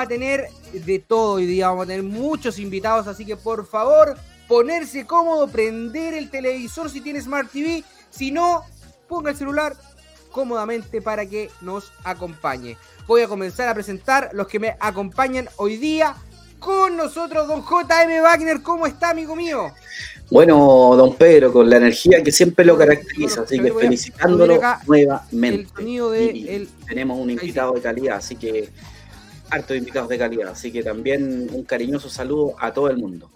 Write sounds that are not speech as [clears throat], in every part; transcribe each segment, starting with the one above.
Vamos a tener de todo hoy día, vamos a tener muchos invitados, así que por favor, ponerse cómodo, prender el televisor si tiene Smart TV, si no, ponga el celular cómodamente para que nos acompañe. Voy a comenzar a presentar los que me acompañan hoy día con nosotros, don JM Wagner. ¿Cómo está, amigo mío? Bueno, don Pedro, con la energía que siempre lo caracteriza, así que felicitándolo nuevamente. tenemos un invitado de calidad, así que harto de invitados de calidad, así que también un cariñoso saludo a todo el mundo.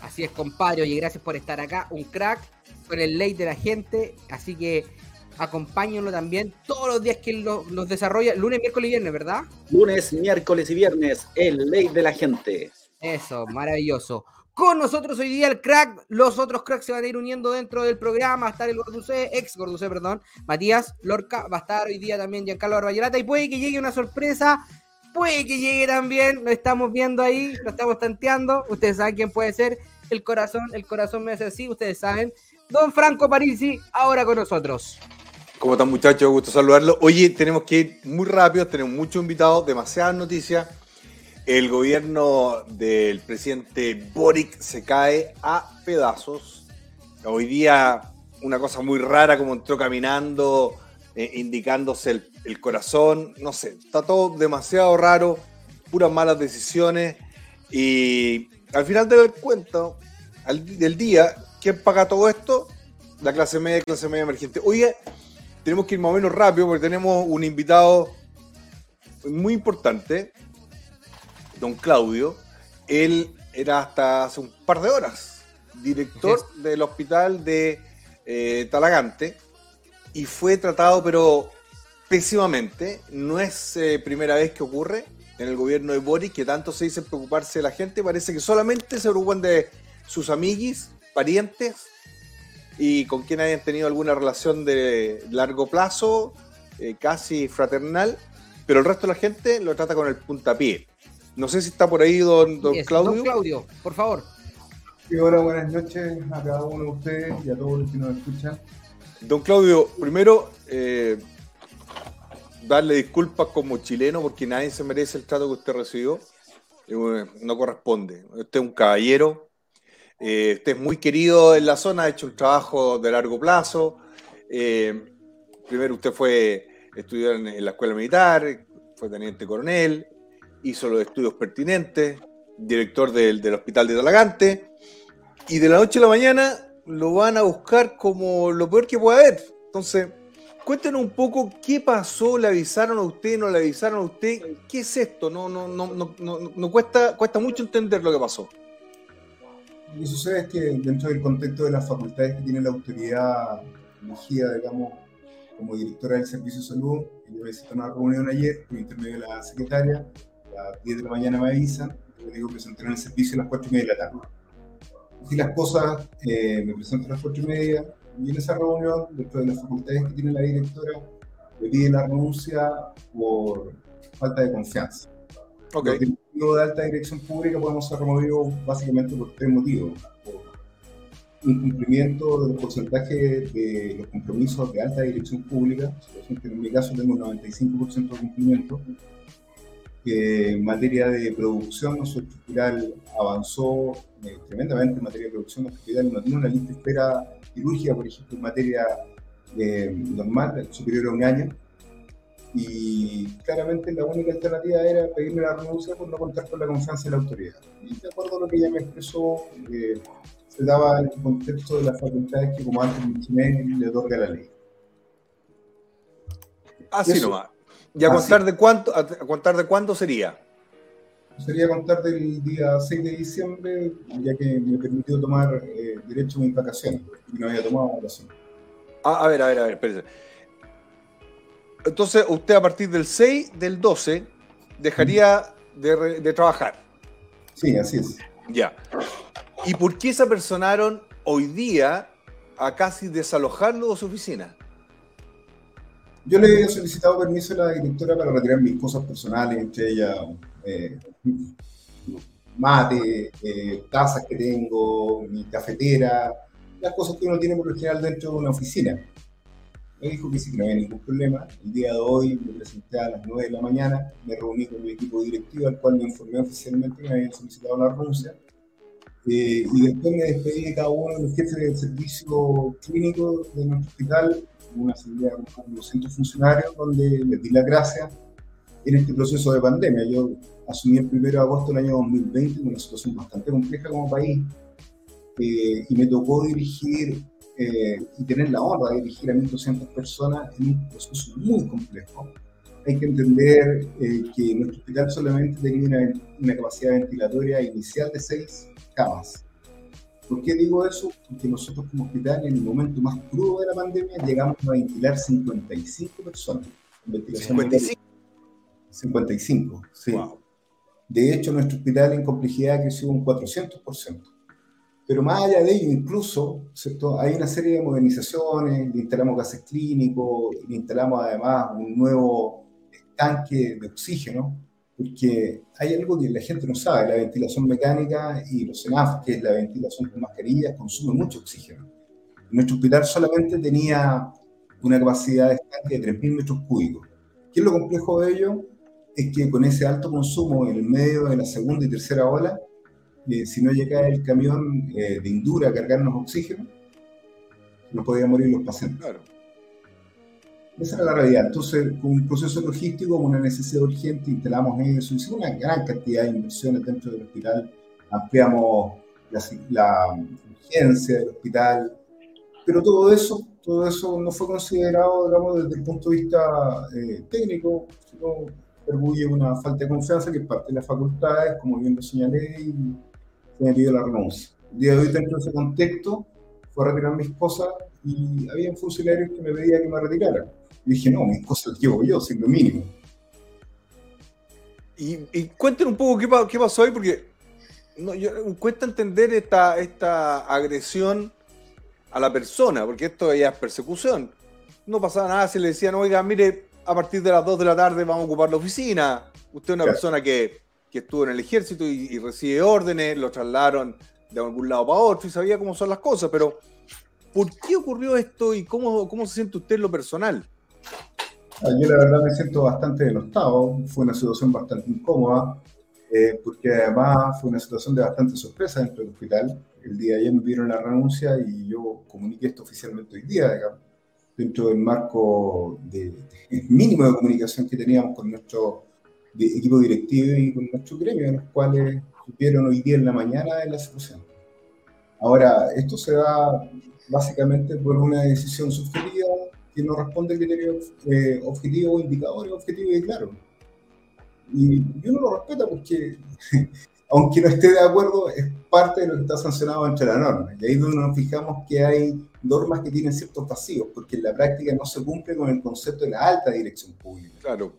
Así es, compadre, oye, gracias por estar acá, un crack con el ley de la gente, así que acompáñenlo también todos los días que los desarrolla, lunes, miércoles y viernes, ¿verdad? Lunes, miércoles y viernes, el ley de la gente. Eso, maravilloso. Con nosotros hoy día el crack, los otros cracks se van a ir uniendo dentro del programa, va a estar el Gorducé, ex Gorducé, perdón, Matías Lorca, va a estar hoy día también Giancarlo Barbayerata y puede que llegue una sorpresa, puede que llegue también, lo estamos viendo ahí, lo estamos tanteando, ustedes saben quién puede ser, el corazón, el corazón me hace así, ustedes saben, Don Franco Parisi, ahora con nosotros. ¿Cómo están muchachos? Gusto saludarlos. Oye, tenemos que ir muy rápido, tenemos muchos invitados, demasiadas noticias el gobierno del presidente Boric se cae a pedazos. Hoy día una cosa muy rara como entró caminando, eh, indicándose el, corazón, no sé, está todo demasiado raro, puras malas decisiones y al final del cuento, del día, ¿quién paga todo esto? La clase media, clase media emergente. Oye, tenemos que ir más o menos rápido porque tenemos un invitado muy importante don Claudio, él era hasta hace un par de horas director del hospital de eh, Talagante y fue tratado pero pésimamente. No es eh, primera vez que ocurre en el gobierno de Boris que tanto se dice preocuparse de la gente. Parece que solamente se preocupan de sus amiguis, parientes y con quien hayan tenido alguna relación de largo plazo, eh, casi fraternal, pero el resto de la gente lo trata con el puntapié. No sé si está por ahí don, don Claudio. Don Claudio, por favor. Sí, hola, buenas noches a cada uno de ustedes y a todos los que nos escuchan. Don Claudio, primero, eh, darle disculpas como chileno porque nadie se merece el trato que usted recibió. Eh, no corresponde. Usted es un caballero. Eh, usted es muy querido en la zona, ha hecho un trabajo de largo plazo. primero usted fue estudiar en la escuela militar, fue teniente coronel, hizo los estudios pertinentes, director del, hospital de Talagante, y de la noche a la mañana lo van a buscar como lo peor que puede haber. Entonces, cuéntenos un poco qué pasó, le avisaron a usted, no le avisaron a usted, qué es esto, no, no, no, no, no, cuesta, cuesta mucho entender lo que pasó. Lo que sucede es que dentro del contexto de las facultades que tiene la autoridad elegida, digamos, como directora del Servicio de Salud, yo visité una reunión ayer por intermedio de la secretaria, a las 10 de la mañana me avisan, yo digo que se en el servicio a las 4 y media de la tarde. Y las cosas, eh, me presento a las 4 y media, y en esa reunión, dentro de las facultades que tiene la directora, le pide la renuncia por falta de confianza. Los directivos de alta dirección pública podemos ser removidos básicamente por tres motivos. Por incumplimiento de los porcentajes de los compromisos de alta dirección pública, en mi caso tengo un 95% de cumplimiento. En materia de producción, nuestro hospital avanzó eh, tremendamente en materia de producción. Nuestro hospital no tiene una lista de espera quirúrgica, por ejemplo, en materia eh, normal, superior a un año y claramente la única alternativa era pedirme la renuncia por no contar con la confianza de la autoridad. Y de acuerdo a lo que ella me expresó, eh, se daba el contexto de las facultades que, como antes mencioné, le otorga la ley. Así nomás. ¿Y a contar, de cuánto, a contar de cuándo sería? Sería contar del día 6 de diciembre, ya que me permitió tomar eh, derecho a mis vacaciones y no había tomado vacaciones. Ah, a ver, a ver, a ver, espérese. Entonces, usted a partir del 6 del 12 dejaría de, trabajar. Sí, así es. Ya. ¿Y por qué se apersonaron hoy día a casi desalojarlo de su oficina? Yo le he solicitado permiso a la directora para retirar mis cosas personales, entre ellas eh, mate, eh, tazas que tengo, mi cafetera, las cosas que uno tiene por lo general dentro de una oficina me dijo que sí, que no había ningún problema. El día de hoy me presenté a las 9 de la mañana, me reuní con mi equipo directivo, al cual me informé oficialmente que me habían solicitado la renuncia. Eh, y después me despedí de cada uno de los jefes del servicio clínico de nuestro hospital, una asamblea con 200 funcionarios, donde les di las gracias en este proceso de pandemia. Yo asumí el 1 de agosto del año 2020, una situación bastante compleja como país, eh, y me tocó dirigir eh, y tener la honra de dirigir a 1.200 personas en un proceso muy complejo. Hay que entender eh, que nuestro hospital solamente tenía una, capacidad ventilatoria inicial de 6 camas. ¿Por qué digo eso? Porque nosotros como hospital en el momento más crudo de la pandemia llegamos a ventilar 55 personas. 55. 55, sí. De hecho, nuestro hospital en complejidad creció un 400%. Pero más allá de ello, incluso, ¿cierto? hay una serie de modernizaciones, le instalamos gases clínicos, le instalamos además un nuevo tanque de oxígeno, porque hay algo que la gente no sabe, la ventilación mecánica y los CENAF, que es la ventilación con mascarillas, consume mucho oxígeno. Nuestro hospital solamente tenía una capacidad de estanque de 3.000 metros cúbicos. ¿Qué es lo complejo de ello? Es que con ese alto consumo en el medio de la segunda y tercera ola, si no llega el camión eh, de Indura a cargarnos oxígeno, no podían morir los pacientes. Claro. Esa era la realidad. Entonces, con un proceso logístico, con una necesidad urgente, instalamos eso, hicimos una gran cantidad de inversiones dentro del hospital, ampliamos la, urgencia del hospital, pero todo eso, todo eso no fue considerado, digamos, desde el punto de vista eh, técnico, sino atribuye una falta de confianza que parte de las facultades, como bien lo señalé, y me pidió la renuncia. El día de hoy, dentro de ese contexto, fue a retirar mis cosas y había funcionarios que me pedían que me retirara. Y dije, no, mis cosas las llevo yo, sin lo mínimo. Y, y cuenten un poco qué, qué pasó ahí, porque no, yo, cuesta entender esta, esta agresión a la persona, porque esto ya es persecución. No pasaba nada si le decían, oiga, mire, a partir de las 2 de la tarde vamos a ocupar la oficina. Usted es una persona que que estuvo en el ejército y, recibe órdenes, lo trasladaron de algún lado para otro y sabía cómo son las cosas, pero ¿por qué ocurrió esto y cómo, cómo se siente usted en lo personal? Yo la verdad me siento bastante denostado, fue una situación bastante incómoda, eh, porque además fue una situación de bastante sorpresa dentro del hospital. El día de ayer me pidieron la renuncia y yo comuniqué esto oficialmente hoy día, dentro del marco de, mínimo de comunicación que teníamos con nuestro de equipo directivo y con nuestro gremio, en los cuales supieron hoy día en la mañana de la situación. Ahora, esto se da básicamente por una decisión subjetiva que no responde a criterios eh, objetivos, indicadores objetivos y claros. Y, yo no lo respeto porque, [laughs] aunque no esté de acuerdo, es parte de lo que está sancionado entre la norma. Y ahí es donde nos fijamos que hay normas que tienen ciertos vacíos, porque en la práctica no se cumple con el concepto de la alta dirección pública. Claro.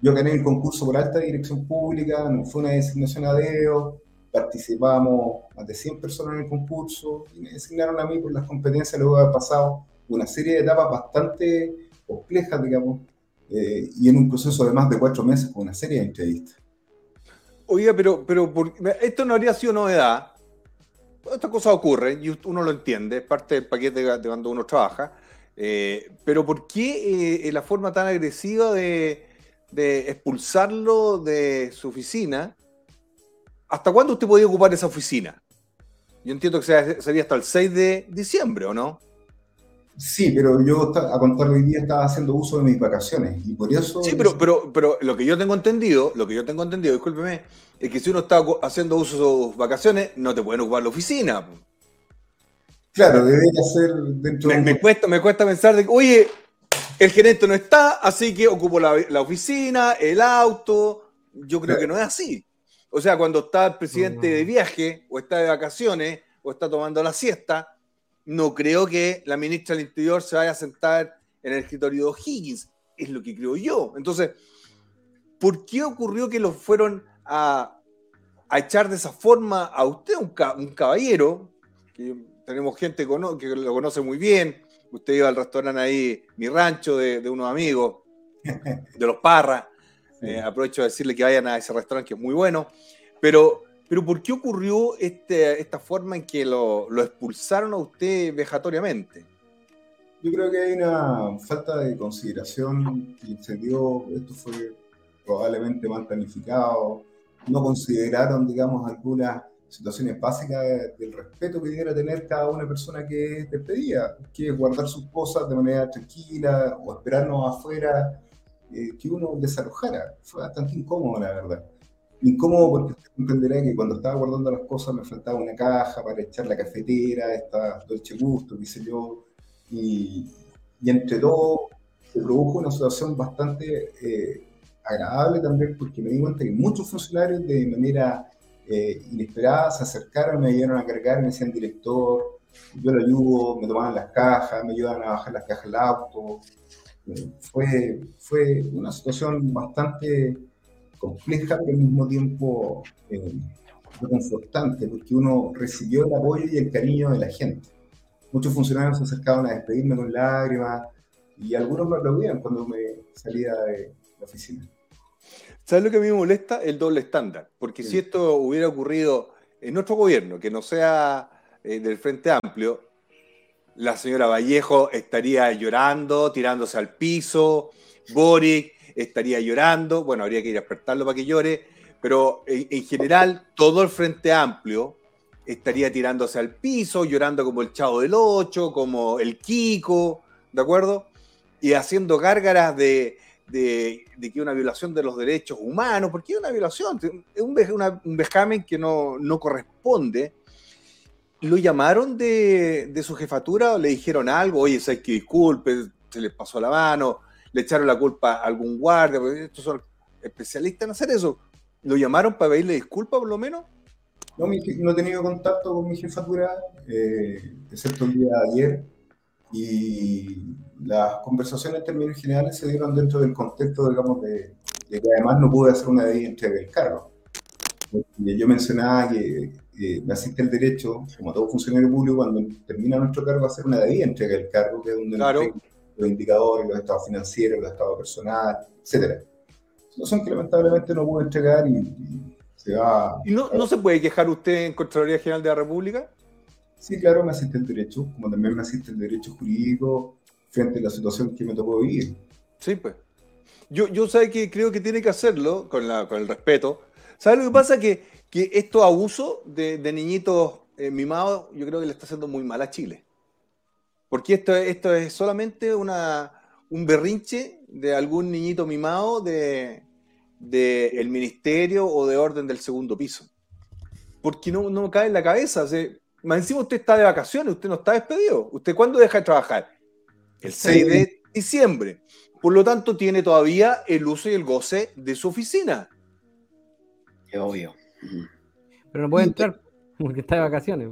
Yo gané el concurso por alta dirección pública, fue una designación a DEO, participamos más de 100 personas en el concurso y me designaron a mí por las competencias luego de haber pasado una serie de etapas bastante complejas, digamos, eh, y en un proceso de más de cuatro meses con una serie de entrevistas. Oiga, pero, pero esto no habría sido novedad. Estas cosas ocurren y uno lo entiende, es parte del paquete de cuando uno trabaja. Eh, pero ¿por qué eh, la forma tan agresiva de, de, expulsarlo de su oficina? ¿Hasta cuándo usted podía ocupar esa oficina? Yo entiendo que sería hasta el 6 de diciembre, ¿o no? Sí, pero yo a contar hoy día estaba haciendo uso de mis vacaciones y por eso... Sí, pero, pero, pero lo que yo tengo entendido, lo que yo tengo entendido, discúlpeme, es que si uno está haciendo uso de sus vacaciones, no te pueden ocupar la oficina. Claro, debería ser dentro me, de... Me cuesta, me cuesta pensar de que, oye, el gerente no está, así que ocupo la, oficina, el auto. Yo creo que no es así. O sea, cuando está el presidente de viaje, o está de vacaciones, o está tomando la siesta, no creo que la ministra del Interior se vaya a sentar en el escritorio de O'Higgins. Es lo que creo yo. Entonces, ¿por qué ocurrió que lo fueron a, echar de esa forma a usted, un, caballero? Que tenemos gente que lo conoce muy bien. Usted iba al restaurante ahí, mi rancho, de, unos amigos, de los Parras. [laughs] Eh, aprovecho de decirle que vayan a ese restaurante que es muy bueno. Pero pero ¿por qué ocurrió este, esta forma en que lo, expulsaron a usted vejatoriamente? Yo creo que hay una falta de consideración que se dio, esto fue probablemente mal planificado, no consideraron, digamos, algunas situaciones básicas del respeto que debiera tener cada una persona que es despedida, que es guardar sus cosas de manera tranquila o esperarnos afuera eh, que uno desalojara. Fue bastante incómodo, la verdad. Incómodo porque usted comprenderá que cuando estaba guardando las cosas me faltaba una caja para echar la cafetera, esta Dolce Gusto, qué sé yo, y, y entre todo se produjo una situación bastante eh, agradable también porque me di cuenta que muchos funcionarios de manera eh, inesperada se acercaron, me ayudaron a cargar, me decían director, yo lo ayudo, me tomaban las cajas, me ayudaban a bajar las cajas del auto. Eh, fue, fue una situación bastante compleja, pero al mismo tiempo eh, reconfortante, porque uno recibió el apoyo y el cariño de la gente. Muchos funcionarios se acercaban a despedirme con lágrimas y algunos me aplaudían cuando me salía de la oficina. ¿Sabes lo que a mí me molesta? El doble estándar. Porque si esto hubiera ocurrido en nuestro gobierno, que no sea eh, del Frente Amplio, la señora Vallejo estaría llorando, tirándose al piso, Boric estaría llorando, bueno, habría que ir a despertarlo para que llore, pero en, general todo el Frente Amplio estaría tirándose al piso, llorando como el Chavo del Ocho, como el Kiko, ¿de acuerdo? Y haciendo gárgaras de, de, que una violación de los derechos humanos, porque es una violación, es un, un vejamen que no, no corresponde. ¿Lo llamaron de, de, su jefatura o le dijeron algo? Oye, sé que disculpe, se les pasó la mano, le echaron la culpa a algún guardia, porque estos son especialistas en hacer eso. ¿Lo llamaron para pedirle disculpas por lo menos? No, no he tenido contacto con mi jefatura, eh, excepto el día de ayer, y las conversaciones en términos generales se dieron dentro del contexto, digamos, de, que además no pude hacer una debida entrega del cargo. Yo mencionaba que me asiste el derecho, como todo funcionario público, cuando termina nuestro cargo, a hacer una debida entrega del cargo, que es donde claro los indicadores, los estados financieros, los estados personales, etcétera. son que lamentablemente no puedo entregar y, se va... ¿Y no, no se puede quejar usted en Contraloría General de la República? Sí, claro, me asiste el derecho, como también me asiste el derecho jurídico frente a la situación que me tocó vivir. Sí, pues. Yo, yo sé que creo que tiene que hacerlo con, la, con el respeto. ¿Sabes lo que pasa? Que, que estos abusos de, de niñitos eh, mimados, yo creo que le está haciendo muy mal a Chile. Porque esto, esto es solamente una, un berrinche de algún niñito mimado de, el ministerio o de orden del segundo piso. Porque no, no cae en la cabeza. O más encima usted está de vacaciones, usted no está despedido. ¿Usted cuándo deja de trabajar? El 6 de diciembre. Por lo tanto, tiene todavía el uso y el goce de su oficina. Es obvio. Pero no puede entrar porque está de vacaciones.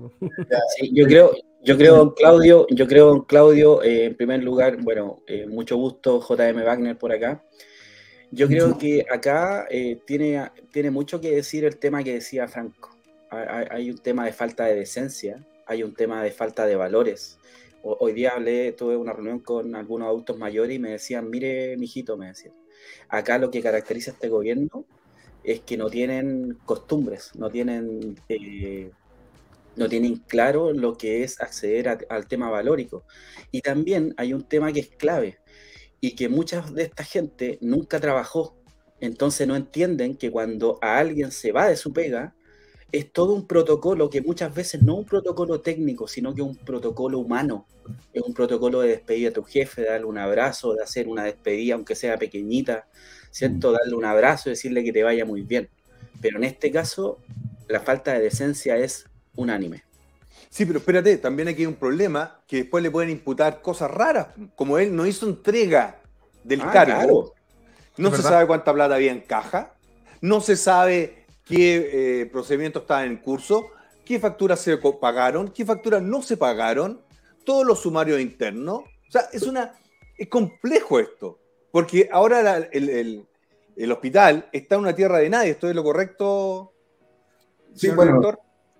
Sí, yo creo, yo creo, Claudio, yo creo, Claudio, eh, en primer lugar, bueno, eh, mucho gusto, JM Wagner por acá. Yo creo que acá eh, tiene, tiene mucho que decir el tema que decía Franco. Hay, un tema de falta de decencia, hay un tema de falta de valores. hoy día hablé, tuve una reunión con algunos adultos mayores y me decían, mire, mijito, me decían, acá lo que caracteriza a este gobierno es que no tienen costumbres, no tienen, no tienen claro lo que es acceder al tema valórico. Y también hay un tema que es clave y que mucha de esta gente nunca trabajó, entonces no entienden que cuando a alguien se va de su pega, es todo un protocolo que muchas veces no es un protocolo técnico, sino que es un protocolo humano. Es un protocolo de despedir a tu jefe, de darle un abrazo, de hacer una despedida, aunque sea pequeñita, ¿cierto? Mm. Darle un abrazo y decirle que te vaya muy bien. Pero en este caso, la falta de decencia es unánime. Sí, pero espérate, también aquí hay un problema que después le pueden imputar cosas raras, como él no hizo entrega del ah, cargo. No se sabe cuánta plata había en caja, no se sabe qué eh, procedimientos estaban en curso, qué facturas se pagaron, qué facturas no se pagaron, todos los sumarios internos. O sea, es una es complejo esto. Porque ahora el, hospital está en una tierra de nadie, ¿esto es lo correcto? Sí, bueno,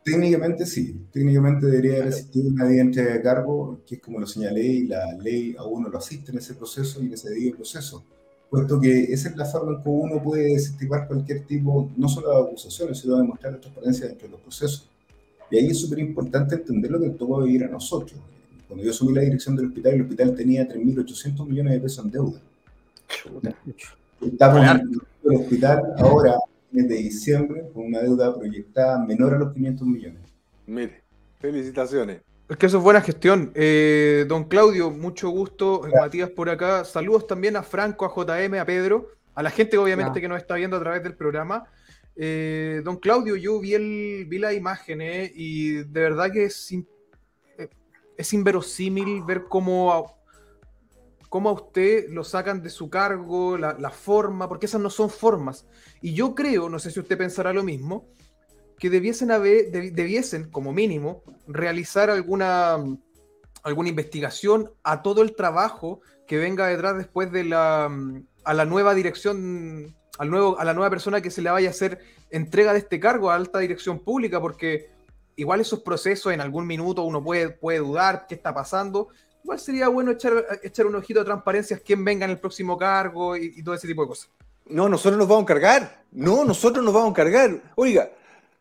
técnicamente sí. Técnicamente debería existir una diente de cargo, que es como lo señalé, y la ley a uno lo asiste en ese proceso y que se dedique el proceso. Puesto que esa es la forma en que uno puede desestimar cualquier tipo, no solo de acusaciones, sino de demostrar la transparencia dentro de los procesos. Y ahí es súper importante entender lo que tocó vivir a nosotros. Cuando yo asumí la dirección del hospital, el hospital tenía 3.800 millones de pesos en deuda Estamos en el hospital ahora, desde diciembre, con una deuda proyectada menor a los 500 millones. Mire, felicitaciones. Es que eso es buena gestión. Eh, don Claudio, mucho gusto. Matías por acá. Saludos también a Franco, a JM, a Pedro, a la gente obviamente que nos está viendo a través del programa. Eh, don Claudio, yo vi, el, vi las imágenes y de verdad que es, eh, es inverosímil ver cómo cómo a usted lo sacan de su cargo, la, forma, porque esas no son formas. Y yo creo, no sé si usted pensará lo mismo, que debiesen, haber, debiesen como mínimo, realizar alguna, alguna investigación a todo el trabajo que venga detrás después de la, a la nueva dirección, al nuevo, a la nueva persona que se le vaya a hacer entrega de este cargo a alta dirección pública, porque igual esos procesos en algún minuto uno puede, puede dudar qué está pasando, igual sería bueno echar, echar un ojito de transparencia a quién venga en el próximo cargo y, todo ese tipo de cosas. No, nosotros nos vamos a encargar. No, nosotros nos vamos a encargar. Oiga.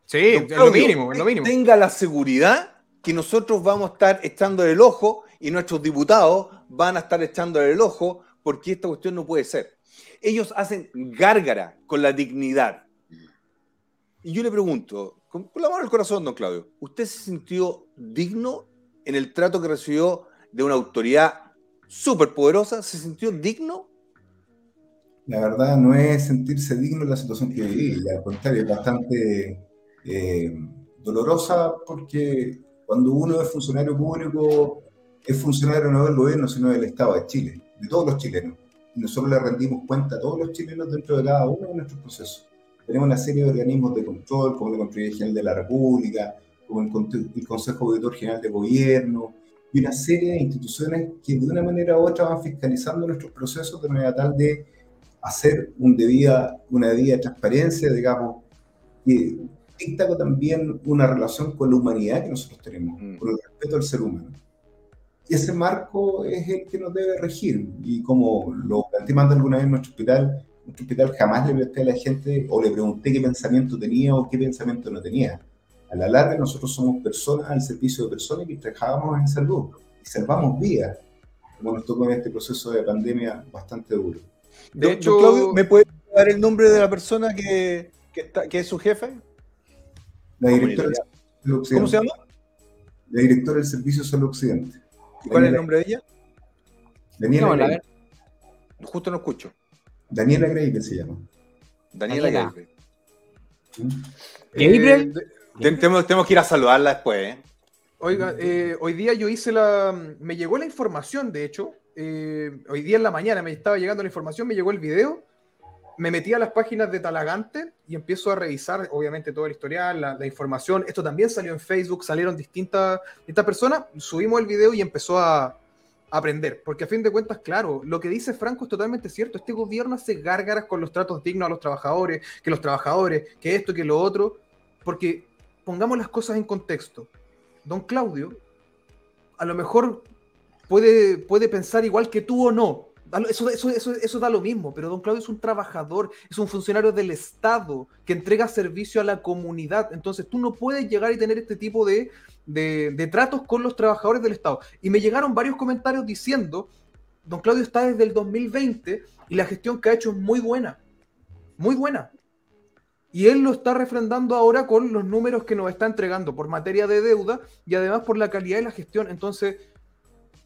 Sí, es lo mínimo, es lo mínimo. Tenga la seguridad que nosotros vamos a estar echando el ojo y nuestros diputados van a estar echando el ojo porque esta cuestión no puede ser. Ellos hacen gárgara con la dignidad. Y yo le pregunto, con, con la mano al corazón, don Claudio, ¿usted se sintió digno en el trato que recibió de una autoridad súper poderosa, ¿se sintió digno? La verdad no es sentirse digno en la situación que viví, al contrario, es bastante eh, dolorosa porque cuando uno es funcionario público, es funcionario no del gobierno, sino del Estado de Chile, de todos los chilenos. Y nosotros le rendimos cuenta a todos los chilenos dentro de cada uno de nuestros procesos. Tenemos una serie de organismos de control, como la Contraloría General de la República, como el, Consejo Auditor General de Gobierno, y una serie de instituciones que de una manera u otra van fiscalizando nuestros procesos de manera tal de hacer un debida, una debida transparencia, digamos, y dicta también una relación con la humanidad que nosotros tenemos, mm. con el respeto al ser humano. Y ese marco es el que nos debe regir. Y como lo planteé alguna vez en nuestro hospital, nuestro hospital jamás le pregunté a la gente o le pregunté qué pensamiento tenía o qué pensamiento no tenía a la larga nosotros somos personas al servicio de personas que trabajamos en salud y salvamos vidas, como nos tocó en este proceso de pandemia bastante duro. De hecho, Claudio, ¿me puede dar el nombre de la persona que, que, es su jefe? La directora del Occidente. ¿Cómo se llama? La directora del Servicio Salud Occidente. ¿Y cuál es el nombre de ella? Daniela Grey. Justo no escucho. Daniela Grey, que se llama. Daniela, Grey. ¿Mm? Eh, tenemos, que ir a saludarla después, ¿eh? Oiga, eh, hoy día yo hice la. Me llegó la información, de hecho. Eh, hoy día en la mañana me estaba llegando la información, me llegó el video. Me metí a las páginas de Talagante y empiezo a revisar, obviamente, todo el historial, la, información. Esto también salió en Facebook, salieron distintas, distintas personas. Subimos el video y empezó a, aprender. Porque a fin de cuentas, claro, lo que dice Franco es totalmente cierto. Este gobierno hace gárgaras con los tratos dignos a los trabajadores, que los trabajadores, que esto, que lo otro. Porque pongamos las cosas en contexto. Don Claudio, a lo mejor puede, puede pensar igual que tú o no. Eso, eso, eso, da lo mismo, pero don Claudio es un trabajador, es un funcionario del Estado que entrega servicio a la comunidad. Entonces tú no puedes llegar y tener este tipo de, de tratos con los trabajadores del Estado. Y me llegaron varios comentarios diciendo, don Claudio está desde el 2020 y la gestión que ha hecho es muy buena, muy buena. Y él lo está refrendando ahora con los números que nos está entregando por materia de deuda y además por la calidad de la gestión. Entonces,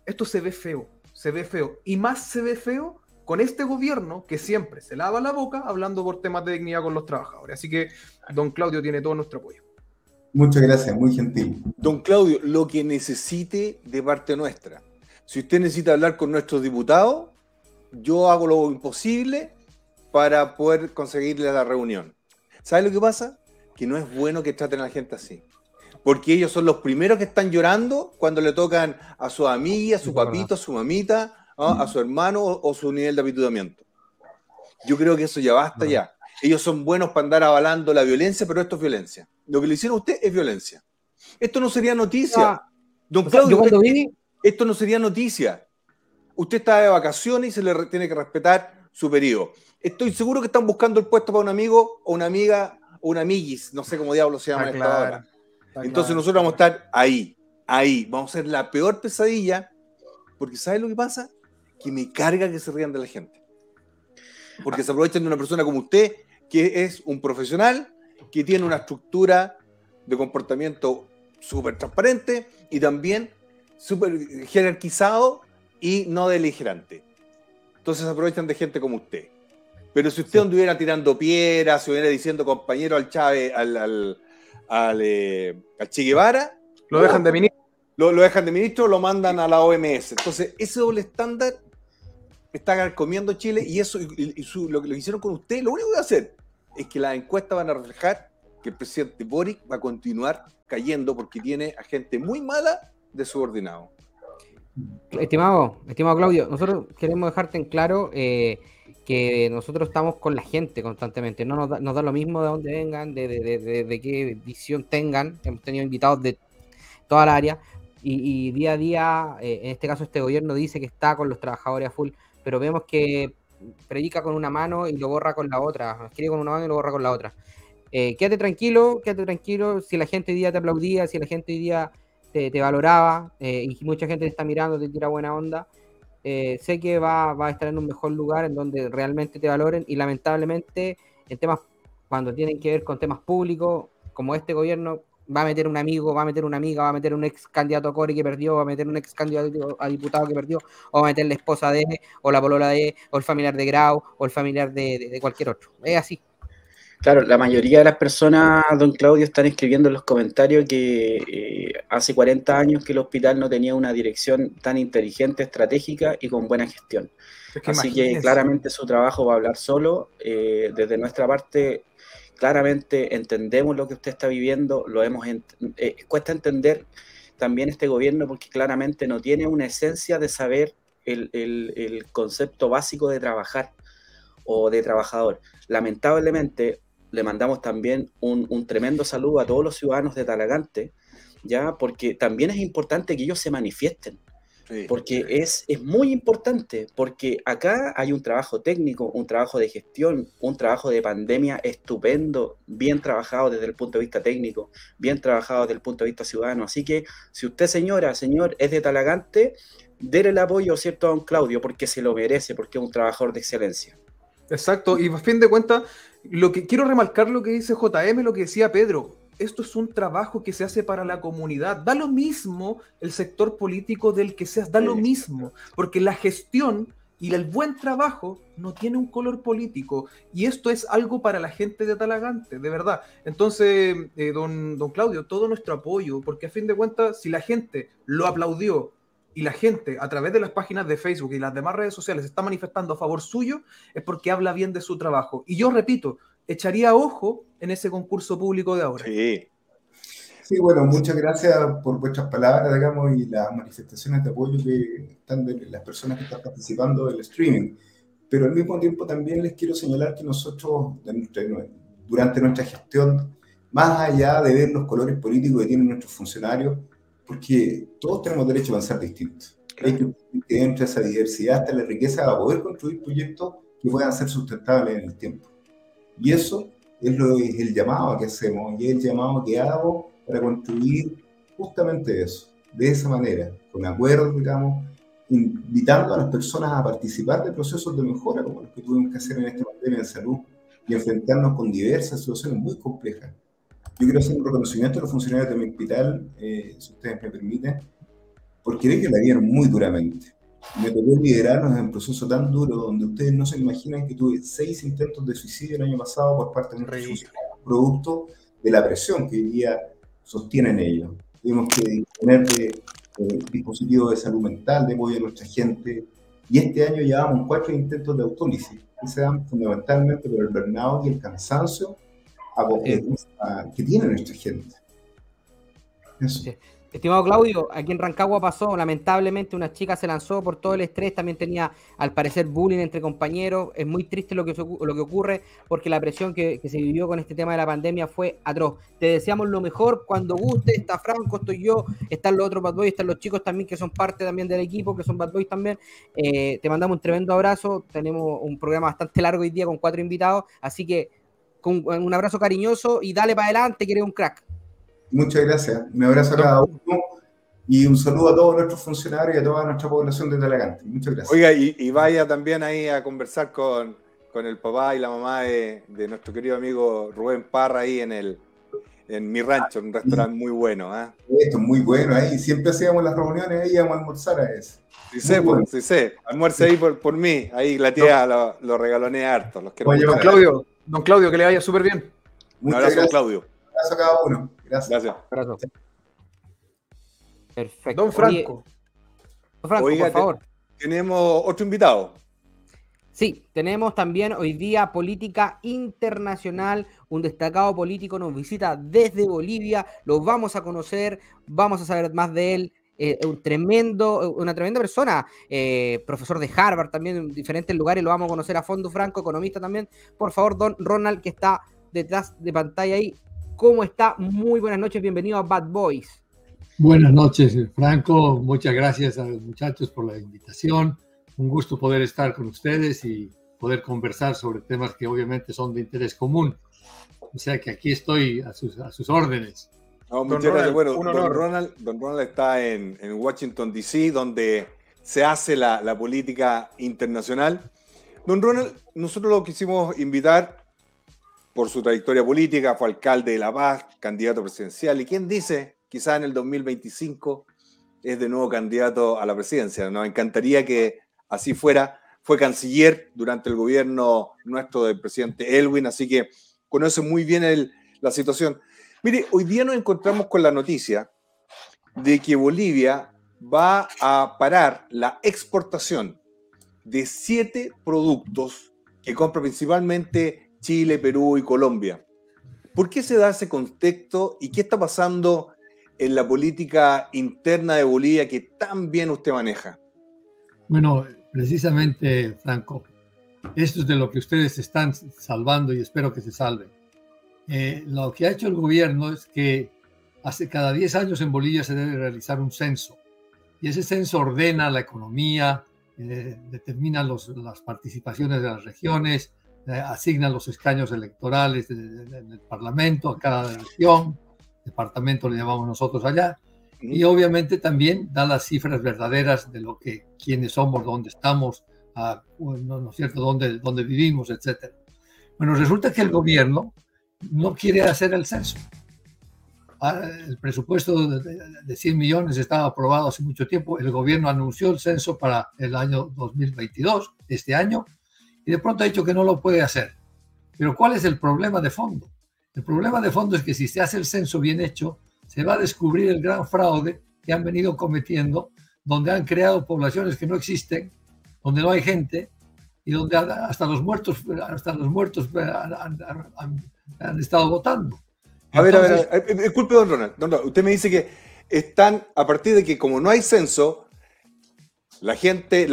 esto se ve feo, se ve feo. Y más se ve feo con este gobierno que siempre se lava la boca hablando por temas de dignidad con los trabajadores. Así que don Claudio tiene todo nuestro apoyo. Muchas gracias, muy gentil. Don Claudio, lo que necesite de parte nuestra. Si usted necesita hablar con nuestros diputados, yo hago lo imposible para poder conseguirle la reunión. ¿Sabe lo que pasa? Que no es bueno que traten a la gente así. Porque ellos son los primeros que están llorando cuando le tocan a su amiga, a su papito, a su mamita, a su hermano o, su nivel de apitudamiento. Yo creo que eso ya basta ya. Ellos son buenos para andar avalando la violencia, pero esto es violencia. Lo que le hicieron a usted es violencia. Esto no sería noticia. Don Claudio, esto no sería noticia. Usted está de vacaciones y se le tiene que respetar su periodo estoy seguro que están buscando el puesto para un amigo o una amiga o una amiguis, no sé cómo diablo se llama esta hora. Entonces nosotros vamos a estar ahí, ahí, vamos a ser la peor pesadilla, porque ¿sabes lo que pasa? Que me carga que se rían de la gente. Porque se aprovechan de una persona como usted, que es un profesional, que tiene una estructura de comportamiento súper transparente y también súper jerarquizado y no deligerante. Entonces aprovechan de gente como usted. Pero si usted anduviera tirando piedras, si hubiera diciendo compañero al Chávez, al, al, al, eh, Che Guevara, lo dejan de ministro. Lo, dejan de ministro, lo mandan a la OMS. Entonces, ese doble estándar está comiendo Chile y eso, y, lo que lo hicieron con usted, lo único que va a hacer es que las encuestas van a reflejar que el presidente Boric va a continuar cayendo porque tiene a gente muy mala de subordinado. Estimado, estimado Claudio, nosotros queremos dejarte en claro eh, que nosotros estamos con la gente constantemente, no nos da, lo mismo de dónde vengan, de, qué visión tengan, hemos tenido invitados de toda la área y, día a día, eh, en este caso este gobierno dice que está con los trabajadores a full, pero vemos que predica con una mano y lo borra con la otra, escribe con una mano y lo borra con la otra. Eh, quédate tranquilo, quédate tranquilo, si la gente hoy día te aplaudía, si la gente hoy día te, valoraba eh, y mucha gente te está mirando, te tira buena onda, eh, sé que va, a estar en un mejor lugar en donde realmente te valoren y lamentablemente en temas, cuando tienen que ver con temas públicos, como este gobierno va a meter un amigo, va a meter una amiga, va a meter un ex candidato a Core que perdió, va a meter un ex candidato a diputado que perdió, o va a meter la esposa de, o la polola de, o el familiar de Grau, o el familiar de cualquier otro. Es así. Claro, la mayoría de las personas, don Claudio, están escribiendo en los comentarios que eh, hace 40 años que el hospital no tenía una dirección tan inteligente, estratégica y con buena gestión. Así que claramente su trabajo va a hablar solo. Eh, desde nuestra parte, claramente entendemos lo que usted está viviendo, lo hemos eh, cuesta entender también este gobierno porque claramente no tiene una esencia de saber el, el concepto básico de trabajar o de trabajador. Lamentablemente, le mandamos también un, tremendo saludo a todos los ciudadanos de Talagante, ya, porque también es importante que ellos se manifiesten. porque Es, es muy importante, porque acá hay un trabajo técnico, un trabajo de gestión, un trabajo de pandemia estupendo, bien trabajado desde el punto de vista técnico, bien trabajado desde el punto de vista ciudadano. Así que si usted, señora, señor, es de Talagante, déle el apoyo, ¿cierto?, a don Claudio, porque se lo merece, porque es un trabajador de excelencia. Exacto, y a fin de cuentas, lo que quiero remarcar lo que dice JM, lo que decía Pedro. Esto es un trabajo que se hace para la comunidad. Da lo mismo el sector político del que seas, da lo mismo, porque la gestión y el buen trabajo no tiene un color político. Y esto es algo para la gente de Talagante, de verdad. Entonces, eh, don, don Claudio, todo nuestro apoyo, porque a fin de cuentas, si la gente lo aplaudió, y la gente a través de las páginas de Facebook y las demás redes sociales está manifestando a favor suyo, es porque habla bien de su trabajo. Y yo repito, echaría ojo en ese concurso público de ahora. Sí. Sí, bueno, muchas gracias por vuestras palabras, digamos, y las manifestaciones de apoyo que están de las personas que están participando del streaming. Pero al mismo tiempo también les quiero señalar que nosotros, durante nuestra gestión, más allá de ver los colores políticos que tienen nuestros funcionarios, porque todos tenemos derecho a pensar distintos. Hay que entre esa diversidad hasta la riqueza para poder construir proyectos que puedan ser sustentables en el tiempo. Y eso es, lo, es el llamado que hacemos y es el llamado que hago para construir justamente eso, de esa manera, con acuerdos, digamos, invitando a las personas a participar de procesos de mejora como los que tuvimos que hacer en esta pandemia de salud y enfrentarnos con diversas situaciones muy complejas. Yo quiero hacer un reconocimiento a los funcionarios de mi hospital, eh, si ustedes me permiten, porque de que la vieron muy duramente. Me tocó liderarnos en un proceso tan duro donde ustedes no se imaginan que tuve seis intentos de suicidio el año pasado por parte de un producto de la presión que hoy día sostienen ellos. Tuvimos que disponer de eh, dispositivos de salud mental, de apoyo a nuestra gente, y este año llevamos cuatro intentos de autólisis, que se dan fundamentalmente por el burnout y el cansancio que tiene nuestra gente. Estimado Claudio, aquí en Rancagua pasó, lamentablemente una chica se lanzó por todo el estrés, también tenía al parecer bullying entre compañeros, es muy triste lo que, lo que ocurre porque la presión que, se vivió con este tema de la pandemia fue atroz. Te deseamos lo mejor, cuando guste, está Franco, estoy yo, están los otros Bad Boys, están los chicos también que son parte también del equipo, que son Bad Boys también. Eh, te mandamos un tremendo abrazo, tenemos un programa bastante largo hoy día con cuatro invitados, así que con un abrazo cariñoso y dale para adelante, que eres un crack. Muchas gracias. Un abrazo a cada uno y un saludo a todos nuestros funcionarios y a toda nuestra población de Talagante. Muchas gracias. Oiga, y, vaya también ahí a conversar con, con el papá y la mamá de, de, nuestro querido amigo Rubén Parra ahí en el en mi rancho, un restaurante muy bueno. ¿eh? Esto es muy bueno ahí. Siempre hacíamos las reuniones ahí íbamos a almorzar a eso. Sí sé, pues, sí sé. Almuerce ahí por, por mí. Ahí la tía lo, lo, regalonea harto. Los Oye, don Claudio, don Claudio, que le vaya súper bien. Muchas un abrazo, gracias. Claudio. Un abrazo a cada uno. Gracias. Gracias. Perfecto. Don Franco. don Franco, por favor. Tenemos otro invitado. Sí, tenemos también hoy día política internacional, un destacado político nos visita desde Bolivia, lo vamos a conocer, vamos a saber más de él, eh, un tremendo, una tremenda persona, eh, profesor de Harvard también en diferentes lugares, lo vamos a conocer a fondo, Franco, economista también. Por favor, don Ronald, que está detrás de pantalla ahí, ¿cómo está? Muy buenas noches, bienvenido a Bad Boys. Buenas noches, Franco, muchas gracias a los muchachos por la invitación un gusto poder estar con ustedes y poder conversar sobre temas que obviamente son de interés común. O sea que aquí estoy a sus, a sus órdenes. Muchas gracias. Bueno, don Ronald, don Ronald, está en, en Washington, D.C., donde se hace la, la, política internacional. Don Ronald, nosotros lo quisimos invitar por su trayectoria política, fue alcalde de La Paz, candidato presidencial, y quién dice, quizá en el 2025 es de nuevo candidato a la presidencia. Nos encantaría que así fuera. Fue canciller durante el gobierno nuestro del presidente Elwin, así que conoce muy bien la situación. Mire, hoy día nos encontramos con la noticia de que Bolivia va a parar la exportación de siete productos que compra principalmente Chile, Perú y Colombia. ¿Por qué se da ese contexto y qué está pasando en la política interna de Bolivia que tan bien usted maneja? Bueno, precisamente, Franco, esto es de lo que ustedes están salvando y espero que se salven. Eh, lo que ha hecho el gobierno es que hace cada 10 años en Bolivia se debe realizar un censo y ese censo ordena la economía, eh, determina los, las participaciones de las regiones, eh, asigna los escaños electorales en el Parlamento a cada región, departamento le llamamos nosotros allá, y obviamente también da las cifras verdaderas de lo que, quiénes somos, dónde estamos, ¿no, es cierto?, dónde, dónde vivimos, etc. Bueno, resulta que el gobierno no quiere hacer el censo. Ah, el presupuesto de, 100 millones estaba aprobado hace mucho tiempo. El gobierno anunció el censo para el año 2022, este año, y de pronto ha dicho que no lo puede hacer. Pero ¿cuál es el problema de fondo? El problema de fondo es que si se hace el censo bien hecho, se va a descubrir el gran fraude que han venido cometiendo, donde han creado poblaciones que no existen, donde no hay gente y donde hasta los muertos, hasta los muertos han, estado votando. A ver, a ver, eh, eh, disculpe, don Ronald. Usted me dice que están, a partir de que como no hay censo, la gente,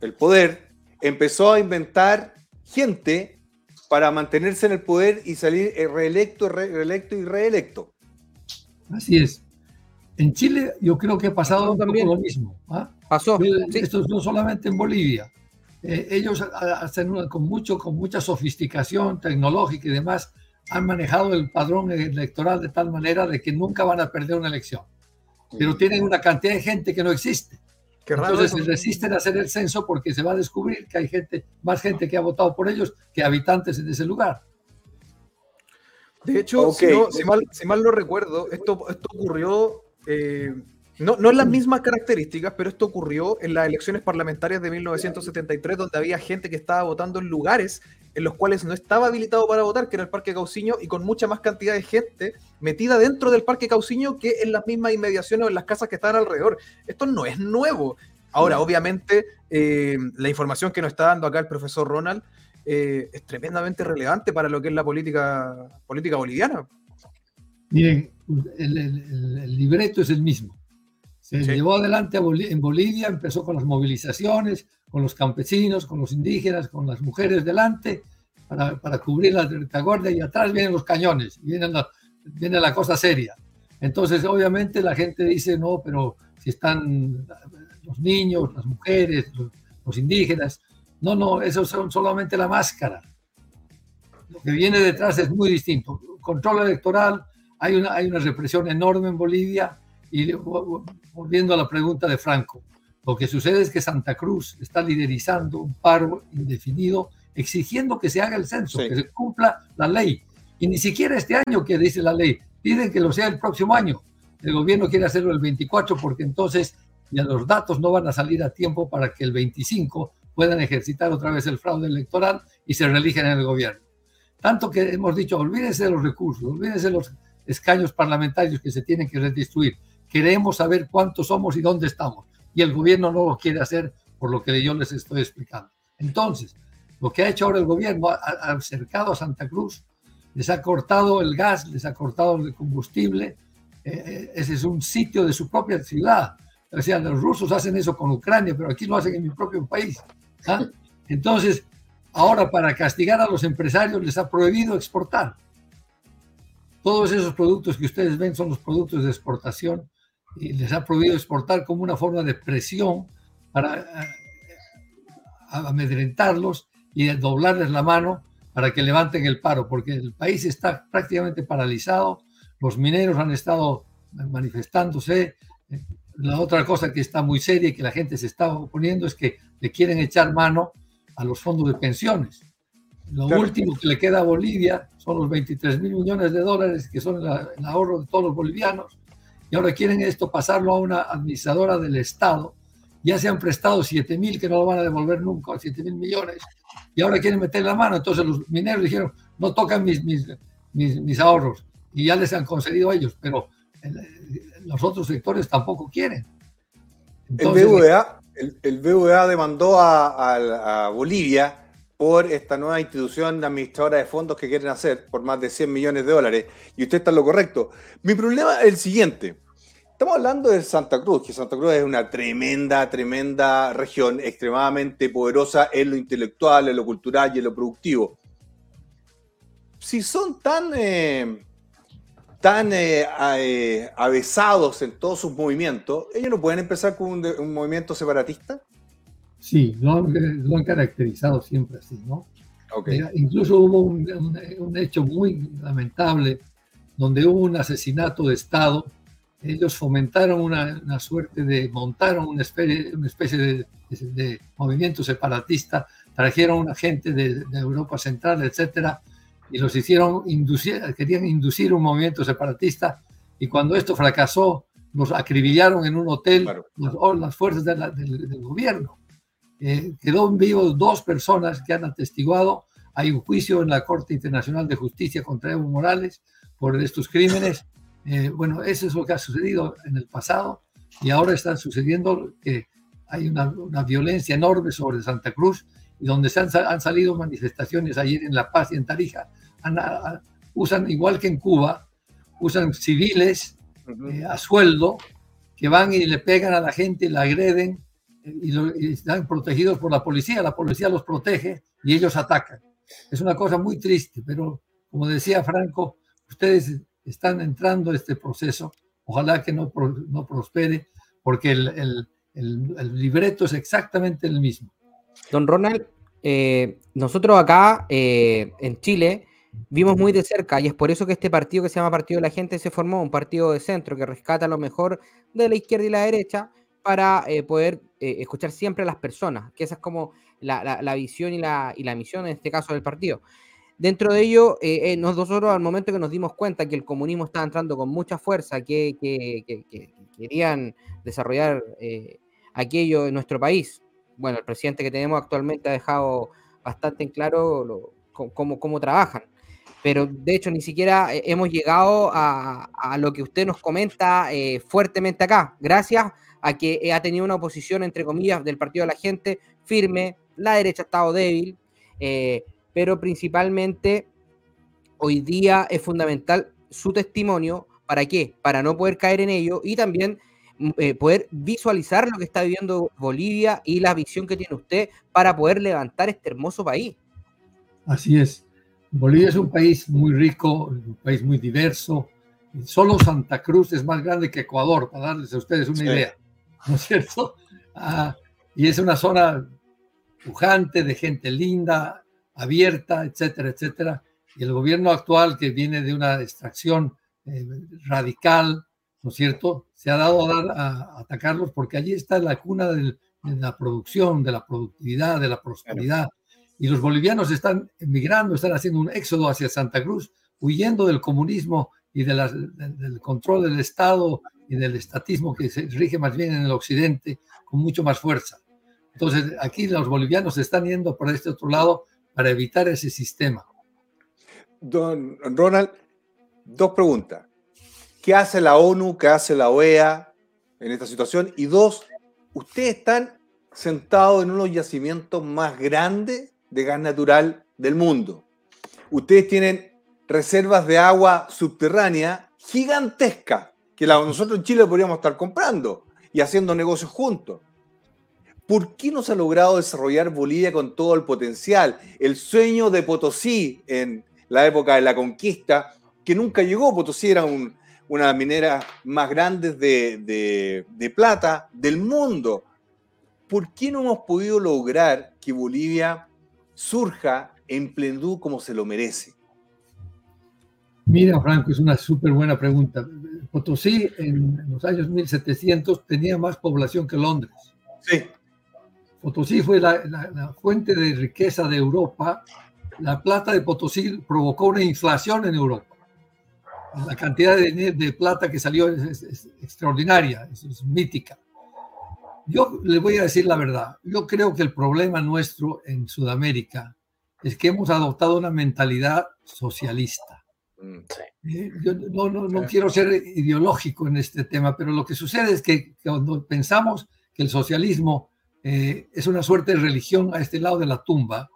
el poder, empezó a inventar gente para mantenerse en el poder y salir reelecto, reelecto y reelecto. Así es. En Chile yo creo que ha pasado también. lo mismo. ¿ah? Pasó. Esto no solamente en Bolivia. Eh, ellos hacen con, mucho, con mucha sofisticación tecnológica y demás han manejado el padrón electoral de tal manera de que nunca van a perder una elección. Pero tienen una cantidad de gente que no existe. Entonces se resisten a hacer el censo porque se va a descubrir que hay gente, más gente que ha votado por ellos que habitantes en ese lugar. De hecho, si, mal, si, mal, no recuerdo, esto, esto ocurrió eh, no, no en las mismas características, pero esto ocurrió en las elecciones parlamentarias de 1973, donde había gente que estaba votando en lugares en los cuales no estaba habilitado para votar, que era el Parque Cauciño, y con mucha más cantidad de gente metida dentro del Parque Cauciño que en las mismas inmediaciones o en las casas que estaban alrededor. Esto no es nuevo. Ahora, obviamente, eh, la información que nos está dando acá el profesor Ronald eh, es tremendamente relevante para lo que es la política, política boliviana. Miren, el libreto es el mismo se llevó adelante en Bolivia, empezó con las movilizaciones, con los campesinos, con los indígenas, con las mujeres delante, para, para cubrir la retaguardia y atrás vienen los cañones, viene la, viene la cosa seria. Entonces, obviamente, la gente dice, no, pero si están los niños, las mujeres, los, indígenas, no, no, eso son solamente la máscara. Lo que viene detrás es muy distinto. Control electoral, hay una, hay una represión enorme en Bolivia y volviendo a la pregunta de Franco, lo que sucede es que Santa Cruz está liderizando un paro indefinido, exigiendo que se haga el censo, que se cumpla la ley. Y ni siquiera este año que dice la ley, piden que lo sea el próximo año. El gobierno quiere hacerlo el 24 porque entonces ya los datos no van a salir a tiempo para que el 25 puedan ejercitar otra vez el fraude electoral y se reeligen en el gobierno. Tanto que hemos dicho, olvídense de los recursos, olvídense de los escaños parlamentarios que se tienen que redistribuir queremos saber cuántos somos y dónde estamos. Y el gobierno no lo quiere hacer por lo que yo les estoy explicando. Entonces, lo que ha hecho ahora el gobierno, ha, acercado a Santa Cruz, les ha cortado el gas, les ha cortado el combustible. Eh, eh, ese es un sitio de su propia ciudad. O sea, los rusos hacen eso con Ucrania, pero aquí lo hacen en mi propio país. ¿ah? Entonces, ahora para castigar a los empresarios les ha prohibido exportar. Todos esos productos que ustedes ven son los productos de exportación y les ha prohibido exportar como una forma de presión para eh, amedrentarlos y doblarles la mano para que levanten el paro, porque el país está prácticamente paralizado, los mineros han estado manifestándose, la otra cosa que está muy seria y que la gente se está oponiendo es que le quieren echar mano a los fondos de pensiones. Lo último que le queda a Bolivia son los 23 mil millones de dólares que son el ahorro de todos los bolivianos y ahora quieren esto pasarlo a una administradora del Estado. Ya se han prestado 7 mil que no lo van a devolver nunca, 7 mil millones, y ahora quieren meter la mano. Entonces los mineros dijeron, no tocan mis, mis, mis, ahorros, y ya les han concedido a ellos, pero los otros sectores tampoco quieren. el, BVA, el, demandó a, a, Bolivia por esta nueva institución administradora de fondos que quieren hacer por más de 100 millones de dólares. Y usted está en lo correcto. Mi problema es el siguiente. Estamos hablando de Santa Cruz, que Santa Cruz es una tremenda, tremenda región, extremadamente poderosa en lo intelectual, en lo cultural y en lo productivo. Si son tan, eh, tan eh, eh, avesados en todos sus movimientos, ¿ellos no pueden empezar con un, movimiento separatista? Sí, lo han, caracterizado siempre así, ¿no? incluso hubo un, un, hecho muy lamentable donde hubo un asesinato de Estado ellos fomentaron una, suerte de, montaron una especie, una especie de, movimiento separatista, trajeron una gente de, Europa Central, etcétera, y los hicieron inducir, querían inducir un movimiento separatista, y cuando esto fracasó, los acribillaron en un hotel las, fuerzas del, gobierno. Eh, quedó vivos dos personas que han atestiguado. Hay un juicio en la Corte Internacional de Justicia contra Evo Morales por estos crímenes. Eh, bueno, eso es lo que ha sucedido en el pasado y ahora está sucediendo que hay una, violencia enorme sobre Santa Cruz y donde se han, salido manifestaciones ayer en La Paz y en Tarija, usan igual que en Cuba, usan civiles eh, a sueldo que van y le pegan a la gente, la agreden y, están protegidos por la policía, la policía los protege y ellos atacan. Es una cosa muy triste, pero como decía Franco, ustedes están entrando a este proceso ojalá que no, no prospere, porque el, libreto es exactamente el mismo. Don Ronald, eh, nosotros acá eh, en Chile vimos muy de cerca y es por eso que este partido que se llama Partido de la Gente se formó, un partido de centro que rescata lo mejor de la izquierda y la derecha para eh, poder escuchar siempre a las personas, que esa es como la, visión y la, misión en este caso del partido. Dentro de ello, eh, eh, nosotros al momento que nos dimos cuenta que el comunismo estaba entrando con mucha fuerza, que, querían desarrollar eh, aquello en nuestro país, bueno, el presidente que tenemos actualmente ha dejado bastante en claro cómo, trabajan. Pero de hecho ni siquiera hemos llegado a lo que usted nos comenta fuertemente acá, gracias a que ha tenido una oposición, entre comillas, del Partido de la Gente firme, la derecha ha estado débil, pero principalmente hoy día es fundamental su testimonio. ¿Para qué? Para no poder caer en ello y también mm, eh, poder visualizar lo que está viviendo Bolivia y la visión que tiene usted para poder levantar este hermoso país. Así es. Bolivia es un país muy rico, un país muy diverso. Solo Santa Cruz es más grande que Ecuador, para darles a ustedes una idea. [laughs] ¿No es cierto? Ah, y es una zona pujante, de gente linda, abierta, etcétera, etcétera. Y el gobierno actual, que viene de una extracción eh, radical, ¿no es cierto?, se ha dado a, dar, a, atacarlos porque allí está la cuna de la producción, de la productividad, de la prosperidad. Y los bolivianos están emigrando, están haciendo un éxodo hacia Santa Cruz, huyendo del comunismo y de del control del Estado y del estatismo que se rige más bien en el occidente con mucho más fuerza. Entonces, aquí los bolivianos están yendo por este otro lado para evitar ese sistema. Don Ronald, dos preguntas. ¿Qué hace la ONU, qué hace la OEA en esta situación? Y dos, ustedes están sentados en unos yacimientos más grandes de gas natural del mundo. Ustedes tienen reservas de agua subterránea gigantescas que nosotros en Chile podríamos estar comprando y haciendo negocios juntos. ¿Por qué no se ha logrado desarrollar Bolivia con todo el potencial? El sueño de Potosí en la época de la conquista, que nunca llegó. Potosí era una minera más grande de, de, plata del mundo. ¿Por qué no hemos podido lograr que Bolivia surja en plenitud como se lo merece? Mira, Franco, es una súper buena pregunta. Potosí en los años 1700 tenía más población que Londres. Sí. Potosí fue la, fuente de riqueza de Europa. La plata de Potosí provocó una inflación en Europa. La cantidad de, plata que salió es, extraordinaria, es, mítica. Yo le voy a decir la verdad. Yo creo que el problema nuestro en Sudamérica es que hemos adoptado una mentalidad socialista. Mm, eh, yo no, no, no quiero ser ideológico en este tema, pero lo que sucede es que cuando pensamos que el socialismo eh, es una suerte de religión a este lado de la tumba,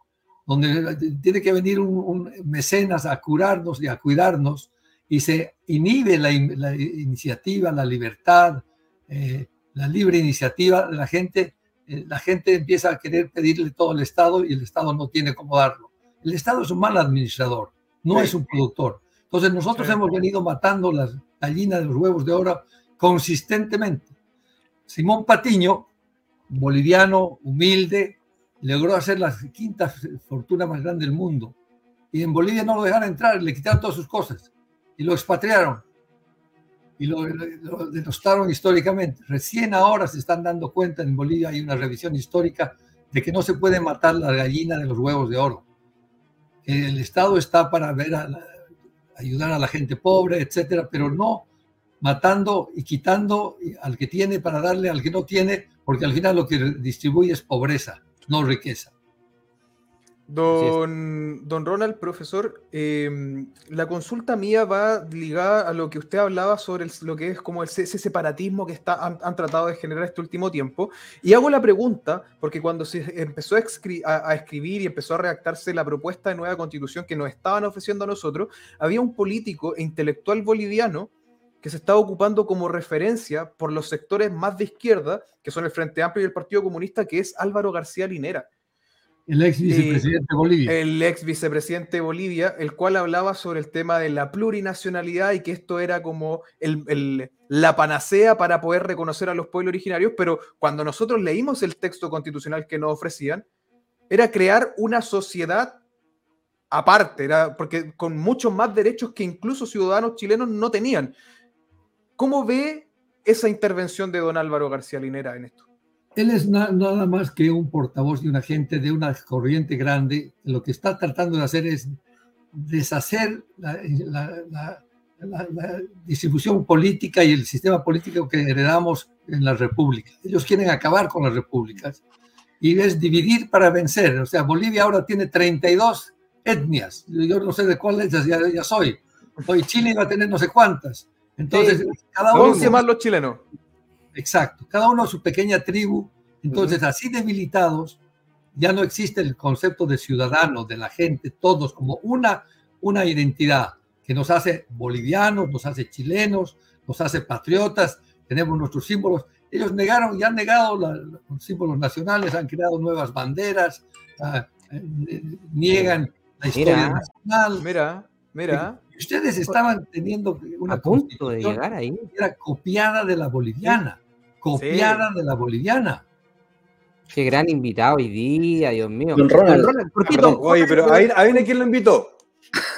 donde tiene que venir un, mecenas a curarnos y a cuidarnos, y se inhibe la, iniciativa, la libertad, eh, la libre iniciativa de la gente. Eh, la gente empieza a querer pedirle todo al Estado y el Estado no tiene cómo darlo. El Estado es un mal administrador, no es un productor. Entonces nosotros hemos venido matando las gallinas de los huevos de oro consistentemente. Simón Patiño, boliviano, humilde, logró hacer la quinta fortuna más grande del mundo. Y en Bolivia no lo dejaron entrar, le quitaron todas sus cosas y lo expatriaron y lo, denostaron históricamente. Recién ahora se están dando cuenta en Bolivia, hay una revisión histórica de que no se puede matar la gallina de los huevos de oro. El Estado está para ver ayudar a la gente pobre, etcétera, pero no matando y quitando al que tiene para darle al que no tiene, porque al final lo que distribuye es pobreza, no riqueza. Don, don Ronald, profesor, em, la consulta mía va ligada a lo que usted hablaba sobre lo que es como ese, separatismo que está, han, tratado de generar este último tiempo. Y hago la pregunta, porque cuando se empezó a, a, escribir y empezó a redactarse la propuesta de nueva constitución que nos estaban ofreciendo a nosotros, había un político e intelectual boliviano que se está ocupando como referencia por los sectores más de izquierda, que son el Frente Amplio y el Partido Comunista, que es Álvaro García Linera. El ex vicepresidente de Bolivia. El ex vicepresidente de Bolivia, el cual hablaba sobre el tema de la plurinacionalidad y que esto era como el, la panacea para poder reconocer a los pueblos originarios, pero cuando nosotros leímos el texto constitucional que nos ofrecían, era crear una sociedad aparte, era porque con muchos más derechos que incluso ciudadanos chilenos no tenían. ¿Cómo ve esa intervención de don Álvaro García Linera en esto? Él es nada más que un portavoz y un agente de una corriente grande. Lo que está tratando de hacer es deshacer la, distribución política y el sistema político que heredamos en las repúblicas. Ellos quieren acabar con las repúblicas y es dividir para vencer. O sea, Bolivia ahora tiene 32 etnias. Yo no sé de cuáles ya, ya soy. Hoy Chile va a tener no sé cuántas. Entonces, cada uno... más los chilenos. Exacto, cada uno a su pequeña tribu. Entonces, así debilitados, ya no existe el concepto de ciudadano, de la gente, todos como una, una identidad que nos hace bolivianos, nos hace chilenos, nos hace patriotas, tenemos nuestros símbolos. Ellos negaron y han negado los símbolos nacionales, han creado nuevas banderas, eh, niegan la historia nacional. Mira, mira. Ustedes estaban teniendo una a punto de llegar ahí. Era copiada de la boliviana copiada de la boliviana. Qué gran invitado hoy día, Dios mío. Don Ronald. oye, pero ahí, viene quien lo invitó.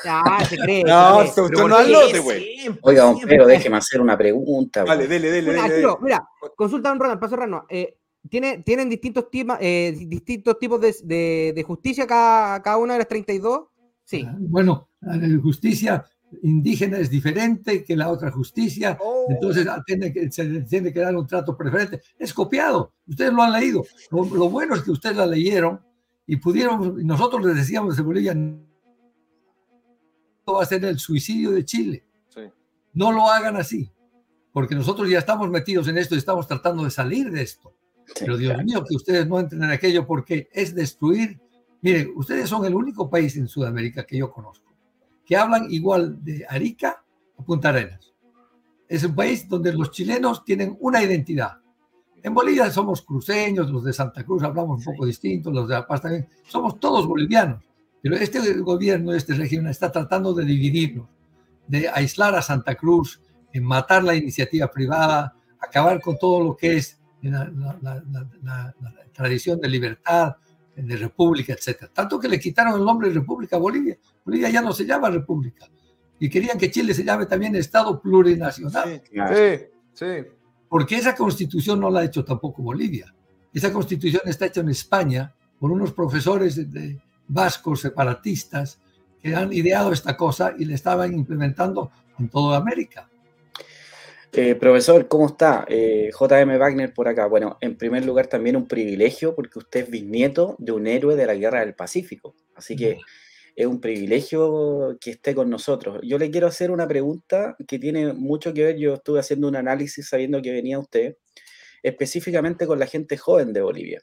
Ah, se cree. [laughs] No, se usted no al lote, güey. Oiga, don Pedro, déjeme hacer una pregunta. Vale, dele, dele, dele. Mira, consulta a don Ronald, paso Rano. Eh, ¿tiene, ¿Tienen distintos, eh, distintos tipos de, de, justicia cada, cada una de las 32? Sí. Ah, bueno, la justicia indígena es diferente que la otra justicia, oh. Entonces ah, tiene que, se tiene que dar un trato preferente. Es copiado, ustedes lo han leído. Lo, bueno es que ustedes la leyeron y pudieron, nosotros les decíamos de Bolivia, va a ser el suicidio de Chile. No lo hagan así, porque nosotros ya estamos metidos en esto y estamos tratando de salir de esto. Pero Dios mío, que ustedes no entren en aquello porque es destruir. Miren, ustedes son el único país en Sudamérica que yo conozco que hablan igual de Arica a Punta Arenas. Es un país donde los chilenos tienen una identidad. En Bolivia somos cruceños, los de Santa Cruz hablamos un poco distinto, los de La Paz también. Somos todos bolivianos. Pero este gobierno, este régimen está tratando de dividirnos, de aislar a Santa Cruz, en matar la iniciativa privada, acabar con todo lo que es la, la tradición de libertad, de república, etc. Tanto que le quitaron el nombre de República a Bolivia. Bolivia ya no se llama república. Y querían que Chile se llame también Estado plurinacional. Sí, sí. Porque esa constitución no la ha hecho tampoco Bolivia. Esa constitución está hecha en España por unos profesores de, vascos separatistas que han ideado esta cosa y la estaban implementando en toda América. Eh, profesor, ¿cómo está? Eh, JM Wagner por acá. Bueno, en primer lugar también un privilegio porque usted es bisnieto de un héroe de la Guerra del Pacífico. Así que es un privilegio que esté con nosotros. Yo le quiero hacer una pregunta que tiene mucho que ver, yo estuve haciendo un análisis sabiendo que venía usted, específicamente con la gente joven de Bolivia.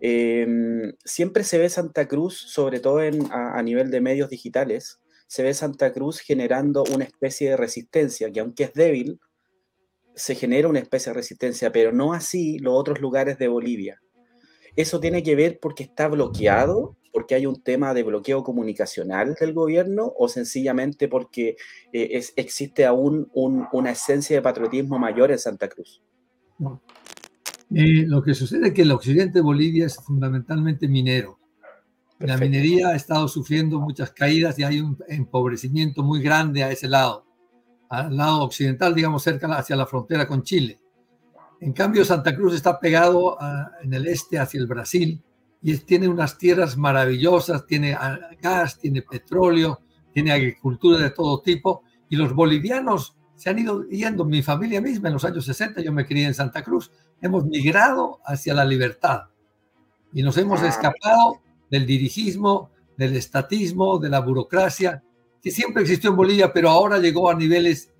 Em, siempre se ve Santa Cruz, sobre todo en, a, nivel de medios digitales, se ve Santa Cruz generando una especie de resistencia, que aunque es débil, se genera una especie de resistencia, pero no así los otros lugares de Bolivia. ¿Eso tiene que ver porque está bloqueado porque hay un tema de bloqueo comunicacional del gobierno o sencillamente porque eh, existe aún una esencia de patriotismo mayor en Santa Cruz? Eh, lo que sucede es que el occidente de Bolivia es fundamentalmente minero. La minería ha estado sufriendo muchas caídas y hay un empobrecimiento muy grande a ese lado, al lado occidental, digamos, cerca hacia la frontera con Chile. En cambio, Santa Cruz está pegado en el este hacia el Brasil y tiene unas tierras maravillosas, tiene gas, tiene petróleo, tiene agricultura de todo tipo, y los bolivianos se han ido yendo, mi familia misma en los años 60, yo me crié en Santa Cruz, hemos migrado hacia la libertad y nos hemos ah. escapado del dirigismo, del estatismo, de la burocracia, que siempre existió en Bolivia, pero ahora llegó a niveles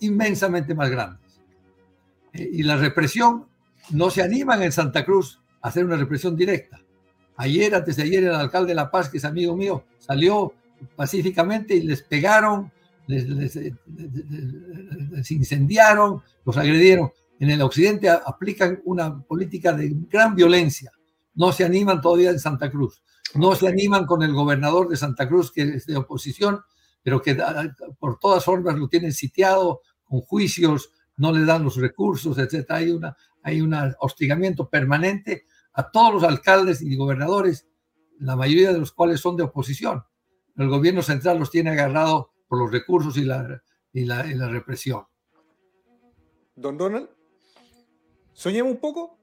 inmensamente más grandes. Eh, y la represión no se animan en Santa Cruz a hacer una represión directa. Ayer, antes de ayer, el alcalde de La Paz, que es amigo mío, salió pacíficamente y les pegaron, les, incendiaron, los agredieron. En el occidente aplican una política de gran violencia no se animan todavía en Santa Cruz. No se animan con el gobernador de Santa Cruz, que es de oposición, pero que por todas formas lo tienen sitiado con juicios, no le dan los recursos, etc. Hay, una, hay un hostigamiento permanente a todos los alcaldes y gobernadores, la mayoría de los cuales son de oposición. El gobierno central los tiene agarrado por los recursos y la, y la, y la represión. Don Ronald, soñemos un poco.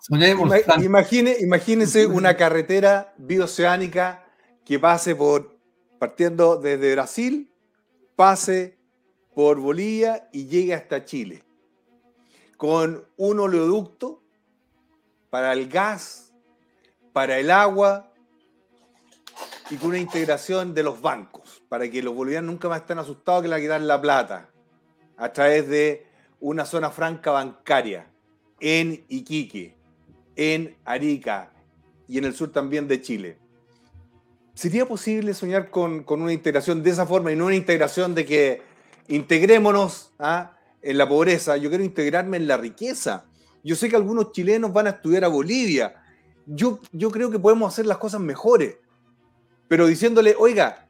Soñemos. imagine, imagínese una carretera bioceánica que pase por, partiendo desde Brasil, pase por Bolivia y llegue hasta Chile, con un oleoducto para el gas, para el agua y con una integración de los bancos, para que los bolivianos nunca más estén asustados que le quitar la plata a través de una zona franca bancaria en Iquique, en Arica y en el sur también de Chile. ¿Sería posible soñar con, una integración de esa forma y no una integración de que integrémonos ¿ah? en la pobreza? Yo quiero integrarme en la riqueza. Yo sé que algunos chilenos van a estudiar a Bolivia. Yo, yo creo que podemos hacer las cosas mejores. Pero diciéndole, oiga,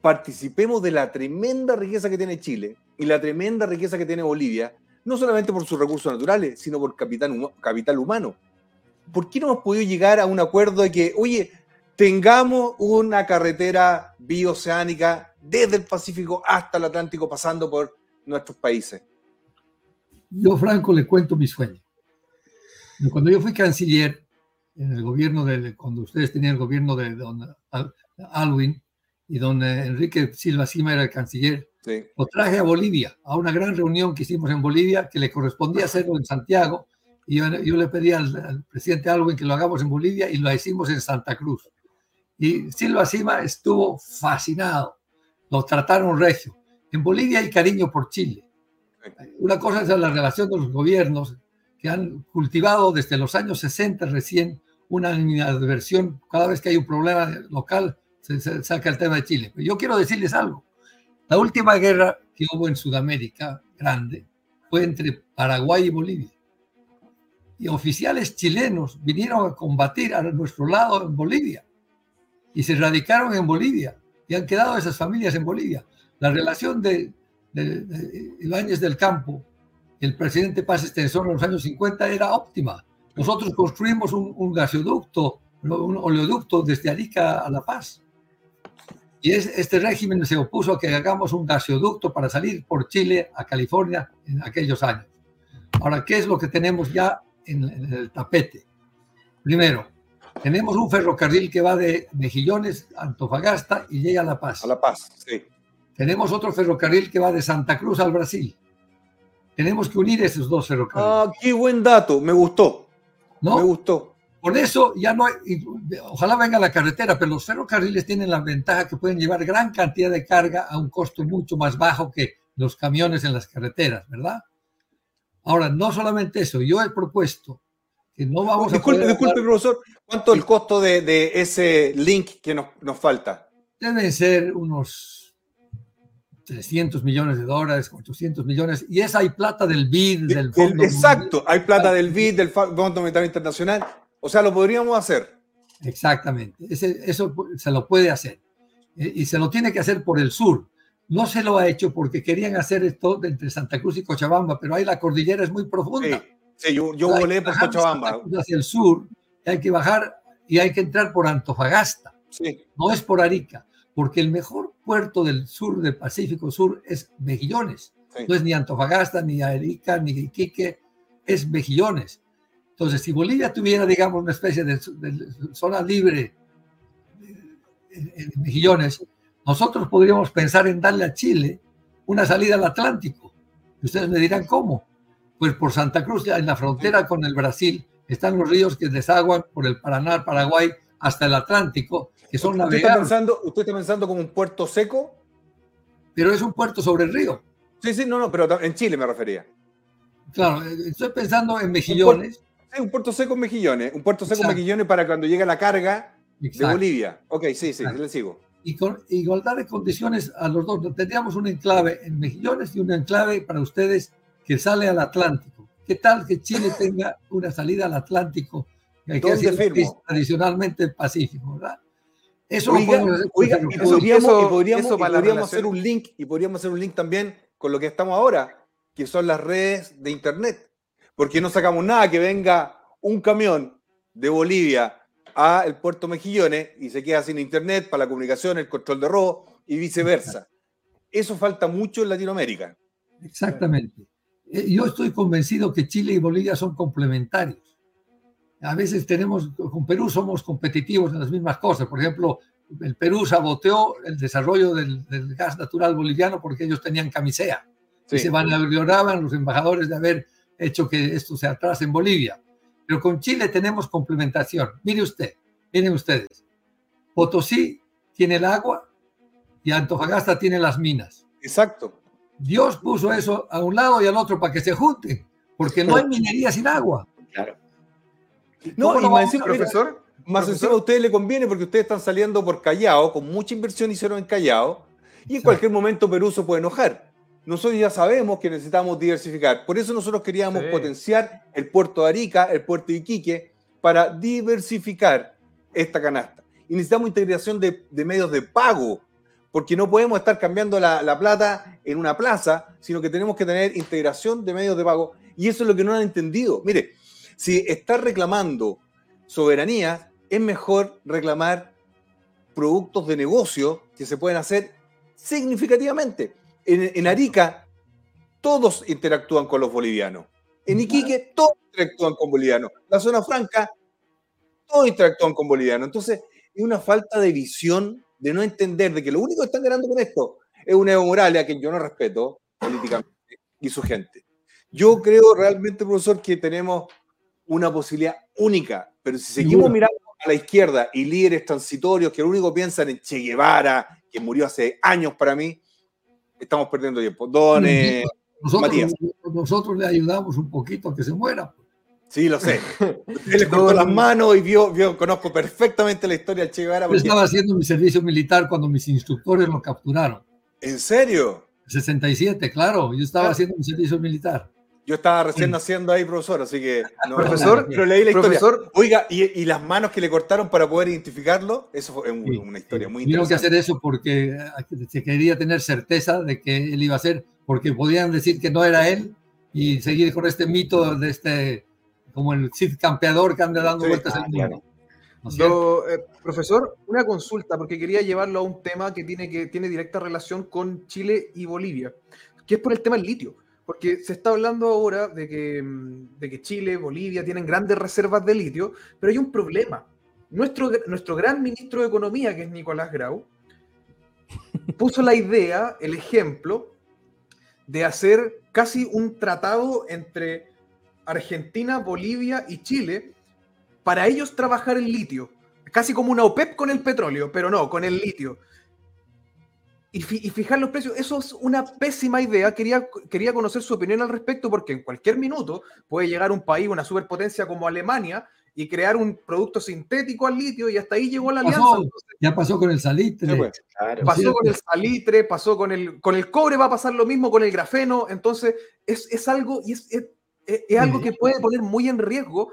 participemos de la tremenda riqueza que tiene Chile y la tremenda riqueza que tiene Bolivia no solamente por sus recursos naturales, sino por capital, capital humano. ¿Por qué no hemos podido llegar a un acuerdo de que, oye, tengamos una carretera bioceánica desde el Pacífico hasta el Atlántico, pasando por nuestros países? Yo, Franco, le cuento mi sueño. Cuando yo fui canciller en el gobierno de, cuando ustedes tenían el gobierno de don Alwin y don Enrique Silva Sima era el canciller, lo traje a Bolivia, a una gran reunión que hicimos en Bolivia, que le correspondía hacerlo en Santiago, y yo, le pedí al, presidente Alwin que lo hagamos en Bolivia y lo hicimos en Santa Cruz. Y Silva Sima estuvo fascinado, lo trataron regio. En Bolivia hay cariño por Chile. Una cosa es la relación de los gobiernos que han cultivado desde los años 60 recién una adversión. Cada vez que hay un problema local, se, se saca el tema de Chile. Pero yo quiero decirles algo. La última guerra que hubo en Sudamérica grande fue entre Paraguay y Bolivia. Y oficiales chilenos vinieron a combatir a nuestro lado en Bolivia y se radicaron en Bolivia y han quedado esas familias en Bolivia. La relación de, de, Ibáñez del Campo, el presidente Paz Extensor en los años 50 era óptima. Nosotros construimos un, un gasoducto, un oleoducto desde Arica a La Paz y este régimen se opuso a que hagamos un gasoducto para salir por Chile a California en aquellos años. Ahora, ¿qué es lo que tenemos ya en, el tapete? Primero, tenemos un ferrocarril que va de Mejillones a Antofagasta y llega a La Paz. A La Paz, sí. Tenemos otro ferrocarril que va de Santa Cruz al Brasil. Tenemos que unir esos dos ferrocarriles. Ah, qué buen dato, me gustó. ¿No? Me gustó. Por eso ya no hay, ojalá venga la carretera, pero los ferrocarriles tienen la ventaja que pueden llevar gran cantidad de carga a un costo mucho más bajo que los camiones en las carreteras, ¿verdad? Ahora, no solamente eso, yo he propuesto no vamos disculpe, a... Disculpe, profesor, ¿cuánto es el costo de, ese link que nos, nos falta? Deben ser unos 300 millones de dólares, 800 millones, y esa hay plata del BID, del Fondo Exacto, hay plata del BID, del Fondo Monetario Internacional, o sea, lo podríamos hacer. Exactamente, eso se lo puede hacer. Eh, y se lo tiene que hacer por el sur. No se lo ha hecho porque querían hacer esto entre Santa Cruz y Cochabamba, pero ahí la cordillera es muy profunda. Sí, yo, yo volé por Cochabamba. Hacia el sur, hay que bajar y hay que entrar por Antofagasta. Sí. No es por Arica, porque el mejor puerto del sur, del Pacífico Sur, es Mejillones. No es ni Antofagasta, ni Arica, ni Iquique, es Mejillones. Entonces, si Bolivia tuviera, digamos, una especie de, zona libre en Mejillones, nosotros podríamos pensar en darle a Chile una salida al Atlántico. Y ustedes me dirán, ¿cómo? Pues por Santa Cruz, en la frontera con el Brasil, están los ríos que desaguan por el Paraná, Paraguay, hasta el Atlántico, que son ¿Usted Está pensando, ¿Usted está pensando como un puerto seco? Pero es un puerto sobre el río. Sí, sí, no, no, pero en Chile me refería. Claro, estoy pensando en Mejillones un puerto seco en Mejillones. Un puerto seco en Mejillones para cuando llegue la carga de Bolivia. Ok, sí, sí, le sigo. Y con igualdad de condiciones a los dos. Tendríamos un enclave en Mejillones y un enclave para ustedes que sale al Atlántico. ¿Qué tal que Chile tenga una salida al Atlántico que tradicionalmente pacífico, ¿verdad? Eso oiga, oiga, y podríamos, podríamos hacer un link, y podríamos hacer un link también con lo que estamos ahora, que son las redes de internet. Porque no sacamos nada que venga un camión de Bolivia a el puerto Mejillones y se queda sin internet para la comunicación, el control de robo y viceversa. Eso falta mucho en Latinoamérica. Exactamente. Eh, yo estoy convencido que Chile y Bolivia son complementarios. A veces tenemos, con Perú somos competitivos en las mismas cosas. Por ejemplo, el Perú saboteó el desarrollo del, gas natural boliviano porque ellos tenían camisea. Y se vanagloriaban los embajadores de haber hecho que esto se atrase en Bolivia. Pero con Chile tenemos complementación. Mire usted, miren ustedes. Potosí tiene el agua y Antofagasta tiene las minas. Exacto. Dios puso eso a un lado y al otro para que se junten, porque no hay minería sin agua. Claro. No, y más encima, profesor, más encima a ustedes le conviene porque ustedes están saliendo por Callao, con mucha inversión hicieron en Callao, y en cualquier momento Perú se puede enojar. Nosotros ya sabemos que necesitamos diversificar. Por eso nosotros queríamos potenciar el puerto de Arica, el puerto de Iquique, para diversificar esta canasta. Y necesitamos integración de, medios de pago, porque no podemos estar cambiando la, la, plata en una plaza, sino que tenemos que tener integración de medios de pago. Y eso es lo que no han entendido. Mire, si está reclamando soberanía, es mejor reclamar productos de negocio que se pueden hacer significativamente. En, Arica, todos interactúan con los bolivianos. En Iquique, todos interactúan con bolivianos. La zona franca, todos interactúan con bolivianos. Entonces, es una falta de visión, de no entender de que lo único que están ganando con esto es un Evo Morales a quien yo no respeto políticamente y su gente. Yo creo realmente, profesor, que tenemos una posibilidad única, pero si seguimos mirando a la izquierda y líderes transitorios que lo único piensan en Che Guevara, que murió hace años para mí, estamos perdiendo tiempo. Don nosotros, Nosotros le ayudamos un poquito a que se muera. Sí, lo sé. Él le cortó las manos y vio, vio, conozco perfectamente la historia del Che Guevara. Yo estaba haciendo mi servicio militar cuando mis instructores lo capturaron. ¿En serio? 67, claro. Yo estaba haciendo mi servicio militar. Yo estaba recién naciendo ahí, profesor, así que. profesor, pero leí la historia. Oiga, ¿y, las manos que le cortaron para poder identificarlo? Eso fue una historia muy interesante. Tuvieron que hacer eso porque eh, se quería tener certeza de que él iba a ser, porque podían decir que no era él y seguir con este mito de este, como el Cid campeador que anda dando vueltas en el mundo. Eh, profesor, una consulta, porque quería llevarlo a un tema que tiene, que tiene directa relación con Chile y Bolivia, que es por el tema del litio. Porque se está hablando ahora de que, mm, de que Chile, Bolivia tienen grandes reservas de litio, pero hay un problema. Nuestro, nuestro gran ministro de Economía, que es Nicolás Grau, puso la idea, el ejemplo, de hacer casi un tratado entre Argentina, Bolivia y Chile para ellos trabajar el litio. Casi como una OPEP con el petróleo, pero no, con el litio y, fijar los precios. Eso es una pésima idea. Quería, quería conocer su opinión al respecto porque en cualquier minuto puede llegar un país, una superpotencia como Alemania, y crear un producto sintético al litio y hasta ahí llegó la alianza. ya pasó con el salitre. Pues, pasó con el salitre, pasó con el, con el cobre, va a pasar lo mismo con el grafeno. Entonces, es, algo, y es, es, algo que puede poner muy en riesgo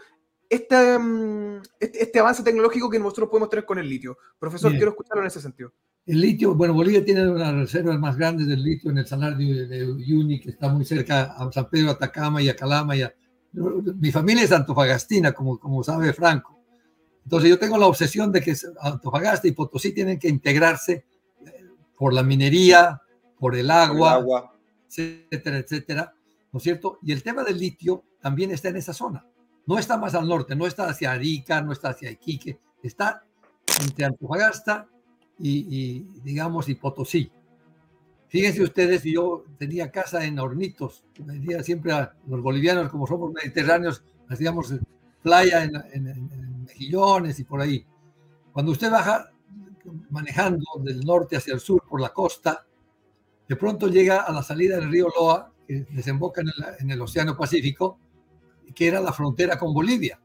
este, mm, este, este, avance tecnológico que nosotros podemos tener con el litio. Profesor, quiero escucharlo en ese sentido. El litio, bueno, Bolivia tiene una de las reservas más grandes del litio en el salar de, Uyuni, que está muy cerca a San Pedro, Atacama y a Calama. Y mi familia es antofagastina, como, como sabe Franco. Entonces yo tengo la obsesión de que Antofagasta y Potosí tienen que integrarse eh, por la minería, por el agua, el agua, etcétera, etcétera, ¿no es cierto? Y el tema del litio también está en esa zona. No está más al norte, no está hacia Arica, no está hacia Iquique, está entre Antofagasta y, digamos, y Potosí. Fíjense ustedes, yo tenía casa en Hornitos, decía siempre a los bolivianos, como somos mediterráneos, hacíamos playa en, Mejillones y por ahí. Cuando usted baja manejando del norte hacia el sur por la costa, de pronto llega a la salida del río Loa, que desemboca en el, Océano Pacífico, que era la frontera con Bolivia.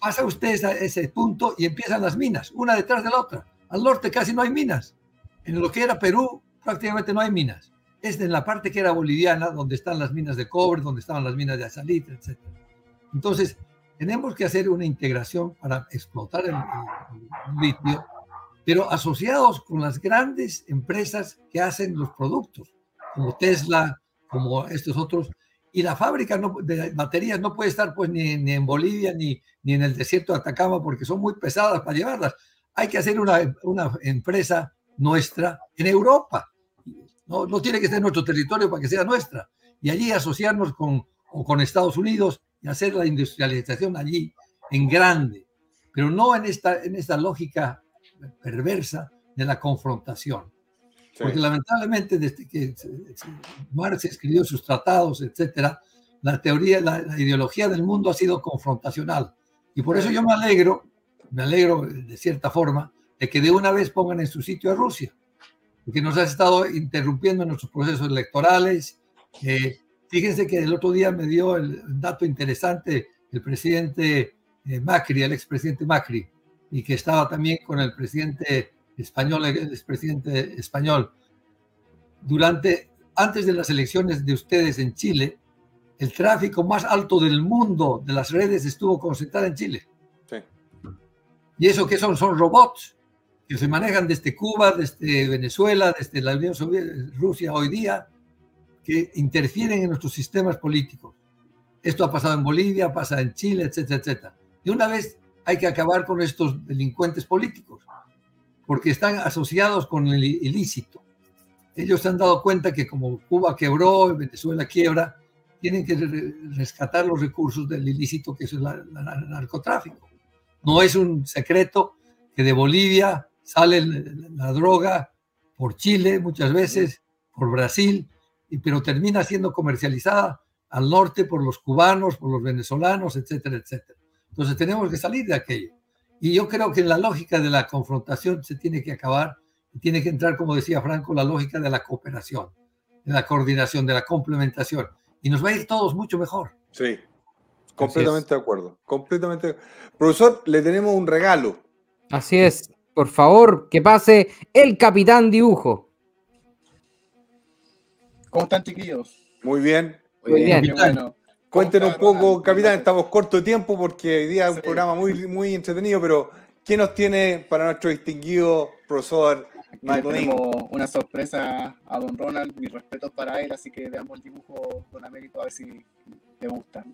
Pasa usted a ese punto y empiezan las minas, una detrás de la otra. Al norte casi no hay minas. En lo que era Perú prácticamente no hay minas. Es en la parte que era boliviana, donde están las minas de cobre, donde estaban las minas de salitre, etc. Entonces, tenemos que hacer una integración para explotar el, litio, pero asociados con las grandes empresas que hacen los productos, como Tesla, como estos otros. Y la fábrica de baterías no puede estar pues ni, ni en Bolivia ni, ni en el desierto de Atacama porque son muy pesadas para llevarlas. Hay que hacer una, una empresa nuestra en Europa. No, no tiene que ser nuestro territorio para que sea nuestra. Y allí asociarnos con, o con Estados Unidos y hacer la industrialización allí en grande, pero no en esta, en esta lógica perversa de la confrontación. Porque lamentablemente desde que Marx escribió sus tratados, etcétera, la teoría, la, la, ideología del mundo ha sido confrontacional. Y por eso yo me alegro, me alegro de cierta forma, de que de una vez pongan en su sitio a Rusia, porque nos ha estado interrumpiendo en nuestros procesos electorales. Eh, fíjense que el otro día me dio el dato interesante el presidente eh, Macri, el expresidente Macri, y que estaba también con el presidente español, el expresidente español. Durante, antes de las elecciones de ustedes en Chile, el tráfico más alto del mundo de las redes estuvo concentrado en Chile. Sí. ¿Y eso qué son? Son robots que se manejan desde Cuba, desde Venezuela, desde la Unión Soviética, Rusia hoy día, que interfieren en nuestros sistemas políticos. Esto ha pasado en Bolivia, pasa en Chile, etcétera, etcétera. Y una vez hay que acabar con estos delincuentes políticos, porque están asociados con el ilícito. Ellos se han dado cuenta que como Cuba quebró, Venezuela quiebra, tienen que rescatar los recursos del ilícito que es el narcotráfico. No es un secreto que de Bolivia sale la droga por Chile muchas veces, por Brasil, pero termina siendo comercializada al norte por los cubanos, por los venezolanos, etcétera, etcétera. Entonces tenemos que salir de aquello. Y yo creo que la lógica de la confrontación se tiene que acabar y tiene que entrar, como decía Franco, la lógica de la cooperación, de la coordinación, de la complementación. Y nos va a ir todos mucho mejor. Sí, completamente de acuerdo. Completamente. Profesor, le tenemos un regalo. Así es. Por favor, que pase el capitán dibujo. ¿Cómo están, chiquillos? Muy bien. Muy bien. Bueno. Cuéntenos un poco, capitán, estamos corto de tiempo porque hoy día es un programa muy, muy entretenido, pero ¿qué nos tiene para nuestro distinguido profesor Tenemos una sorpresa a don Ronald, mis respetos para él, así que veamos el dibujo con Américo a ver si te gusta.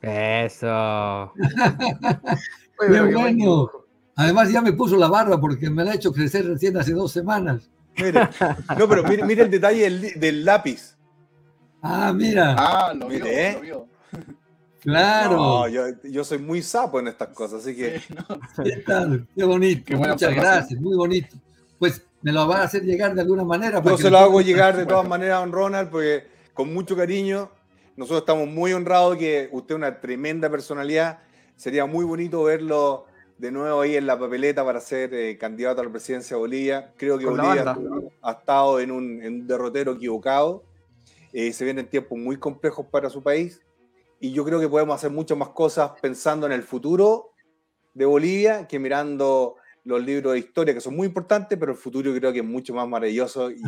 Eso. [laughs] bueno. Además ya me puso la barba porque me la ha hecho crecer recién hace dos semanas. Mire, no, pero mire, el detalle del, lápiz. Ah, mira. Ah, lo vio, ¿eh? lo vio. Claro. yo, soy muy sapo en estas cosas, así que. ¿Qué tal? Qué bonito. Muchas gracias, muy bonito. Pues me lo va a hacer llegar de alguna manera. Yo se lo hago llegar de todas maneras a don Ronald, porque con mucho cariño. Nosotros estamos muy honrados que usted es una tremenda personalidad. Sería muy bonito verlo de nuevo ahí en la papeleta para ser eh, candidato a la presidencia de Bolivia. Creo que Bolivia ha estado en un, derrotero equivocado. Eh, se vienen tiempos muy complejos para su país y yo creo que podemos hacer muchas más cosas pensando en el futuro de Bolivia que mirando los libros de historia que son muy importantes, pero el futuro creo que es mucho más maravilloso y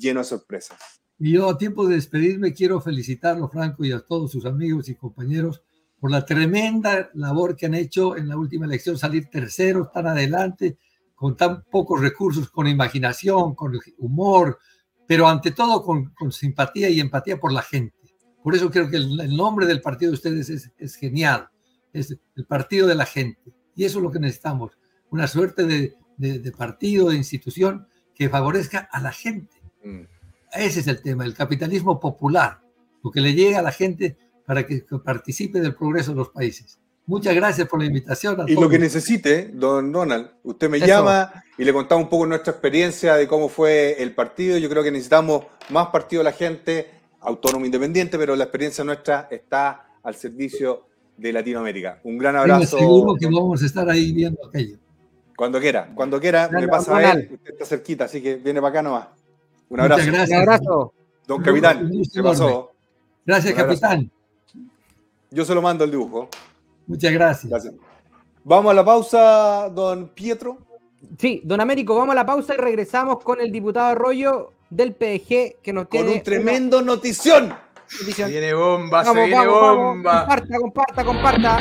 lleno de sorpresas. Y yo a tiempo de despedirme quiero felicitarlo, Franco, y a todos sus amigos y compañeros por la tremenda labor que han hecho en la última elección, salir terceros tan adelante, con tan pocos recursos, con imaginación, con humor, pero ante todo con, simpatía y empatía por la gente. Por eso creo que el, nombre del partido de ustedes es, genial, es el partido de la gente. Y eso es lo que necesitamos, una suerte de, de partido, de institución que favorezca a la gente. Mm. Ese es el tema, el capitalismo popular, lo que le llega a la gente para que participe del progreso de los países. Muchas gracias por la invitación. y lo que necesite, don Donald, usted me llama y le contamos un poco nuestra experiencia de cómo fue el partido. Yo creo que necesitamos más partido de la gente, autónomo independiente, pero la experiencia nuestra está al servicio de Latinoamérica. Un gran abrazo. Seguro que vamos a estar ahí viendo aquello. Cuando quiera, cuando quiera, me pasa a ver, usted está cerquita, así que viene para acá nomás. Un abrazo. Muchas gracias. Un abrazo. Don Capitán, ¿qué pasó? Gracias, Capitán. Yo se lo mando el dibujo. Muchas gracias. Vamos a la pausa, don Pietro. Sí, don Américo, vamos a la pausa y regresamos con el diputado Arroyo del PDG que nos tiene. Con un tremendo notición. Se viene bomba, se viene bomba. Comparta, comparta, comparta.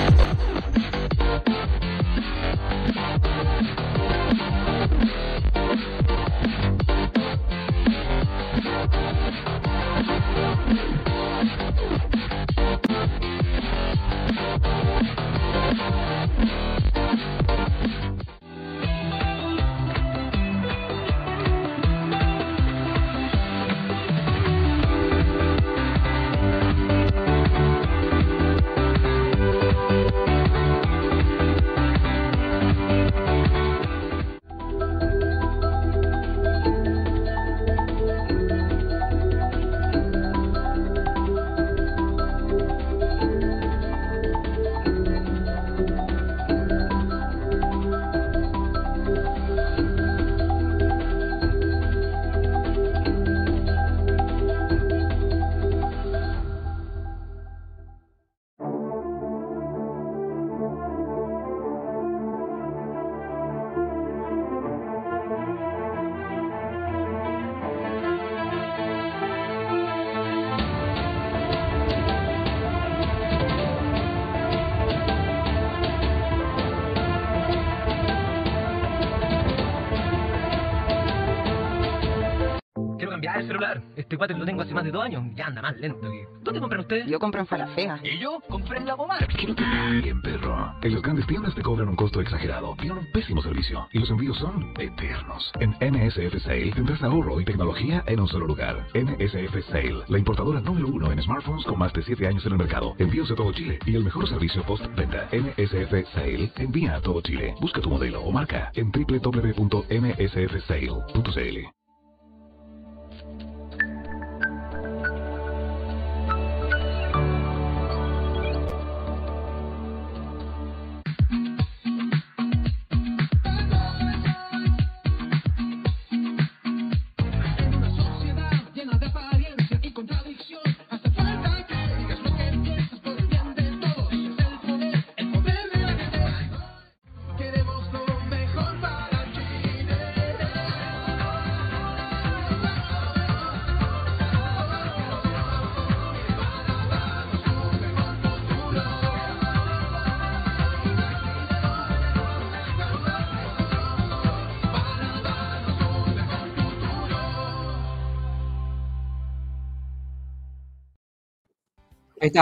Este cuate lo tengo hace más de dos años. Ya anda más lento que. ¿Dónde compran ustedes? Yo compro en Falafea. ¿Y yo? Compré en la Pomar. Bien, perro. En los grandes tiendas te cobran un costo exagerado. Tienen un pésimo servicio. Y los envíos son eternos. En NSF Sale tendrás ahorro y tecnología en un solo lugar. NSF Sale, la importadora número uno en smartphones con más de 7 años en el mercado. Envíos a todo Chile. Y el mejor servicio post-venta. NSF Sale envía a todo Chile. Busca tu modelo o marca en www.nsfsale.cl.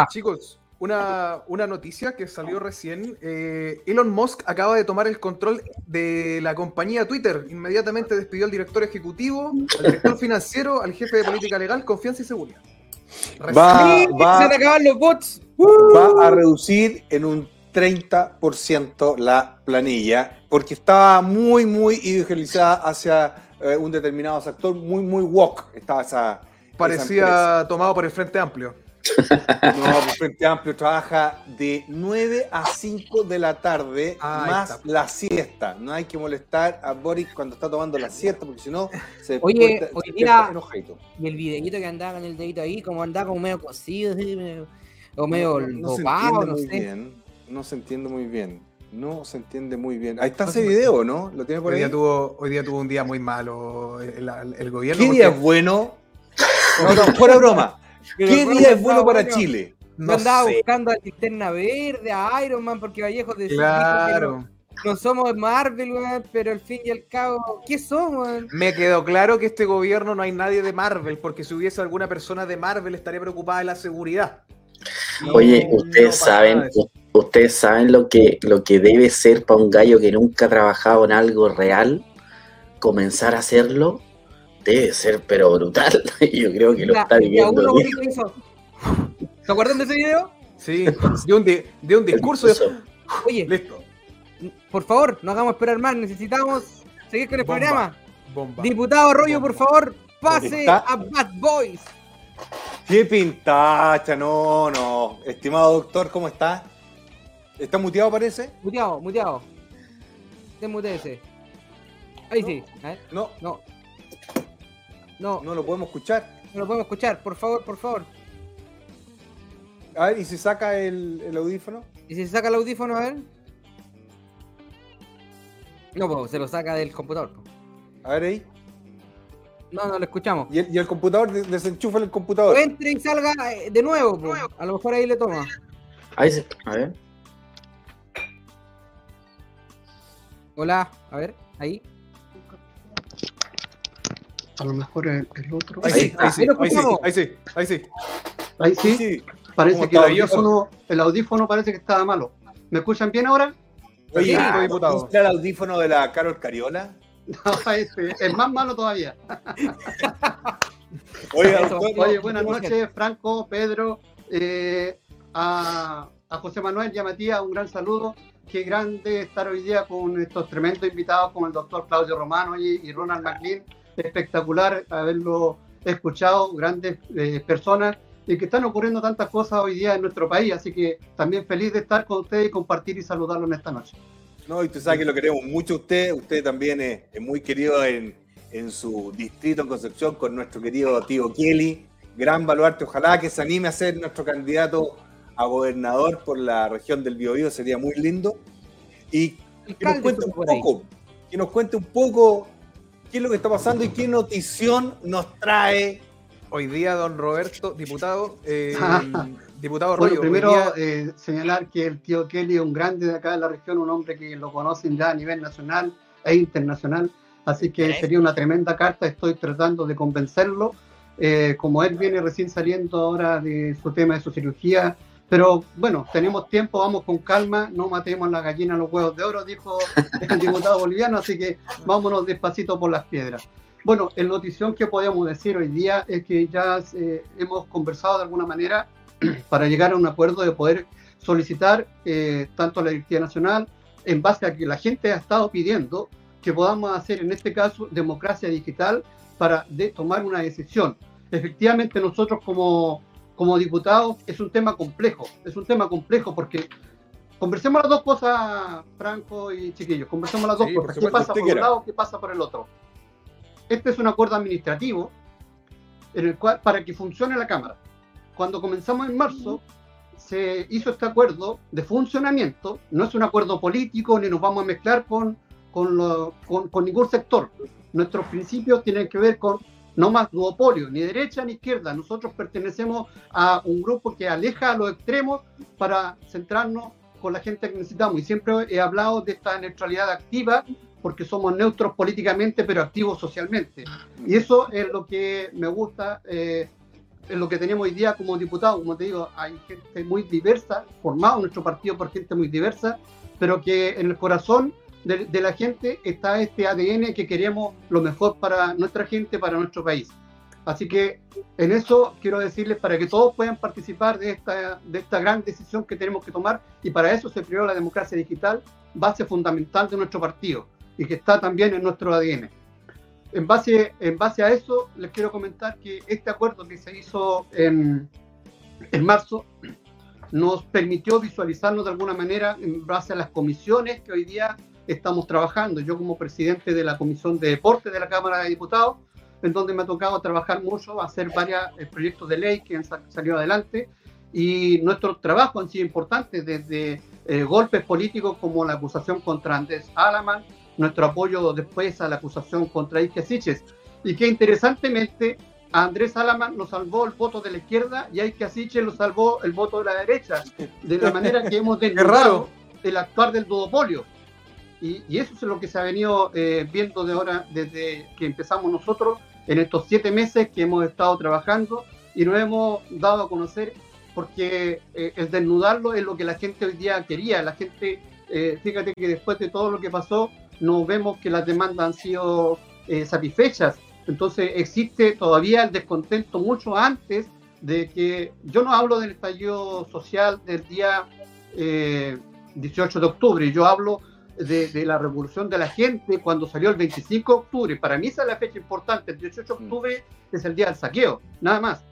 Chicos, una, noticia que salió recién. Eh, Elon Musk acaba de tomar el control de la compañía Twitter. Inmediatamente despidió al director ejecutivo, al director [laughs] financiero, al jefe de política legal, confianza y seguridad. Va, va, los bots. va a reducir en un 30% la planilla porque estaba muy, muy idealizada hacia eh, un determinado sector, muy, muy woke. Estaba esa. Parecía tomado por el Frente Amplio. No, el Frente Amplio trabaja de 9 a 5 de la tarde, más la siesta. No hay que molestar a Boris cuando está tomando la siesta, porque si no se Oye, hoy día, y el videito que andaba con el dedito ahí, como andaba como medio cocido, o medio no, no, se Bien, no se entiende muy bien. No se entiende muy bien. Ahí está ese video, ¿no? ¿Lo tiene por hoy ahí? Día tuvo, hoy día tuvo un día muy malo el, gobierno. ¿Qué día es bueno? [laughs] No, no, fuera broma. ¿Qué día es bueno para Chile? No andaba buscando a Linterna Verde, a Iron Man, porque Vallejo decía claro. que no, somos Marvel, pero al fin y al cabo, ¿qué somos? Me quedó claro que este gobierno no hay nadie de Marvel, porque si hubiese alguna persona de Marvel estaría preocupada de la seguridad. Oye, ustedes saben, ustedes saben lo que, lo que debe ser para un gallo que nunca ha trabajado en algo real, comenzar a hacerlo debe ser pero brutal. [laughs] Yo creo que lo está viviendo. ¿Se acuerdan de ese video? Sí, de un, de, un discurso. Oye, listo. Por favor, no hagamos esperar más, necesitamos seguir con el programa. Diputado Arroyo, por favor, pase a Bad Boys. Qué pintacha, no, no. Estimado doctor, ¿cómo está? ¿Está muteado, parece? Muteado, muteado. ese. Ahí sí. No. No. No. No lo podemos escuchar. No lo podemos escuchar, por favor, por favor. A ver, ¿y si saca el, audífono? ¿Y si se saca el audífono, a ver? No, pues se lo saca del computador. A ver ahí. No, no lo escuchamos. ¿Y el, y el computador? Desenchufa el computador. entre y salga eh, de nuevo, pues. A lo mejor ahí le toma. Ahí se... A ver. Hola, a ver, ahí. A lo mejor el, el otro. Ahí, sí, ahí, sí, ahí, sí, ahí sí, ahí sí. Ahí sí. Parece que el audífono, el audífono parece que estaba malo. ¿Me escuchan bien ahora? Oye, sí, diputado. el audífono de la Carol Cariola? [laughs] No, este, es más malo todavía. [laughs] Oye, [laughs] Oye buenas noches, Franco, Pedro, eh, a, a, José Manuel y a Matías, un gran saludo. Qué grande estar hoy día con estos tremendos invitados como el doctor Claudio Romano y, y Ronald McLean. Espectacular haberlo escuchado, grandes eh, personas y que están ocurriendo tantas cosas hoy día en nuestro país. Así que también feliz de estar con ustedes y compartir y saludarlo en esta noche. No, y tú sabes que lo queremos mucho a usted. Usted también es, es muy querido en, en, su distrito, en Concepción, con nuestro querido tío Kelly. Gran baluarte. Ojalá que se anime a ser nuestro candidato a gobernador por la región del Biobío. Sería muy lindo. Y que nos cuente un poco, que nos cuente un poco qué es lo que está pasando y qué notición nos trae hoy día, don Roberto, diputado. Eh, Diputado bueno, primero eh, señalar que el tío Kelly es un grande de acá de la región, un hombre que lo conocen ya a nivel nacional e internacional, así que sería una tremenda carta, estoy tratando de convencerlo, eh, como él viene recién saliendo ahora de su tema de su cirugía, pero bueno, tenemos tiempo, vamos con calma, no matemos la gallina los huevos de oro, dijo el [laughs] diputado boliviano, así que vámonos despacito por las piedras. Bueno, en notición que podemos decir hoy día es que ya eh, hemos conversado de alguna manera [clears throat] para llegar a un acuerdo de poder solicitar eh, tanto a la Directiva Nacional en base a que la gente ha estado pidiendo que podamos hacer en este caso democracia digital para de, tomar una decisión. Efectivamente nosotros como, como diputados es un tema complejo, es un tema complejo porque conversemos las dos cosas, Franco y Chiquillos, conversemos las dos sí, cosas. ¿Qué pasa por un lado, qué pasa por el otro? Este es un acuerdo administrativo en el cual, para que funcione la Cámara cuando comenzamos en marzo, se hizo este acuerdo de funcionamiento, no es un acuerdo político ni nos vamos a mezclar con, con, con, ningún sector. Nuestros principios tienen que ver con no más duopolio, ni derecha ni izquierda. Nosotros pertenecemos a un grupo que aleja a los extremos para centrarnos con la gente que necesitamos. Y siempre he hablado de esta neutralidad activa porque somos neutros políticamente pero activos socialmente. Y eso es lo que me gusta eh, en lo que tenemos hoy día como diputados. Como te digo, hay gente muy diversa, formado nuestro partido por gente muy diversa, pero que en el corazón de, de, la gente está este ADN que queremos lo mejor para nuestra gente, para nuestro país. Así que en eso quiero decirles para que todos puedan participar de esta, de esta gran decisión que tenemos que tomar y para eso se creó la democracia digital, base fundamental de nuestro partido y que está también en nuestro ADN en base, en base a eso, les quiero comentar que este acuerdo que se hizo en, en marzo nos permitió visualizarnos de alguna manera en base a las comisiones que hoy día estamos trabajando. Yo como presidente de la Comisión de Deporte de la Cámara de Diputados, en donde me ha tocado trabajar mucho, hacer varios eh, proyectos de ley que han salido adelante y nuestros trabajos han sido importantes desde eh, golpes políticos como la acusación contra Andrés Alaman, nuestro apoyo después a la acusación contra Ike Siches. Y que interesantemente a Andrés Alaman lo salvó el voto de la izquierda y a Ike Siches lo salvó el voto de la derecha, de la manera que hemos [laughs] desnudado el actuar del duopolio. Y, y, eso es lo que se ha venido eh, viendo de ahora desde que empezamos nosotros en estos siete meses que hemos estado trabajando y nos hemos dado a conocer porque eh, el desnudarlo es lo que la gente hoy día quería. La gente, eh, fíjate que después de todo lo que pasó, no vemos que las demandas han sido eh, satisfechas. Entonces existe todavía el descontento mucho antes de que yo no hablo del estallido social del día 18 eh, de octubre, yo hablo de, la revolución de la gente cuando salió el 25 de octubre. Para mí esa es la fecha importante. El 18 de octubre es el día del saqueo, nada más.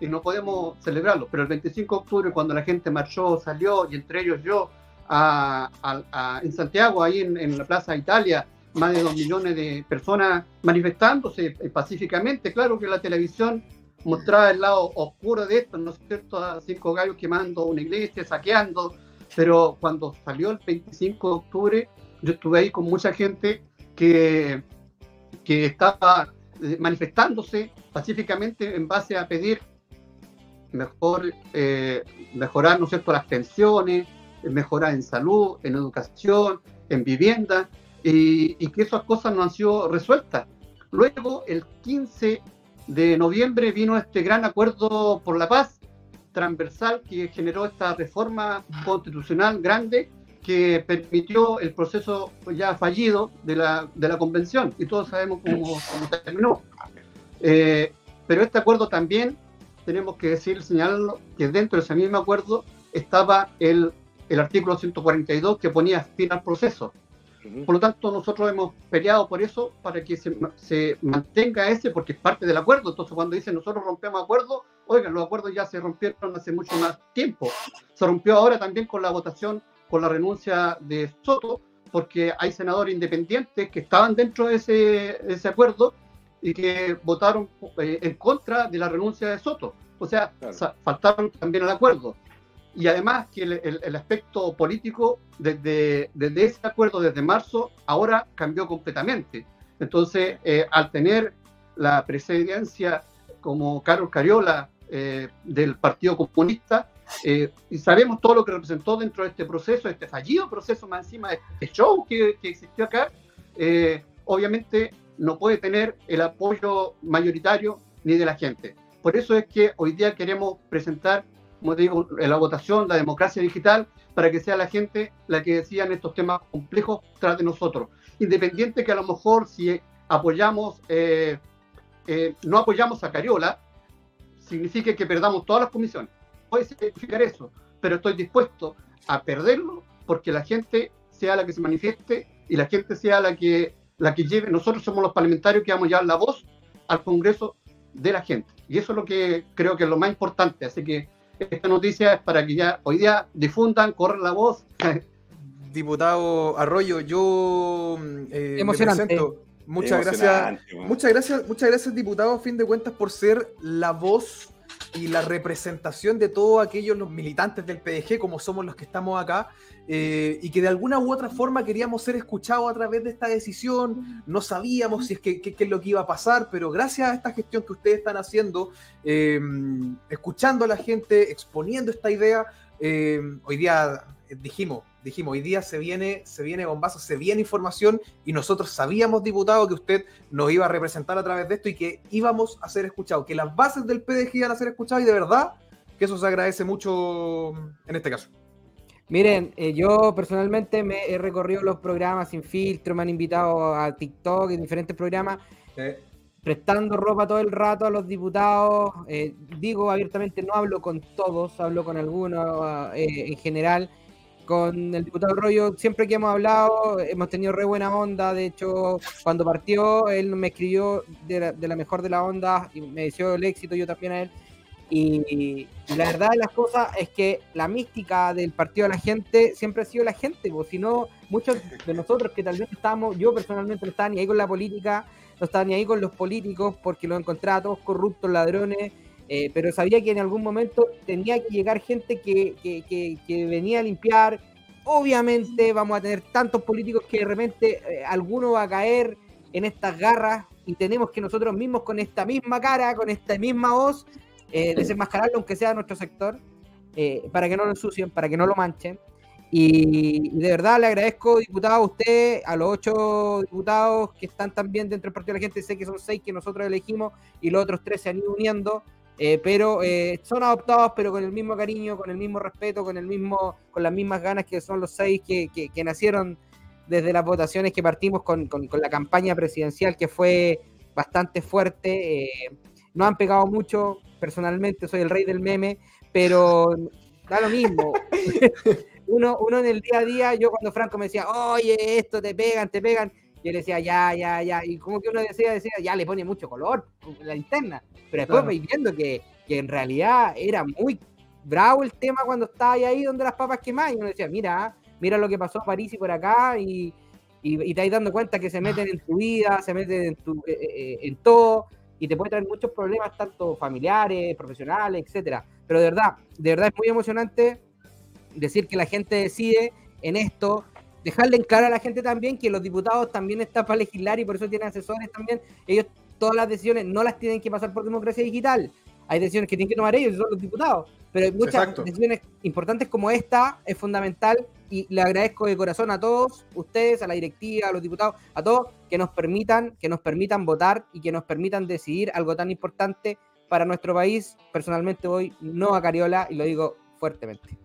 Y no podemos celebrarlo. Pero el 25 de octubre, cuando la gente marchó, salió, y entre ellos yo, en Santiago, ahí en, la Plaza Italia, más de dos millones de personas manifestándose eh, pacíficamente. Claro que la televisión mostraba el lado oscuro de esto, ¿no es cierto? A cinco gallos quemando una iglesia, saqueando, pero cuando salió el 25 de octubre, yo estuve ahí con mucha gente que, que estaba eh, manifestándose pacíficamente en base a pedir mejor, eh, mejorar ¿no cierto? las pensiones, mejorar en salud, en educación, en vivienda, y, y, que esas cosas no han sido resueltas. Luego, el 15 de noviembre vino este gran acuerdo por la paz transversal que generó esta reforma constitucional grande que permitió el proceso ya fallido de la, de la convención y todos sabemos cómo, terminó. Eh, pero este acuerdo también, tenemos que decir, señalarlo, que dentro de ese mismo acuerdo estaba el, el artículo 142 que ponía fin al proceso. Por lo tanto, nosotros hemos peleado por eso, para que se, se, mantenga ese, porque es parte del acuerdo. Entonces, cuando dicen nosotros rompemos acuerdos, oigan, los acuerdos ya se rompieron hace mucho más tiempo. Se rompió ahora también con la votación con la renuncia de Soto, porque hay senadores independientes que estaban dentro de ese, ese acuerdo y que votaron eh, en contra de la renuncia de Soto. O sea, faltaron también al acuerdo. Y además que el, el, aspecto político desde, desde, ese acuerdo, desde marzo, ahora cambió completamente. Entonces, eh, al tener la presidencia como Carlos Cariola eh, del Partido Comunista, eh, y sabemos todo lo que representó dentro de este proceso, este fallido proceso más encima de este show que, que existió acá, eh, obviamente no puede tener el apoyo mayoritario ni de la gente. Por eso es que hoy día queremos presentar, como digo, la votación, la democracia digital, para que sea la gente la que decían estos temas complejos tras de nosotros. Independiente que a lo mejor si apoyamos, eh, no apoyamos a Cariola, signifique que perdamos todas las comisiones puede significar eso, pero estoy dispuesto a perderlo porque la gente sea la que se manifieste y la gente sea la que, la que lleve. Nosotros somos los parlamentarios que vamos a llevar la voz al Congreso de la gente. Y eso es lo que creo que es lo más importante. Así que esta noticia es para que ya hoy día difundan, corran la voz. [laughs] Diputado Arroyo, yo eh, Emocionante. Muchas gracias. Muchas gracias, muchas gracias, diputado, a fin de cuentas, por ser la voz y la representación de todos aquellos los militantes del PDG, como somos los que estamos acá, eh, y que de alguna u otra forma queríamos ser escuchados a través de esta decisión. No sabíamos si es que, qué es lo que iba a pasar, pero gracias a esta gestión que ustedes están haciendo, eh, escuchando a la gente, exponiendo esta idea, eh, hoy día dijimos, dijimos, hoy día se viene, se viene bombazo, se viene información y nosotros sabíamos, diputado, que usted nos iba a representar a través de esto y que íbamos a ser escuchados, que las bases del PDG iban a ser escuchadas y de verdad que eso se agradece mucho en este caso. Miren, eh, yo personalmente me he recorrido los programas sin filtro, me han invitado a TikTok y diferentes programas. prestando ropa todo el rato a los diputados. Eh, digo abiertamente, no hablo con todos, hablo con algunos eh, en general con el diputado Rollo, siempre que hemos hablado, hemos tenido re buena onda. De hecho, cuando partió, él me escribió de la, mejor de la onda y me deseó el éxito, yo también a él. Y, la verdad de las cosas es que la mística del partido de la gente siempre ha sido la gente, pues, si no, muchos de nosotros que tal vez estamos, yo personalmente no estaba ni ahí con la política, no estaba ni ahí con los políticos, porque los encontraba todos corruptos, ladrones, eh, pero sabía que en algún momento tenía que llegar gente que, que, venía a limpiar. Obviamente vamos a tener tantos políticos que de repente eh, alguno va a caer en estas garras y tenemos que nosotros mismos con esta misma cara, con esta misma voz, eh, desenmascararlo aunque sea nuestro sector, para que no lo ensucien, para que no lo manchen. Y, de verdad le agradezco, diputado, a usted, a los ocho diputados que están también dentro del Partido de la Gente, sé que son seis que nosotros elegimos y los otros tres se han ido uniendo. Eh, pero eh, son adoptados, pero con el mismo cariño, con el mismo respeto, con el mismo, con las mismas ganas que son los seis que, que, nacieron desde las votaciones que partimos con, con, la campaña presidencial, que fue bastante fuerte. Eh, no han pegado mucho, personalmente soy el rey del meme, pero da lo mismo. [laughs] [laughs] uno, uno en el día a día, yo cuando Franco me decía, oye, esto te pegan, te pegan, yo le decía, ya, ya, ya. Y como que uno decía, decía, ya le pone mucho color la interna. Pero después claro. viendo que, que, en realidad era muy bravo el tema cuando estaba ahí donde las papas quemaban. Y uno decía, mira, mira lo que pasó a París y por acá. Y, y, te ahí dando cuenta que se meten en tu vida, se meten en, tu, eh, eh, en todo. Y te puede traer muchos problemas, tanto familiares, profesionales, etcétera. Pero de verdad, de verdad es muy emocionante decir que la gente decide en esto dejarle en claro a la gente también que los diputados también están para legislar y por eso tienen asesores también. Ellos todas las decisiones no las tienen que pasar por democracia digital. Hay decisiones que tienen que tomar ellos, son los diputados. Pero hay muchas decisiones importantes como esta, es fundamental y le agradezco de corazón a todos ustedes, a la directiva, a los diputados, a todos que nos permitan, que nos permitan votar y que nos permitan decidir algo tan importante para nuestro país. Personalmente voy no a Cariola y lo digo fuertemente.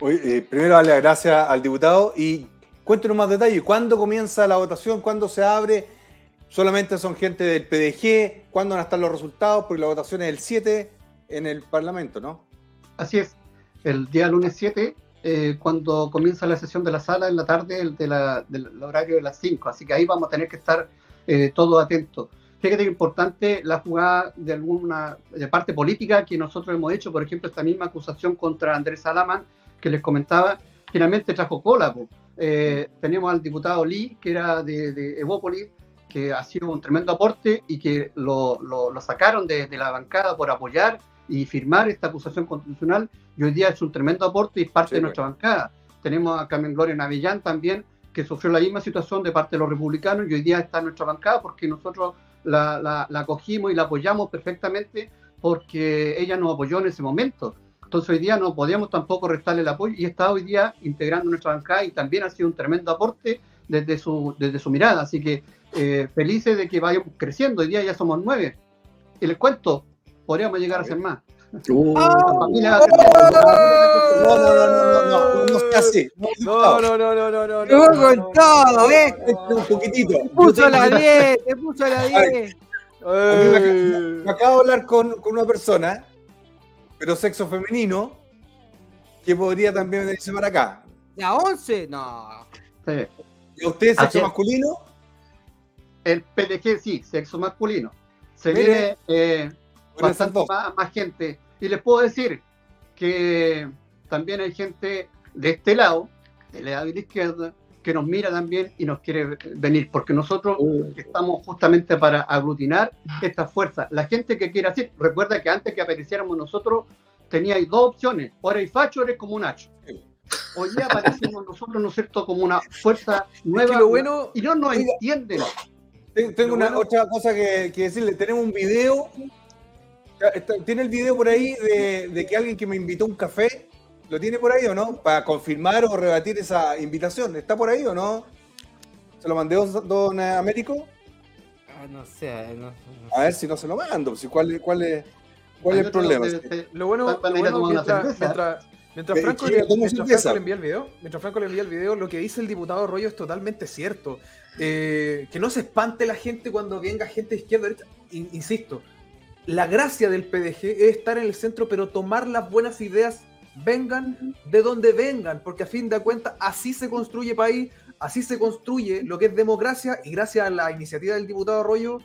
Eh, primero darle las gracias al diputado y cuéntenos más detalles. ¿Cuándo comienza la votación? ¿Cuándo se abre? Solamente son gente del PDG. ¿Cuándo van a estar los resultados? Porque la votación es el 7 en el Parlamento, ¿no? Así es. El día lunes 7, eh, cuando comienza la sesión de la sala en la tarde el del horario de las 5. Así que ahí vamos a tener que estar eh, todos atentos. Fíjate que importante la jugada de alguna de parte política que nosotros hemos hecho, por ejemplo, esta misma acusación contra Andrés Salaman que les comentaba, finalmente trajo cola. Eh, tenemos al diputado Lee, que era de, de Evópolis, que ha sido un tremendo aporte y que lo, lo, sacaron de, de, la bancada por apoyar y firmar esta acusación constitucional. Y hoy día es un tremendo aporte y es parte de nuestra bancada. Tenemos a Carmen Gloria Navillán también, que sufrió la misma situación de parte de los republicanos y hoy día está en nuestra bancada porque nosotros la, la, la acogimos y la apoyamos perfectamente porque ella nos apoyó en ese momento. Entonces hoy día no podíamos tampoco restarle el apoyo y está hoy día integrando nuestra bancada y también ha sido un tremendo aporte desde su, desde su mirada. Así que eh, felices de que vayamos creciendo. Hoy día ya somos nueve. Y les cuento, podríamos llegar a ser más. Uh. no, no, no, no, no, no, no así. No, no, no, no, no, no. no con todo, ¿eh? Un poquitito. Te puso la 10, te puso la 10. Me acabo de hablar con, con una persona pero sexo femenino, que podría también venirse para acá. ¿La 11? No. ¿Y usted, sexo masculino? El PDG, sí, sexo masculino. Se viene eh, bastante más, más, gente. Y les puedo decir que también hay gente de este lado, de la izquierda, que nos mira también y nos quiere venir, porque nosotros estamos justamente para aglutinar estas fuerzas. La gente que quiere hacer, recuerda que antes que apareciéramos nosotros, teníais dos opciones, o eres facho o eres como un hacho. [laughs] Hoy día aparecemos nosotros, ¿no es cierto?, como una fuerza nueva bueno, y no nos entienden. Tengo una otra cosa que, decirle, tenemos un video, tiene el video por ahí de, de que alguien que me invitó a un café ¿Lo tiene por ahí o no? Para confirmar o rebatir esa invitación. ¿Está por ahí o no? ¿Se lo mandé don Américo? Ah, no sé. A ver si no se lo mando. Si, ¿Cuál, cuál es, cuál es el problema? Lo bueno, lo bueno mientras, mientras, [laughs] mientras, Franco, le, mientras Franco le envía el video, mientras Franco le envía el video, lo que dice el diputado Rollo es totalmente cierto. Eh, que no se espante la gente cuando venga gente de izquierda derecha. Insisto, la gracia del PDG es estar en el centro, pero tomar las buenas ideas vengan de donde vengan, porque a fin de cuentas así se construye país, así se construye lo que es democracia y gracias a la iniciativa del diputado Arroyo,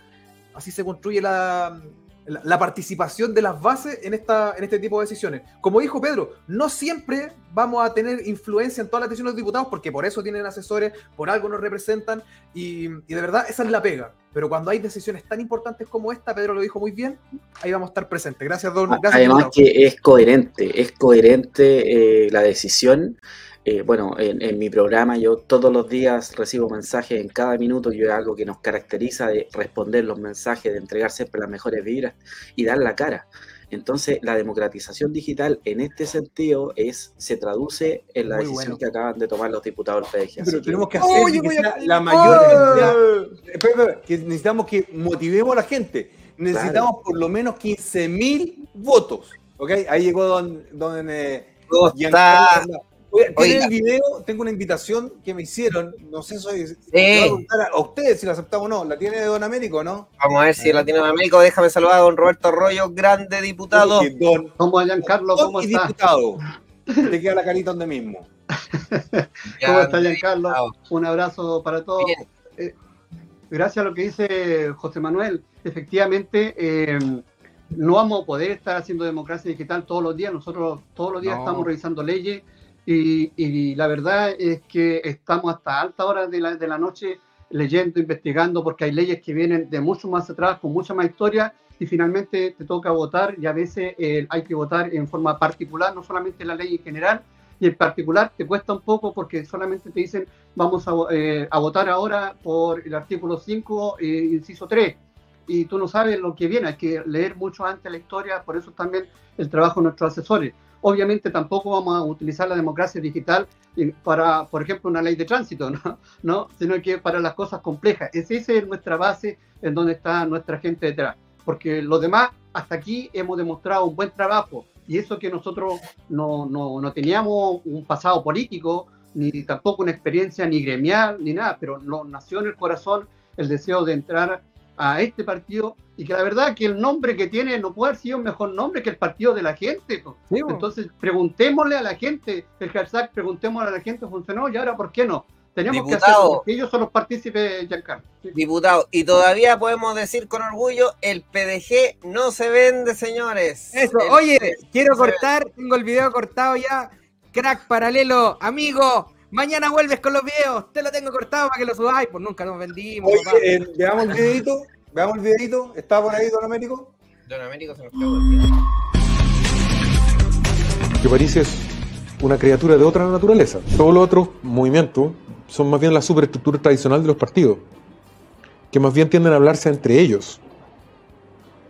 así se construye la, la, participación de las bases en, esta, en este tipo de decisiones. Como dijo Pedro, no siempre vamos a tener influencia en todas las decisiones de los diputados, porque por eso tienen asesores, por algo nos representan, y, y, de verdad esa es la pega. Pero cuando hay decisiones tan importantes como esta, Pedro lo dijo muy bien, ahí vamos a estar presentes. Gracias, Don. Gracias, Además que es coherente, es coherente eh, la decisión eh, bueno, en, mi programa yo todos los días recibo mensajes en cada minuto, yo es algo que nos caracteriza de responder los mensajes, de entregar siempre las mejores vibras y dar la cara. Entonces, la democratización digital en este sentido es se traduce en la decisión que acaban de tomar los diputados del PDG. Pero tenemos que hacer que la mayor cantidad. que necesitamos que motivemos a la gente. Necesitamos por lo menos 15.000 votos. ¿Ok? Ahí llegó don, don eh, Oye, el video, tengo una invitación que me hicieron, no sé si a, ustedes si la aceptamos o no, ¿la tiene Don Américo no? Vamos a ver si la tiene Don Américo, déjame saludar a Don Roberto Arroyo, grande diputado. don, ¿Cómo Giancarlo? ¿Cómo está? diputado, [laughs] te queda la carita donde mismo. [laughs] ¿Cómo está Giancarlo? Un abrazo para todos. Eh, gracias a lo que dice José Manuel, efectivamente... Eh, no vamos a poder estar haciendo democracia digital todos los días. Nosotros todos los días estamos revisando leyes, y, la verdad es que estamos hasta alta hora de la, de la noche leyendo, investigando, porque hay leyes que vienen de mucho más atrás, con mucha más historia, y finalmente te toca votar, y a veces eh, hay que votar en forma particular, no solamente la ley en general, y en particular te cuesta un poco porque solamente te dicen vamos a, eh, a votar ahora por el artículo 5, eh, inciso 3, y tú no sabes lo que viene, hay que leer mucho antes la historia, por eso también el trabajo de nuestros asesores. Obviamente tampoco vamos a utilizar la democracia digital para, por ejemplo, una ley de tránsito, [laughs] ¿no? ¿no? sino que para las cosas complejas. Esa es nuestra base en donde está nuestra gente detrás. Porque los demás, hasta aquí hemos demostrado un buen trabajo. Y eso que nosotros no, no, no teníamos un pasado político, ni tampoco una experiencia ni gremial, ni nada, pero nos nació en el corazón el deseo de entrar a este partido y que la verdad que el nombre que tiene no puede haber sido un mejor nombre que el partido de la gente. Entonces preguntémosle a la gente, el hashtag preguntémosle a la gente funcionó y ahora ¿por qué no? Tenemos que hacerlo porque ellos son los partícipes, Giancarlo. Diputado, y todavía podemos decir con orgullo, el PDG no se vende, señores. Eso, oye, quiero cortar, tengo el video cortado ya, crack paralelo, amigo, Mañana vuelves con los videos. Te lo tengo cortado para que lo subáis. Pues nunca nos vendimos. Oye, eh, veamos el videito. Veamos el videito. ¿Está por ahí Don Américo? Don Américo se nos quedó Que París es una criatura de otra naturaleza. Todos los otros movimientos son más bien la superestructura tradicional de los partidos, que más bien tienden a hablarse entre ellos.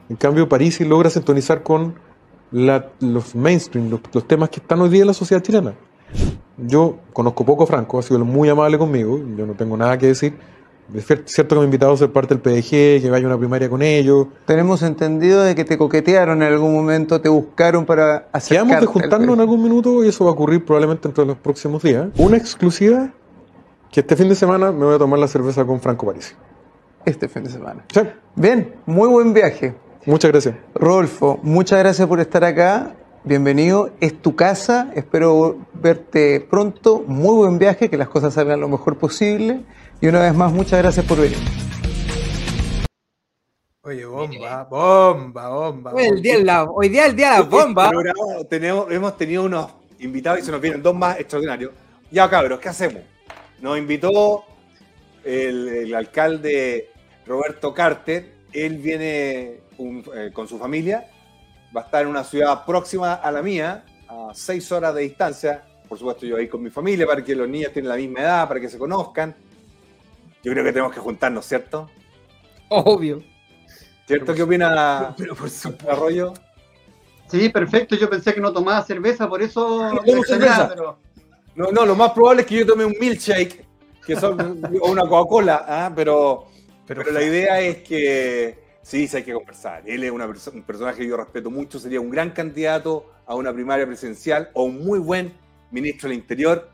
En cambio, París logra sintonizar con los mainstream, los temas que están hoy día en la sociedad chilena. Yo conozco poco a Franco, ha sido muy amable conmigo, yo no tengo nada que decir. Es cierto que me invitado a ser parte del PDG, que vaya a una primaria con ellos. Tenemos entendido de que te coquetearon en algún momento, te buscaron para hacer. Quedamos de juntarnos en algún minuto y eso va a ocurrir probablemente entre los próximos días. Una exclusiva que este fin de semana me voy a tomar la cerveza con Franco París. Este fin de semana. Sí. Bien, muy buen viaje. Muchas gracias. Rodolfo, muchas gracias por estar acá bienvenido, es tu casa, espero verte pronto, muy buen viaje, que las cosas salgan lo mejor posible y una vez más muchas gracias por venir. Oye, bomba, bomba, bomba. Hoy, el día la, hoy día el día de la bomba. tenemos, hemos tenido unos invitados y se nos vienen dos más extraordinarios. Ya cabros, ¿qué hacemos? Nos invitó el, alcalde Roberto Carter, él viene eh, con su familia va a estar en una ciudad próxima a la mía, a seis horas de distancia. Por supuesto, yo ahí con mi familia para que los niños tengan la misma edad, para que se conozcan. Yo creo que tenemos que juntarnos, ¿cierto? Obvio. ¿Cierto? ¿Qué opina pero por Arroyo? Sí, perfecto. Yo pensé que no tomaba cerveza, por eso. [laughs] No, no, lo más probable es que yo tome un milkshake, que son, [laughs] o una Coca-Cola, ¿ah? pero, pero la idea es que Sí, sí hay que conversar. Él es una un personaje que yo respeto mucho, sería un gran candidato a una primaria presidencial o un muy buen ministro del Interior.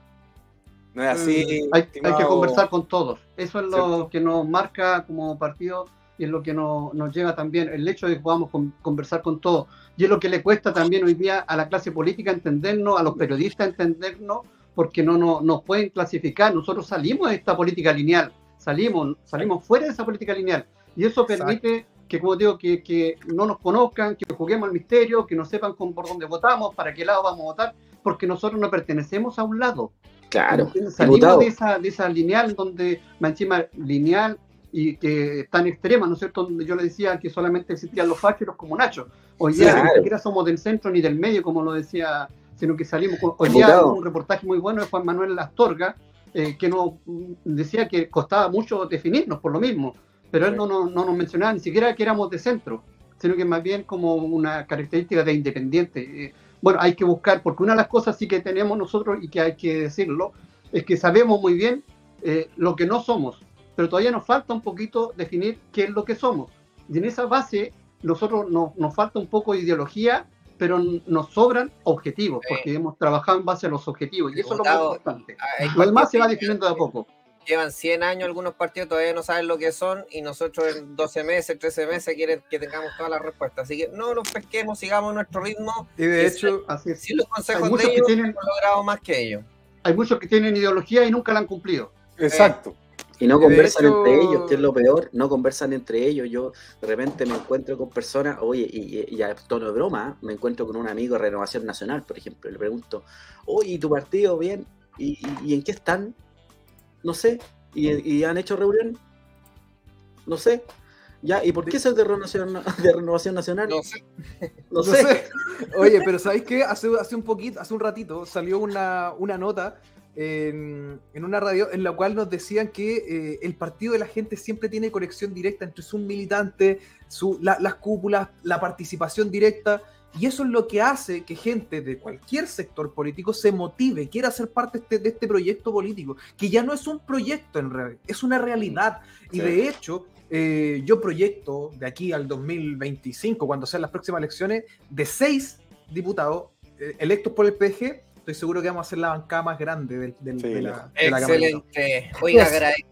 No es así. Mm, hay, que conversar con todos. Eso es lo que nos marca como partido y es lo que nos, nos lleva también el hecho de que podamos conversar con todos. Y es lo que le cuesta también hoy día a la clase política entendernos, a los periodistas entendernos, porque no, no nos pueden clasificar. Nosotros salimos de esta política lineal, salimos, salimos fuera de esa política lineal. Y eso permite que como digo, que, que, no nos conozcan, que juguemos al misterio, que no sepan con, por dónde votamos, para qué lado vamos a votar, porque nosotros no pertenecemos a un lado. Claro. Salimos de esa, de esa lineal donde, encima, lineal y que tan extrema, ¿no es cierto? Donde yo le decía que solamente existían los fachos como Nacho. Hoy día ni siquiera somos del centro ni del medio, como lo decía, sino que salimos. Hoy día un reportaje muy bueno de Juan Manuel Astorga, eh, que nos decía que costaba mucho definirnos por lo mismo pero él no, no, no, nos mencionaba ni siquiera que éramos de centro, sino que más bien como una característica de independiente. Eh, bueno, hay que buscar, porque una de las cosas sí que tenemos nosotros y que hay que decirlo, es que sabemos muy bien eh, lo que no somos, pero todavía nos falta un poquito definir qué es lo que somos. Y en esa base, nosotros nos falta un poco de ideología, pero nos sobran objetivos, porque hemos trabajado en base a los objetivos, y eso es lo más importante. Lo demás se va definiendo de a poco llevan 100 años algunos partidos, todavía no saben lo que son y nosotros en 12 meses, 13 meses quieren que tengamos todas las respuestas. Así que no nos pesquemos, sigamos nuestro ritmo. Y de hecho, así es. si los consejos de ellos tienen, hemos logrado más que ellos. Hay muchos que tienen ideología y nunca la han cumplido. Exacto. Y no conversan entre ellos, que es lo peor, no conversan entre ellos. Yo de repente me encuentro con personas, oye, y, a tono de broma, me encuentro con un amigo de Renovación Nacional, por ejemplo, le pregunto, oye, ¿y tu partido bien? y en qué están? No sé, ¿Y, han hecho reunión? No sé. Ya, ¿y por qué es de renovación, [laughs] de renovación nacional? No sé. No, [laughs] sé. Oye, pero ¿sabéis qué? Hace, hace un poquito, hace un ratito salió una, una nota en, una radio en la cual nos decían que eh, el partido de la gente siempre tiene conexión directa entre sus militantes, su, las cúpulas, la participación directa. Y eso es lo que hace que gente de cualquier sector político se motive, quiera ser parte este, de este proyecto político, que ya no es un proyecto en realidad, es una realidad. Y de hecho, eh, yo proyecto de aquí al 2025, cuando sean las próximas elecciones, de seis diputados eh, electos por el PG, estoy seguro que vamos a hacer la bancada más grande del, de, la, Excelente. Oiga,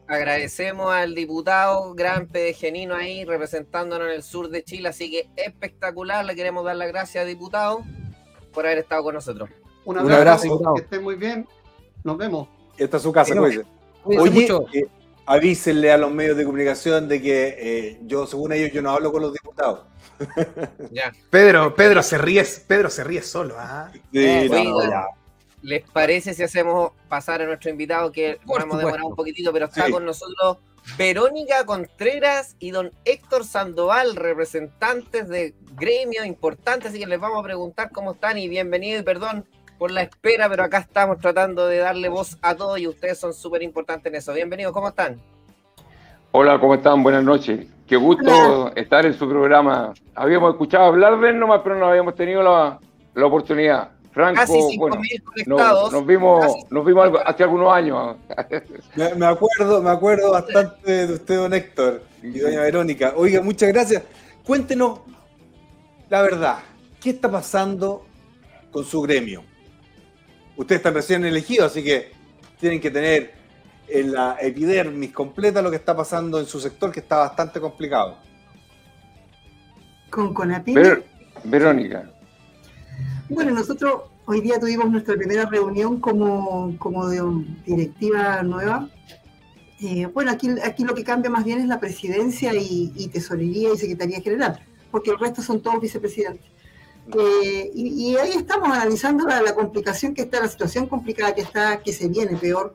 agradecemos al diputado gran pedegenino ahí representándonos en el sur de Chile, así que espectacular. Le queremos dar las gracias, diputado, por haber estado con nosotros. Un abrazo, que esté muy bien. Nos vemos. Esta es su casa, pues. Oye, eh, avísenle a los medios de comunicación de que eh, yo, según ellos, yo no hablo con los diputados. Ya. Pedro, Pedro se ríe, Pedro se ríe solo, ¿ah? Sí, ¿Les parece si hacemos pasar a nuestro invitado que podemos demorar un poquitito, pero está con nosotros Verónica Contreras y don Héctor Sandoval, representantes de gremios importantes, así que les vamos a preguntar cómo están y bienvenido y perdón por la espera, pero acá estamos tratando de darle voz a todos y ustedes son súper importantes en eso. Bienvenidos, ¿cómo están? Hola, ¿cómo están? Buenas noches. Qué gusto estar en su programa. Habíamos escuchado hablar de él nomás, pero no habíamos tenido la, la oportunidad. Franco, bueno, nos, vimos, nos vimos hace algunos años. [laughs] Me, acuerdo, me acuerdo bastante de usted, don Héctor, y doña Verónica. Oiga, muchas gracias. Cuéntenos la verdad, ¿qué está pasando con su gremio? Ustedes están recién elegidos, así que tienen que tener en la epidermis completa lo que está pasando en su sector, que está bastante complicado. Con Verónica. Bueno, nosotros hoy día tuvimos nuestra primera reunión como, como de directiva nueva. Eh, bueno, aquí, aquí lo que cambia más bien es la presidencia y, tesorería y secretaría general, porque el resto son todos vicepresidentes. Eh, y, ahí estamos analizando la, la, complicación que está, la situación complicada que está, que se viene peor,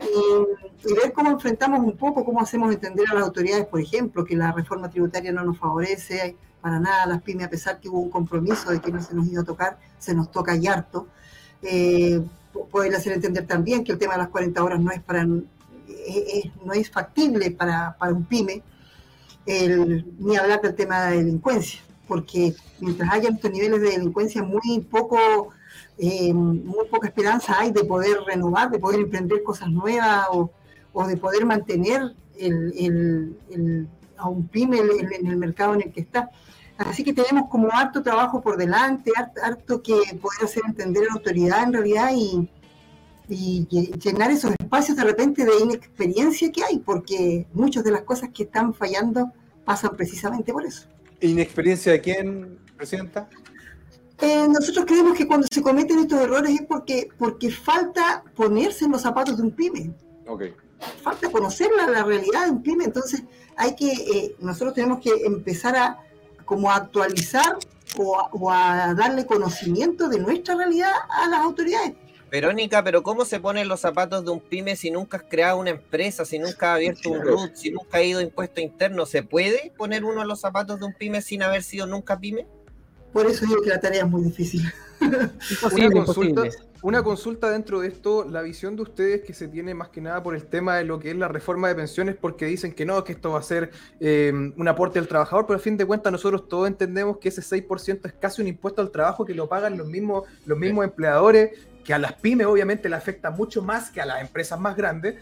y, ver cómo enfrentamos un poco, cómo hacemos entender a las autoridades, por ejemplo, que la reforma tributaria no nos favorece, para nada las pymes, a pesar que hubo un compromiso de que no se nos iba a tocar, se nos toca y harto. Eh, poder hacer entender también que el tema de las 40 horas no es para no es factible para, para un pyme, ni hablar del tema de la delincuencia, porque mientras haya estos niveles de delincuencia muy poco, eh, muy poca esperanza hay de poder renovar, de poder emprender cosas nuevas o, o de poder mantener a un pyme en el mercado en el que está. Así que tenemos como harto trabajo por delante, harto, que poder hacer entender a la autoridad en realidad y, llenar esos espacios de repente de inexperiencia que hay, porque muchas de las cosas que están fallando pasan precisamente por eso. ¿Inexperiencia de quién, Presidenta? Eh, nosotros creemos que cuando se cometen estos errores es porque, porque falta ponerse en los zapatos de un pyme. Okay. Falta conocer la, realidad de un pyme, entonces hay que, eh, nosotros tenemos que empezar a, como a actualizar o a, darle conocimiento de nuestra realidad a las autoridades. Verónica, pero ¿cómo se ponen los zapatos de un pyme si nunca has creado una empresa, si nunca has abierto un RUT, si nunca ha ido impuesto interno? ¿Se puede poner uno en los zapatos de un pyme sin haber sido nunca pyme? Por eso digo que la tarea es muy difícil. Una consulta dentro de esto, la visión de ustedes que se tiene más que nada por el tema de lo que es la reforma de pensiones, porque dicen que no, que esto va a ser em, un aporte al trabajador, pero a fin de cuentas nosotros todos entendemos que ese 6% es casi un impuesto al trabajo que lo pagan los mismos, los mismos empleadores, que a las pymes obviamente le afecta mucho más que a las empresas más grandes,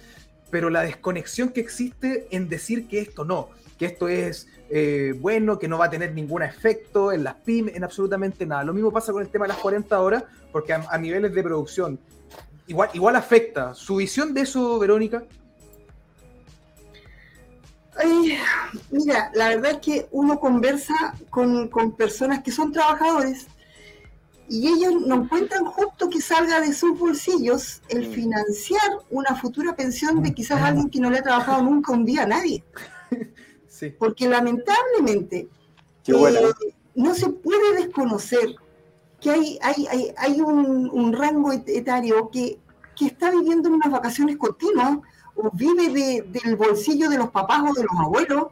pero la desconexión que existe en decir que esto no, que esto es eh, bueno, que no va a tener ningún efecto en las pymes, en absolutamente nada. Lo mismo pasa con el tema de las 40 horas, porque a, niveles de producción igual, igual afecta. ¿Su visión de eso, Verónica? mira, la verdad es que uno conversa con, personas que son trabajadores y ellos no encuentran justo que salga de sus bolsillos el mm. financiar una futura pensión de quizás alguien que no le ha trabajado nunca un día a nadie. [laughs] Porque lamentablemente eh, no se puede desconocer que hay, hay, hay, un, rango etario que, está viviendo en unas vacaciones continuas o vive del bolsillo de los papás o de los abuelos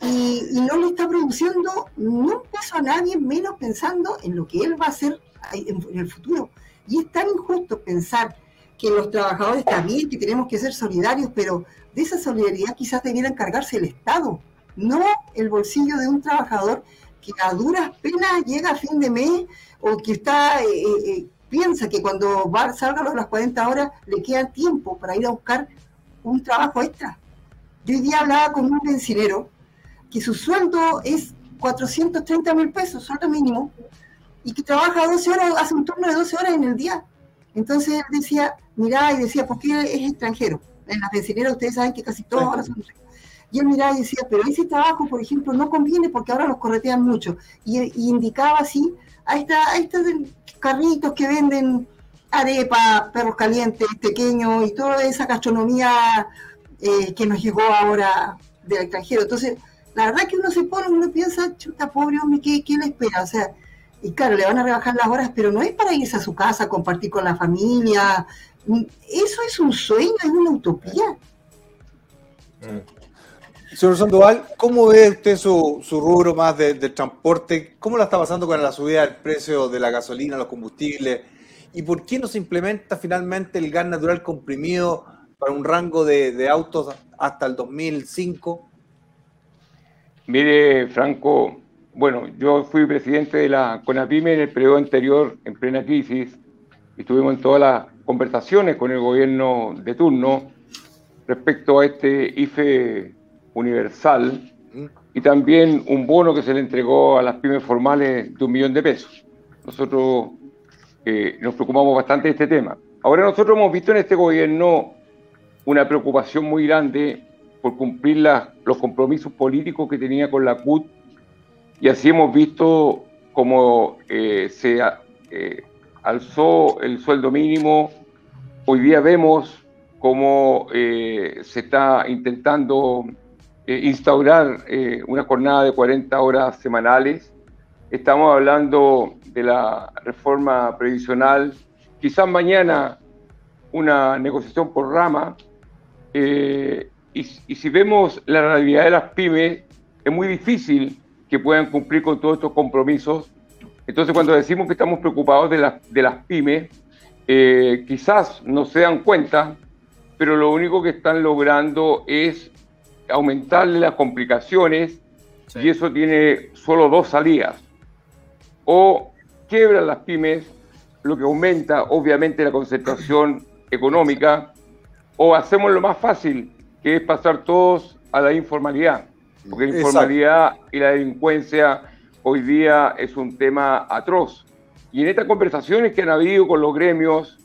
y, no le está produciendo ni un peso a nadie, menos pensando en lo que él va a hacer en, en el futuro. Y es tan injusto pensar que los trabajadores también, que tenemos que ser solidarios, pero de esa solidaridad quizás debiera encargarse el Estado, no el bolsillo de un trabajador que a duras penas llega a fin de mes o que está eh, eh, piensa que cuando va, salga a las 40 horas le queda tiempo para ir a buscar un trabajo extra. Yo hoy día hablaba con un bencinero que su sueldo es 430 mil pesos, sueldo mínimo, y que trabaja 12 horas, hace un turno de 12 horas en el día. Entonces él decía, mirá, y decía, ¿por qué es extranjero? En las bencineras ustedes saben que casi todos ahora son y él miraba y decía, pero ese trabajo, por ejemplo, no conviene porque ahora los corretean mucho. Y, indicaba así a, esta, a estos carritos que venden arepa, perros calientes, pequeños y toda esa gastronomía eh, que nos llegó ahora del extranjero. Entonces, la verdad que uno se pone, uno piensa, chuta, pobre hombre, ¿qué, ¿qué, le espera? O sea, y claro, le van a rebajar las horas, pero no es para irse a su casa, compartir con la familia. Eso es un sueño, es una utopía. Mm. Señor Sandoval, ¿cómo ve usted su, rubro más de, transporte? ¿Cómo la está pasando con la subida del precio de la gasolina, los combustibles? ¿Y por qué no se implementa finalmente el gas natural comprimido para un rango de, autos hasta el 2005? Mire, Franco, bueno, yo fui presidente de la CONAPIME en el periodo anterior, en plena crisis, y estuvimos en todas las conversaciones con el gobierno de turno respecto a este IFE universal y también un bono que se le entregó a las pymes formales de un millón de pesos. Nosotros eh, nos preocupamos bastante de este tema. Ahora nosotros hemos visto en este gobierno una preocupación muy grande por cumplir los compromisos políticos que tenía con la CUT y así hemos visto cómo eh, se eh, alzó el sueldo mínimo. Hoy día vemos cómo se está intentando eh, instaurar eh, una jornada de 40 horas semanales. Estamos hablando de la reforma previsional, quizás mañana una negociación por rama. Eh, y, si vemos la realidad de las pymes, es muy difícil que puedan cumplir con todos estos compromisos. Entonces, cuando decimos que estamos preocupados de, las de las pymes, quizás no se dan cuenta, pero lo único que están logrando es aumentarle las complicaciones y eso tiene solo dos salidas. O quiebran las pymes, lo que aumenta obviamente la concentración económica, o hacemos lo más fácil, que es pasar todos a la informalidad, porque la informalidad y la delincuencia hoy día es un tema atroz. Y en estas conversaciones que han habido con los gremios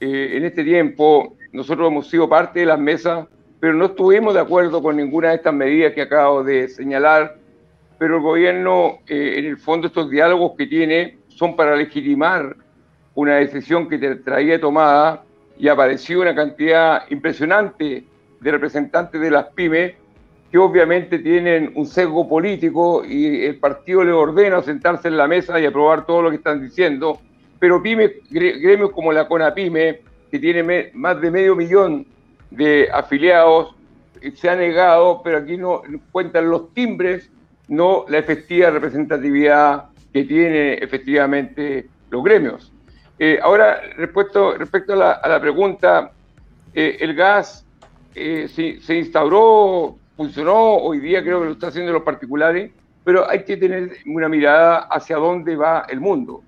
eh, en este tiempo, nosotros hemos sido parte de las mesas pero no estuvimos de acuerdo con ninguna de estas medidas que acabo de señalar, pero el gobierno, eh, en el fondo, estos diálogos que tiene son para legitimar una decisión que traía tomada y apareció una cantidad impresionante de representantes de las pymes que obviamente tienen un sesgo político y el partido le ordena sentarse en la mesa y aprobar todo lo que están diciendo, pero pymes, gremios como la CONAPYME, que tiene más de medio millón de afiliados, se ha negado, pero aquí no cuentan los timbres, no la efectiva representatividad que tiene efectivamente los gremios. Eh, ahora, respecto, respecto a, la, pregunta, eh, el gas eh, se, instauró, funcionó, hoy día creo que lo está haciendo los particulares, pero hay que tener una mirada hacia dónde va el mundo.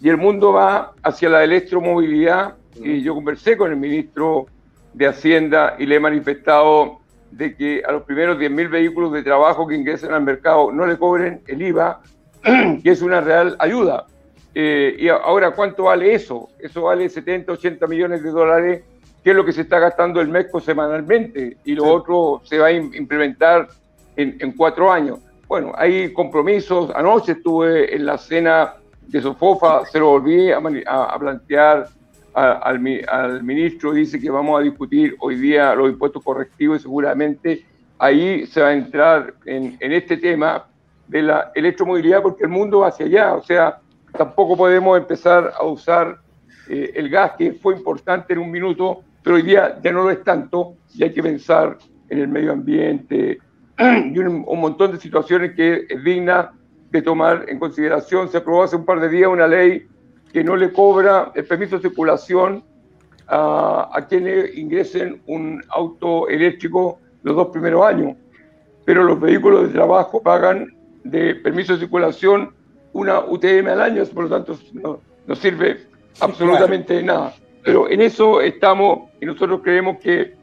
Y el mundo va hacia la electromovilidad, yo conversé con el ministro de Hacienda y le he manifestado de que a los primeros 10.000 vehículos de trabajo que ingresen al mercado no le cobren el IVA, [clears throat] que es una real ayuda. Eh, y ahora, ¿cuánto vale eso? Eso vale 70, 80 millones de dólares, que es lo que se está gastando el MESCO semanalmente, y lo otro se va a implementar en, en, cuatro años. Bueno, hay compromisos. Anoche estuve en la cena de Sofofa, se lo volví a, a plantear al, ministro, dice que vamos a discutir hoy día los impuestos correctivos y seguramente ahí se va a entrar en, este tema de la electromovilidad porque el mundo va hacia allá, o sea, tampoco podemos empezar a usar eh, el gas que fue importante en un minuto, pero hoy día ya no lo es tanto y hay que pensar en el medio ambiente y un, un montón de situaciones que es digna de tomar en consideración. Se aprobó hace un par de días una ley que no le cobra el permiso de circulación a, quienes ingresen un auto eléctrico los dos primeros años, pero los vehículos de trabajo pagan de permiso de circulación una UTM al año, por lo tanto no, no sirve absolutamente de nada. Pero en eso estamos y nosotros creemos que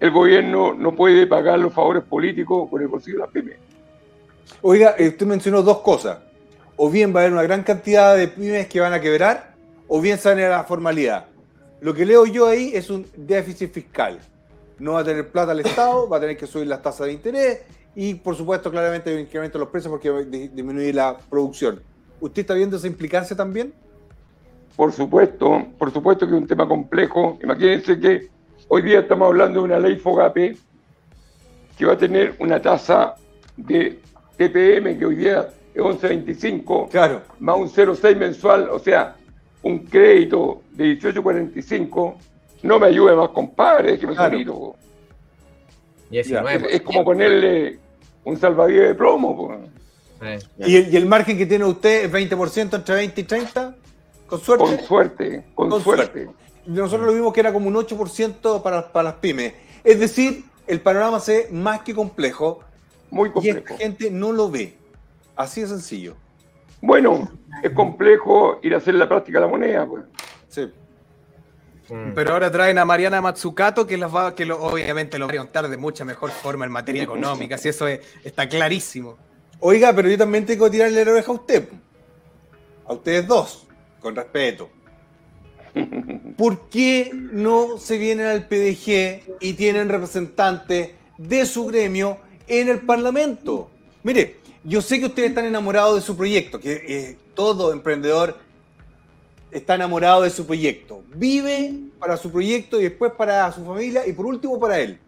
el gobierno no puede pagar los favores políticos con el bolsillo de las pymes. Oiga, eh, usted mencionó dos cosas. O bien va a haber una gran cantidad de pymes que van a quebrar, o bien sale a la formalidad. Lo que leo yo ahí es un déficit fiscal. No va a tener plata el Estado, va a tener que subir las tasas de interés y, por supuesto, claramente hay un incremento de los precios porque va a disminuir la producción. ¿Usted está viendo esa implicancia también? Por supuesto, por supuesto que es un tema complejo. Imagínense que hoy día estamos hablando de una ley FOGAPE que va a tener una tasa de TPM que hoy día 11.25, claro. más un 0.6 mensual, o sea, un crédito de 18.45, no me ayude más, compadre, que me claro. Es, es, como ponerle un salvavidas de plomo. ¿Y, el, ¿Y, el, margen que tiene usted es 20% entre 20 y 30? Con suerte. Con suerte, con, suerte. Nosotros lo vimos que era como un 8% para, para las pymes. Es decir, el panorama se más que complejo. Muy complejo. Y la gente no lo ve. Así de sencillo. Bueno, es complejo ir a hacer la práctica de la moneda. Pues. Sí. Mm. Pero ahora traen a Mariana Matsukato que, los va, que lo, obviamente lo va a contar de mucha mejor forma en materia económica, si eso está clarísimo. Oiga, pero yo también tengo que tirarle la oreja a usted. A ustedes dos, con respeto. [laughs] ¿Por qué no se vienen al PDG y tienen representantes de su gremio en el Parlamento? Mire, yo sé que ustedes están enamorados de su proyecto, que eh, todo emprendedor está enamorado de su proyecto. Vive para su proyecto y después para su familia y por último para él.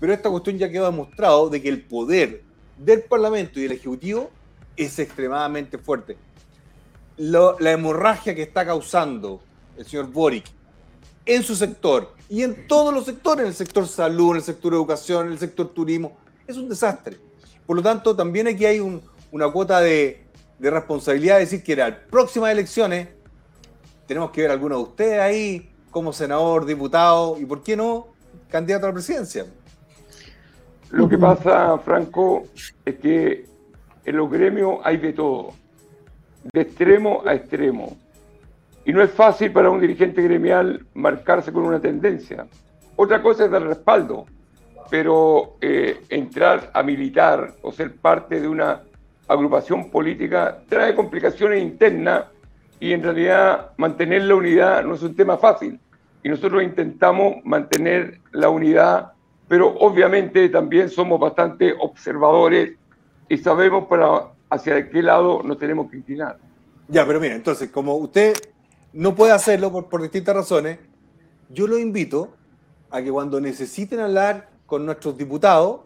Pero esta cuestión ya quedó demostrado de que el poder del Parlamento y del Ejecutivo es extremadamente fuerte. la hemorragia que está causando el señor Boric en su sector y en todos los sectores, en el sector salud, en el sector educación, en el sector turismo, es un desastre. Por lo tanto, también aquí hay una cuota de, responsabilidad de decir que en las próximas elecciones tenemos que ver a alguno de ustedes ahí como senador, diputado y, ¿por qué no, candidato a la presidencia? Lo que pasa, Franco, es que en los gremios hay de todo, de extremo a extremo. Y no es fácil para un dirigente gremial marcarse con una tendencia. Otra cosa es dar respaldo pero eh, entrar a militar o ser parte de una agrupación política trae complicaciones internas y en realidad mantener la unidad no es un tema fácil. Y nosotros intentamos mantener la unidad, pero obviamente también somos bastante observadores y sabemos para hacia qué lado nos tenemos que inclinar. Ya, pero mira, entonces, como usted no puede hacerlo por, por distintas razones, yo lo invito a que cuando necesiten hablar con nuestros diputados,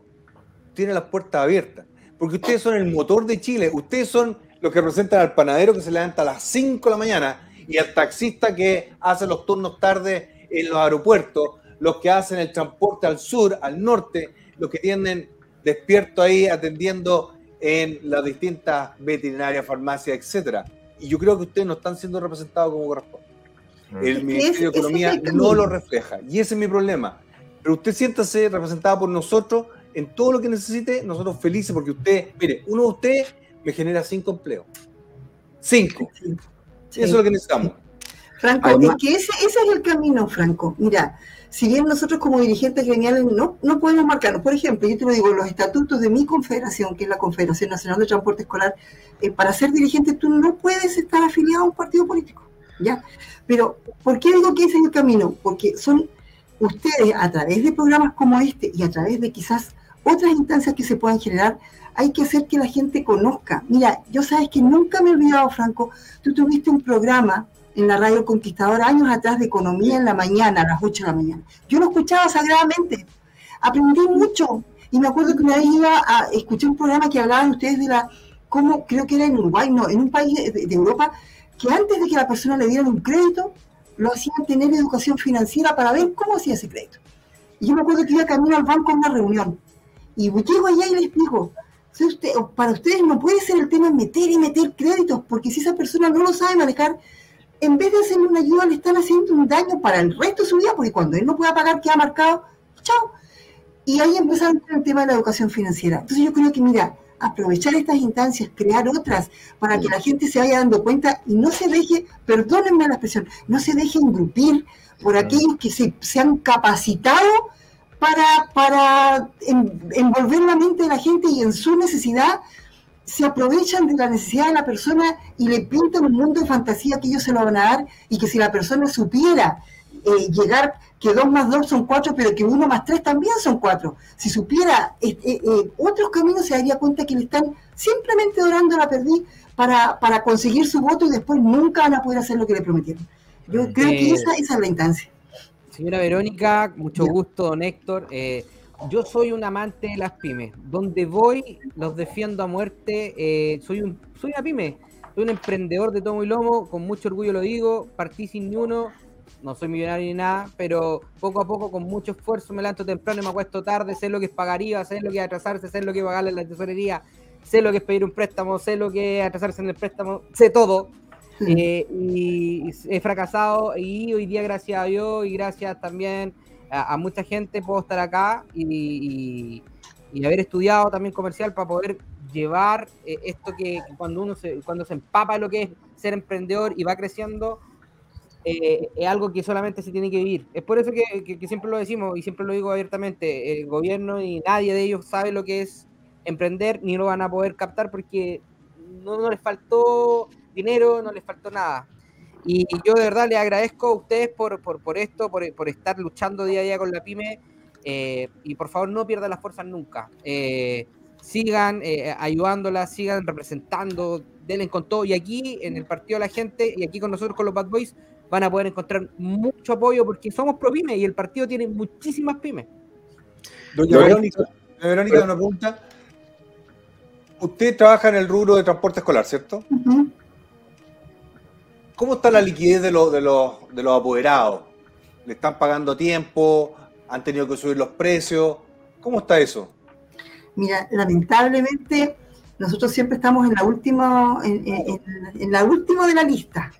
tiene las puertas abiertas. Porque ustedes son el motor de Chile, ustedes son los que representan al panadero que se levanta a las 5 de la mañana y al taxista que hace los turnos tarde en los aeropuertos, los que hacen el transporte al sur, al norte, los que tienen despierto ahí atendiendo en las distintas veterinarias, farmacias, etcétera. Y yo creo que ustedes no están siendo representados como corresponde. El Ministerio de Economía no lo refleja. Y ese es mi problema. Pero usted siéntase representada por nosotros en todo lo que necesite, nosotros felices, porque usted, mire, uno de ustedes me genera cinco empleos. Cinco. Eso es lo que necesitamos. Franco, es que ese, ese, es el camino, Franco. Mira, si bien nosotros como dirigentes geniales no, no podemos marcarnos, por ejemplo, yo te lo digo, los estatutos de mi confederación, que es la Confederación Nacional de Transporte Escolar, eh, para ser dirigente tú no puedes estar afiliado a un partido político, ¿ya? Pero, ¿por qué digo que ese es el camino? Porque son ustedes a través de programas como este y a través de quizás otras instancias que se puedan generar, hay que hacer que la gente conozca. Mira, yo sabes que nunca me he olvidado, Franco, tú tuviste un programa en la radio Conquistador años atrás de economía en la mañana, a las 8 de la mañana. Yo lo escuchaba sagradamente, aprendí mucho y me acuerdo que una vez iba a escuchar un programa que hablaban ustedes de la, cómo creo que era en Uruguay, no, en un país de, de Europa, que antes de que la persona le dieran un crédito, lo hacían tener educación financiera para ver cómo hacía ese crédito. Y yo me acuerdo que iba camino al banco a una reunión. Y llego allá y les explico, para ustedes no puede ser el tema meter y meter créditos, porque si esa persona no lo sabe manejar, en vez de hacerle una ayuda, le están haciendo un daño para el resto de su vida, porque cuando él no pueda pagar, queda marcado, chao. Y ahí empezaron el tema de la educación financiera. Entonces yo creo que, mira, aprovechar estas instancias, crear otras, para que la gente se vaya dando cuenta y no se deje, perdónenme la expresión, no se deje engrupir por aquellos que se, se han capacitado para, para envolver la mente de la gente y en su necesidad se aprovechan de la necesidad de la persona y le pintan un mundo de fantasía que ellos se lo van a dar y que si la persona supiera eh, llegar que dos más dos son cuatro, pero que uno más tres también son cuatro. Si supiera eh, eh, otros caminos, se daría cuenta que le están simplemente dorando la perdí para, para conseguir su voto y después nunca van a poder hacer lo que le prometieron. Yo creo que esa, esa, es la instancia. Señora Verónica, mucho gusto, don Héctor. yo soy un amante de las pymes. Donde voy, los defiendo a muerte. soy, un, soy una pyme. Soy un emprendedor de tomo y lomo. Con mucho orgullo lo digo. Partí sin ni uno no soy millonario ni nada, pero poco a poco, con mucho esfuerzo, me levanto temprano y me acuesto tarde, sé lo que es pagar IVA, sé lo que es atrasarse, sé lo que es pagarle la tesorería, sé lo que es pedir un préstamo, sé lo que es atrasarse en el préstamo, sé todo. [laughs] Eh, y he fracasado y hoy día, gracias a Dios y gracias también a, mucha gente, puedo estar acá y, haber estudiado también comercial para poder llevar eh, esto que cuando uno se, cuando se empapa lo que es ser emprendedor y va creciendo, eh, es algo que solamente se tiene que vivir. Es por eso que, siempre lo decimos y siempre lo digo abiertamente, el gobierno y nadie de ellos sabe lo que es emprender, ni lo van a poder captar porque no, les faltó dinero, no les faltó nada. Y, yo de verdad les agradezco a ustedes por, por, esto, por, estar luchando día a día con la pyme eh, y por favor no pierdan las fuerzas nunca. Eh, sigan ayudándola, sigan representando, denle con todo. Y aquí en el partido de la gente y aquí con nosotros con los Bad Boys van a poder encontrar mucho apoyo porque somos pro pyme y el partido tiene muchísimas pymes. Doña Verónica, Verónica, una pregunta. Usted trabaja en el rubro de transporte escolar, ¿cierto? ¿Cómo está la liquidez de, los, de, los, de los apoderados? ¿Le están pagando tiempo? ¿Han tenido que subir los precios? ¿Cómo está eso? Mira, lamentablemente nosotros siempre estamos en la última, en la última de la lista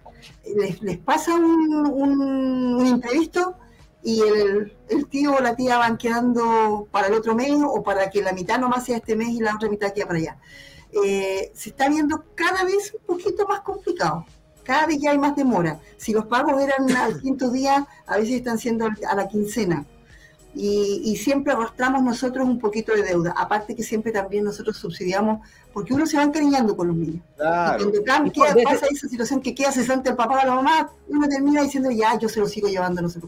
les, pasa un, imprevisto y el, tío o la tía van quedando para el otro mes o para que la mitad nomás sea este mes y la otra mitad quede para allá. Eh, se está viendo cada vez un poquito más complicado. Cada vez ya hay más demora. Si los pagos eran al [coughs] quinto día, a veces están siendo a la quincena y, siempre arrastramos nosotros un poquito de deuda. Aparte que siempre también nosotros subsidiamos, porque uno se va encariñando con los niños. Y cuando pasa esa situación que queda cesante el papá o la mamá, uno termina diciendo, ya, yo se lo sigo llevando, no se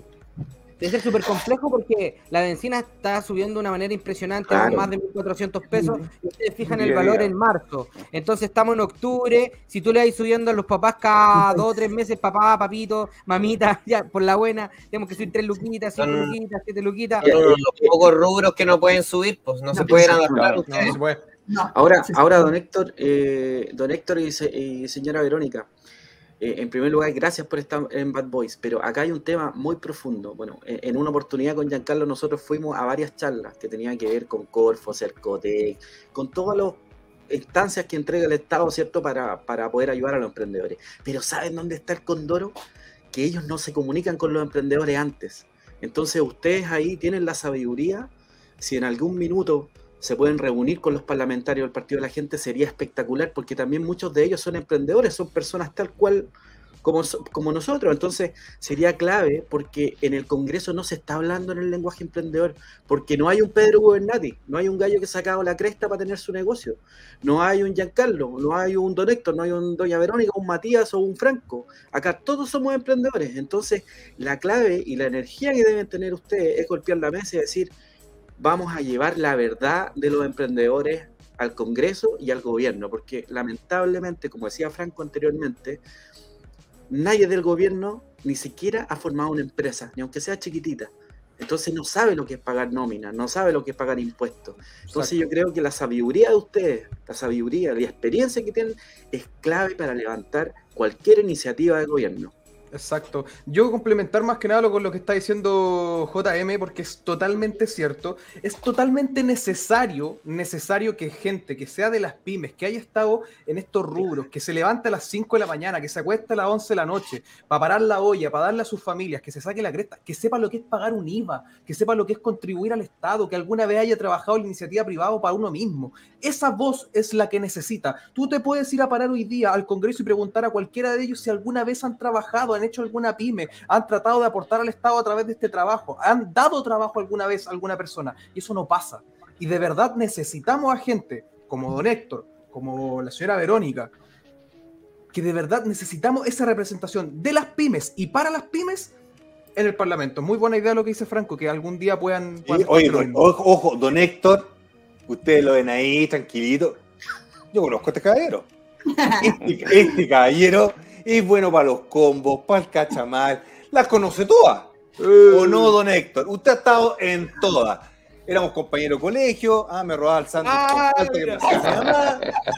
Debe ser súper complejo porque la benzina está subiendo de una manera impresionante, más de 1.400 pesos. Y ustedes fijan el valor en marzo. Entonces estamos en octubre. Si tú le vas subiendo a los papás cada dos o tres meses, papá, papito, mamita, [laughs] ya por la buena, tenemos que subir tres luquitas, cinco luquitas, siete luquitas. los pocos rubros que no pueden subir, pues no, se pueden adaptar. ahora, ahora, don Héctor, eh, don Héctor y señora Verónica. Eh, en primer lugar, gracias por estar en Bad Boys, pero acá hay un tema muy profundo. Bueno, en, una oportunidad con Giancarlo nosotros fuimos a varias charlas que tenían que ver con Corfo, Cercotec, con todas las instancias que entrega el Estado, ¿cierto?, para, para poder ayudar a los emprendedores. Pero ¿saben dónde está el condoro? Que ellos no se comunican con los emprendedores antes. Entonces ustedes ahí tienen la sabiduría, si en algún minuto se pueden reunir con los parlamentarios del Partido de la Gente, sería espectacular, porque también muchos de ellos son emprendedores, son personas tal cual como, como nosotros. Entonces, sería clave porque en el Congreso no se está hablando en el lenguaje emprendedor, porque no hay un Pedro Gubernati, no hay un gallo que ha sacado la cresta para tener su negocio, no hay un Giancarlo, no hay un Don Héctor, no hay un Doña Verónica, un Matías o un Franco. Acá todos somos emprendedores. Entonces, la clave y la energía que deben tener ustedes es golpear la mesa y decir, vamos a llevar la verdad de los emprendedores al Congreso y al gobierno, porque lamentablemente, como decía Franco anteriormente, nadie del gobierno ni siquiera ha formado una empresa, ni aunque sea chiquitita. Entonces no sabe lo que es pagar nómina, no sabe lo que es pagar impuestos. Entonces yo creo que la sabiduría de ustedes, la sabiduría, la experiencia que tienen es clave para levantar cualquier iniciativa del gobierno. Exacto. Yo complementar más que nada con lo que está diciendo JM, porque es totalmente cierto. Es totalmente necesario, necesario que gente que sea de las pymes, que haya estado en estos rubros, que se levante a las 5 de la mañana, que se acueste a las 11 de la noche, para parar la olla, para darle a sus familias, que se saque la cresta, que sepa lo que es pagar un IVA, que sepa lo que es contribuir al Estado, que alguna vez haya trabajado en la iniciativa privada para uno mismo. Esa voz es la que necesita. Tú te puedes ir a parar hoy día al Congreso y preguntar a cualquiera de ellos si alguna vez han trabajado han hecho alguna pyme, han tratado de aportar al Estado a través de este trabajo, han dado trabajo alguna vez a alguna persona. Y eso no pasa. Y de verdad necesitamos a gente como don Héctor, como la señora Verónica, que de verdad necesitamos esa representación de las pymes y para las pymes en el Parlamento. Muy buena idea lo que dice Franco, que algún día puedan... oye, ojo, ojo, don Héctor, ustedes lo ven ahí tranquilito. Yo conozco a este caballero. [laughs] Este, este caballero es bueno para los combos, para el cachamal, las conoce todas. ¿O no, don Héctor? Usted ha estado en todas. Éramos compañeros de colegio, ah, me robaba el santo ah,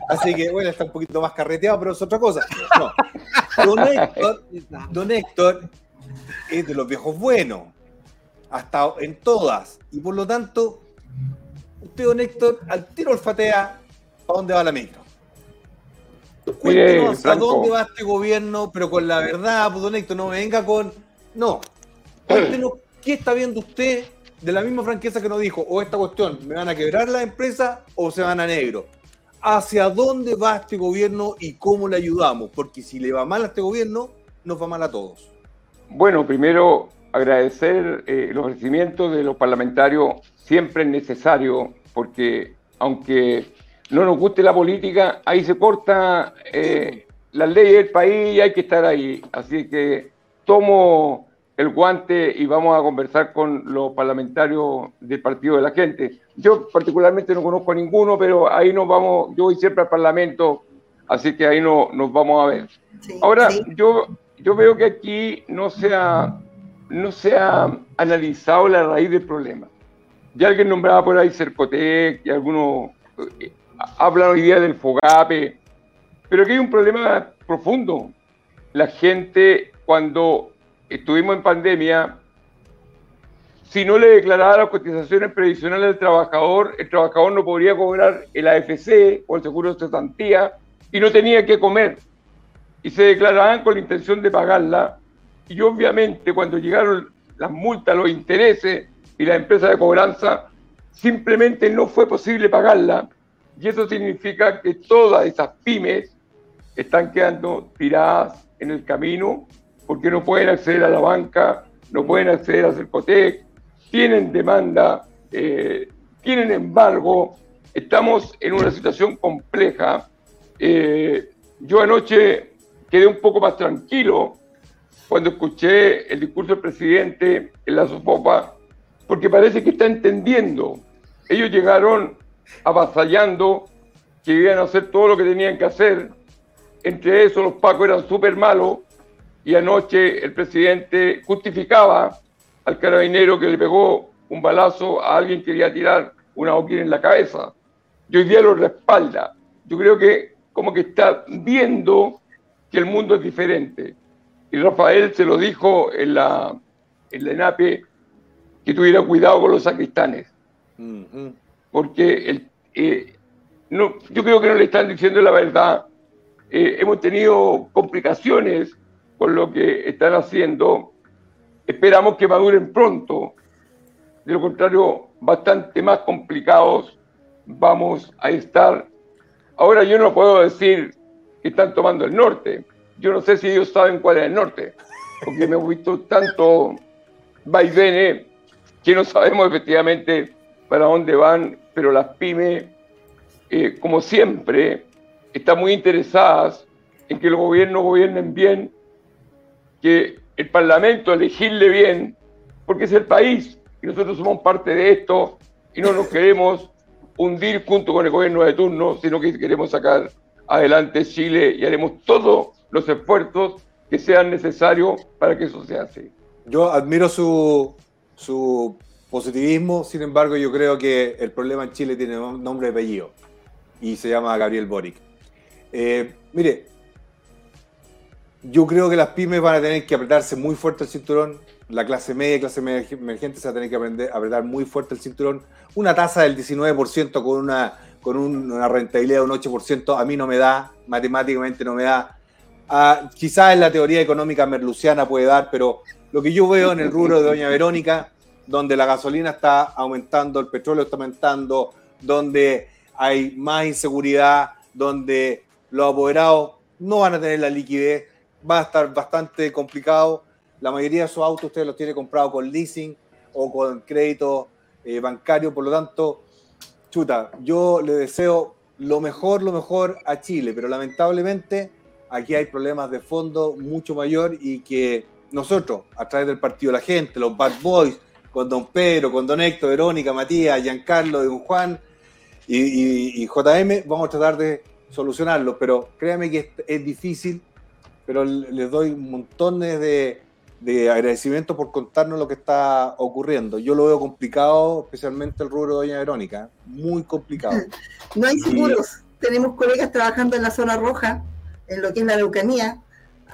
así que bueno, está un poquito más carreteado, pero es otra cosa. No. Don Héctor, don Héctor es de los viejos buenos. Ha estado en todas. Y por lo tanto, usted, don Héctor, al tiro olfatea para dónde va la micro. Cuéntenos a dónde va este gobierno, pero con la verdad, pues, don Héctor, no venga con. No. Cuéntenos [clears throat] qué está viendo usted de la misma franqueza que nos dijo, o esta cuestión, ¿me van a quebrar la empresa o se van a negro? ¿Hacia dónde va este gobierno y cómo le ayudamos? Porque si le va mal a este gobierno, nos va mal a todos. Bueno, primero agradecer eh, los ofrecimientos de los parlamentarios, siempre es necesario, porque aunque no nos guste la política, ahí se corta eh, las leyes del país y hay que estar ahí. Así que tomo el guante y vamos a conversar con los parlamentarios del Partido de la Gente. Yo particularmente no conozco a ninguno, pero ahí nos vamos, yo voy siempre al Parlamento, así que ahí no, nos vamos a ver. Ahora, Yo, yo veo que aquí no se, ha, no se ha analizado la raíz del problema. Ya alguien nombraba por ahí Cercotec y algunos eh, hablan hoy día del FOGAPE, pero aquí hay un problema profundo. La gente, cuando estuvimos en pandemia, si no le declaraba las cotizaciones previsionales al trabajador, el trabajador no podría cobrar el AFC o el seguro de cesantía y no tenía que comer. Y se declaraban con la intención de pagarla. Y obviamente cuando llegaron las multas, los intereses y la empresa de cobranza, simplemente no fue posible pagarla y eso significa que todas esas pymes están quedando tiradas en el camino porque no pueden acceder a la banca, no pueden acceder a Cercotec, tienen demanda, eh, tienen embargo, estamos en una situación compleja. Eh, yo anoche quedé un poco más tranquilo cuando escuché el discurso del presidente en la sopopa, porque parece que está entendiendo. Ellos llegaron avasallando, que iban a hacer todo lo que tenían que hacer. Entre eso los pacos eran súper malos y anoche el presidente justificaba al carabinero que le pegó un balazo a alguien que quería tirar una boquina en la cabeza. Y hoy día lo respalda. Yo creo que como que está viendo que el mundo es diferente. Y Rafael se lo dijo en la, en la ENAPE que tuviera cuidado con los sacristanes porque el, eh, no, yo creo que no le están diciendo la verdad. Eh, hemos tenido complicaciones con lo que están haciendo. Esperamos que maduren pronto. De lo contrario, bastante más complicados vamos a estar. Ahora yo no puedo decir que están tomando el norte. Yo no sé si ellos saben cuál es el norte, porque me he visto tanto vaivenes que no sabemos efectivamente para dónde van, pero las pymes, eh, como siempre, están muy interesadas en que los gobiernos gobiernen bien, que el Parlamento elegirle bien, porque es el país y nosotros somos parte de esto y no nos queremos hundir junto con el gobierno de turno, sino que queremos sacar adelante Chile y haremos todos los esfuerzos que sean necesarios para que eso sea así. Yo admiro su, su positivismo, sin embargo, yo creo que el problema en Chile tiene nombre y apellido y se llama Gabriel Boric. Eh, mire, yo creo que las pymes van a tener que apretarse muy fuerte el cinturón. La clase media y clase media emergente se va a tener que aprender, apretar muy fuerte el cinturón. Una tasa del 19% con una, con una rentabilidad de un 8% a mí no me da, matemáticamente no me da. Ah, quizás en la teoría económica merluciana puede dar, pero lo que yo veo en el rubro de Doña Verónica, donde la gasolina está aumentando, el petróleo está aumentando, donde hay más inseguridad, donde los apoderados no van a tener la liquidez, va a estar bastante complicado. La mayoría de sus autos ustedes los tienen comprados con leasing o con crédito eh, bancario, por lo tanto, chuta, yo le deseo lo mejor, lo mejor a Chile, pero lamentablemente aquí hay problemas de fondo mucho mayor y que nosotros, a través del partido La Gente, los Bad Boys, con Don Pedro, con Don Héctor, Verónica, Matías, Giancarlo, Don Juan y, y JM, vamos a tratar de solucionarlo, pero créame que es, difícil, pero les doy montones de, de agradecimiento por contarnos lo que está ocurriendo. Yo lo veo complicado, especialmente el rubro de Doña Verónica, muy complicado. [laughs] No hay seguros. Tenemos colegas trabajando en la zona roja, en lo que es la leucanía,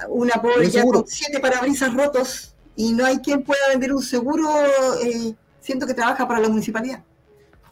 una pobre ya con siete parabrisas rotos y no hay quien pueda vender un seguro, eh, siento que trabaja para la municipalidad.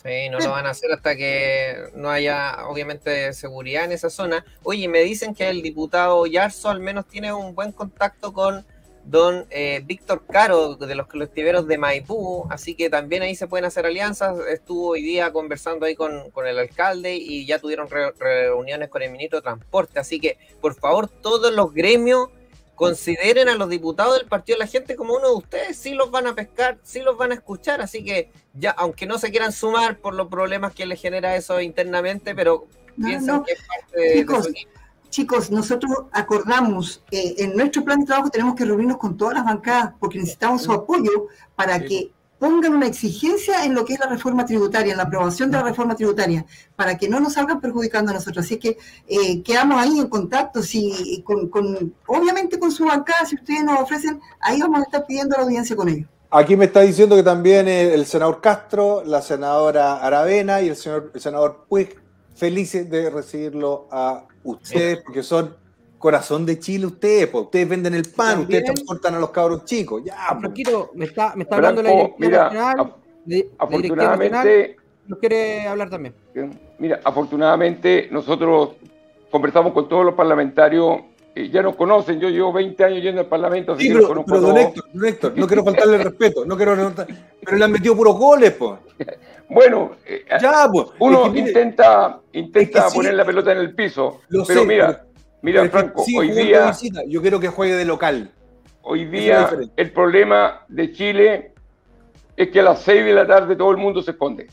Sí, no lo van a hacer hasta que no haya, obviamente, seguridad en esa zona. Oye, me dicen que el diputado Yarzo al menos tiene un buen contacto con don eh, Víctor Caro de los colectiveros de Maipú, así que también ahí se pueden hacer alianzas. Estuvo hoy día conversando ahí con, el alcalde y ya tuvieron reuniones con el ministro de Transporte, así que por favor todos los gremios consideren a los diputados del Partido de la Gente como uno de ustedes, sí los van a pescar, sí los van a escuchar, así que ya, aunque no se quieran sumar por los problemas que les genera eso internamente, pero piensen que es parte de, su chicos, nosotros acordamos, que en nuestro plan de trabajo tenemos que reunirnos con todas las bancadas porque necesitamos su apoyo para que pongan una exigencia en lo que es la reforma tributaria, en la aprobación de la reforma tributaria, para que no nos salgan perjudicando a nosotros. Así que eh, quedamos ahí en contacto, si, con, obviamente con su bancada, si ustedes nos ofrecen, ahí vamos a estar pidiendo la audiencia con ellos. Aquí me está diciendo que también el senador Castro, la senadora Aravena y el, señor, el senador Puig, felices de recibirlo a ustedes, porque son corazón de Chile ustedes, pues ustedes venden el pan, ustedes transportan a los cabros chicos. Ya, Franquito, me está, me está hablando la dirección nacional, de, afortunadamente, nos quiere hablar también. Mira, afortunadamente nosotros conversamos con todos los parlamentarios, eh, ya nos conocen, yo llevo 20 años yendo al Parlamento, así pero, conozco pero don Héctor, don Héctor, no quiero faltarle el respeto, no quiero pero le han metido puros goles, pues. Bueno, eh, ya, pues, uno intenta, intenta poner la pelota en el piso, pero mira, Mira, Franco, hoy día. yo quiero que juegue de local. Hoy día el problema de Chile es que a las 6 de la tarde todo el mundo se esconde.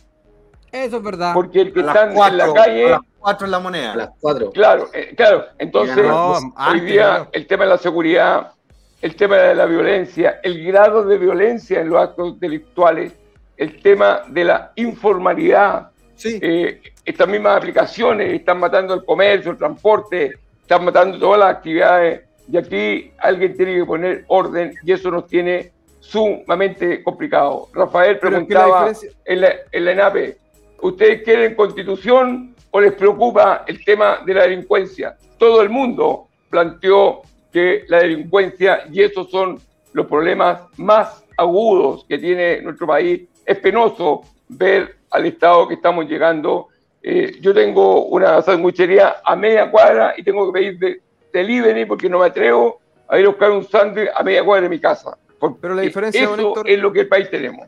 Eso es verdad. Porque el que está en la calle. A las 4 en la moneda. A las 4. Claro, eh, claro. Entonces, hoy día el tema de la seguridad, el tema de la violencia, el grado de violencia en los actos delictuales, el tema de la informalidad, eh, estas mismas aplicaciones están matando el comercio, el transporte, están matando todas las actividades y aquí alguien tiene que poner orden y eso nos tiene sumamente complicado. Rafael preguntaba en, la, en la ENAPE, ¿ustedes quieren constitución o les preocupa el tema de la delincuencia? Todo el mundo planteó que la delincuencia y esos son los problemas más agudos que tiene nuestro país. Es penoso ver al estado que estamos llegando eh, yo tengo una sanguchería a media cuadra y tengo que pedir de, delivery porque no me atrevo a ir a buscar un sándwich a media cuadra de mi casa. Pero la diferencia, eso Héctor, es lo que el país tenemos.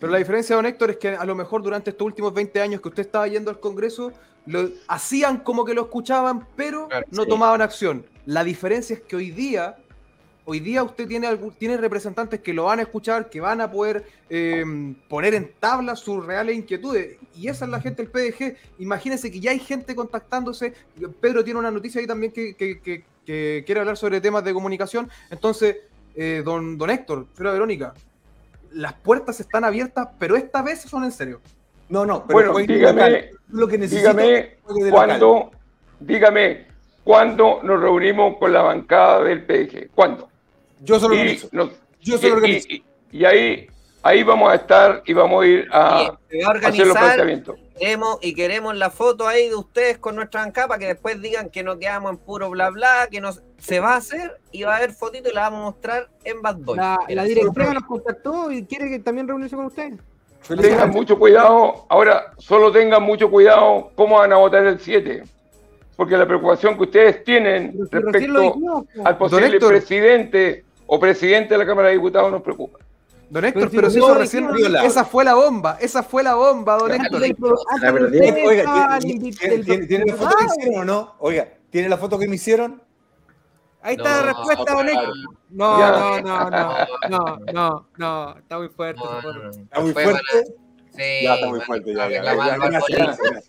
Pero la diferencia, don Héctor, es que a lo mejor durante estos últimos 20 años que usted estaba yendo al Congreso, lo hacían como que lo escuchaban, pero no tomaban acción. La diferencia es que hoy día hoy día usted tiene, tiene representantes que lo van a escuchar, que van a poder eh, poner en tabla sus reales inquietudes. Y esa es la gente del PDG. Imagínense que ya hay gente contactándose. Pedro tiene una noticia ahí también que, quiere hablar sobre temas de comunicación. Entonces, eh, don, don Héctor, señora Verónica, las puertas están abiertas, pero esta vez son en serio. No, no, pero bueno, dígame, lo que dígame cuándo, dígame, ¿cuándo nos reunimos con la bancada del PDG? ¿Cuándo? Yo solo organizo. yo solo organizo. Y, ahí ahí vamos a estar y vamos a ir a, hacer los planteamientos. Queremos, y queremos la foto ahí de ustedes con nuestra ANCA para que después digan que nos quedamos en puro bla bla, que nos, se va a hacer y va a haber fotito y la vamos a mostrar en Bad Boy. La, la directora nos contactó y quiere que también reunirse con ustedes. Tengan mucho cuidado, ahora solo tengan mucho cuidado cómo van a votar el 7 porque la preocupación que ustedes tienen respecto al posible presidente o presidente de la Cámara de Diputados nos preocupa. Don Héctor, pero, si eso recién, esa fue la bomba, esa fue la bomba, don Héctor. Oiga, ¿tiene, la foto que hicieron o no? Oiga, ¿tiene la foto que me hicieron? Ahí está la respuesta, don Héctor. No, no, no, no, no, no, no, está muy fuerte. Está muy fuerte. Sí, ya está muy fuerte, ya, ya,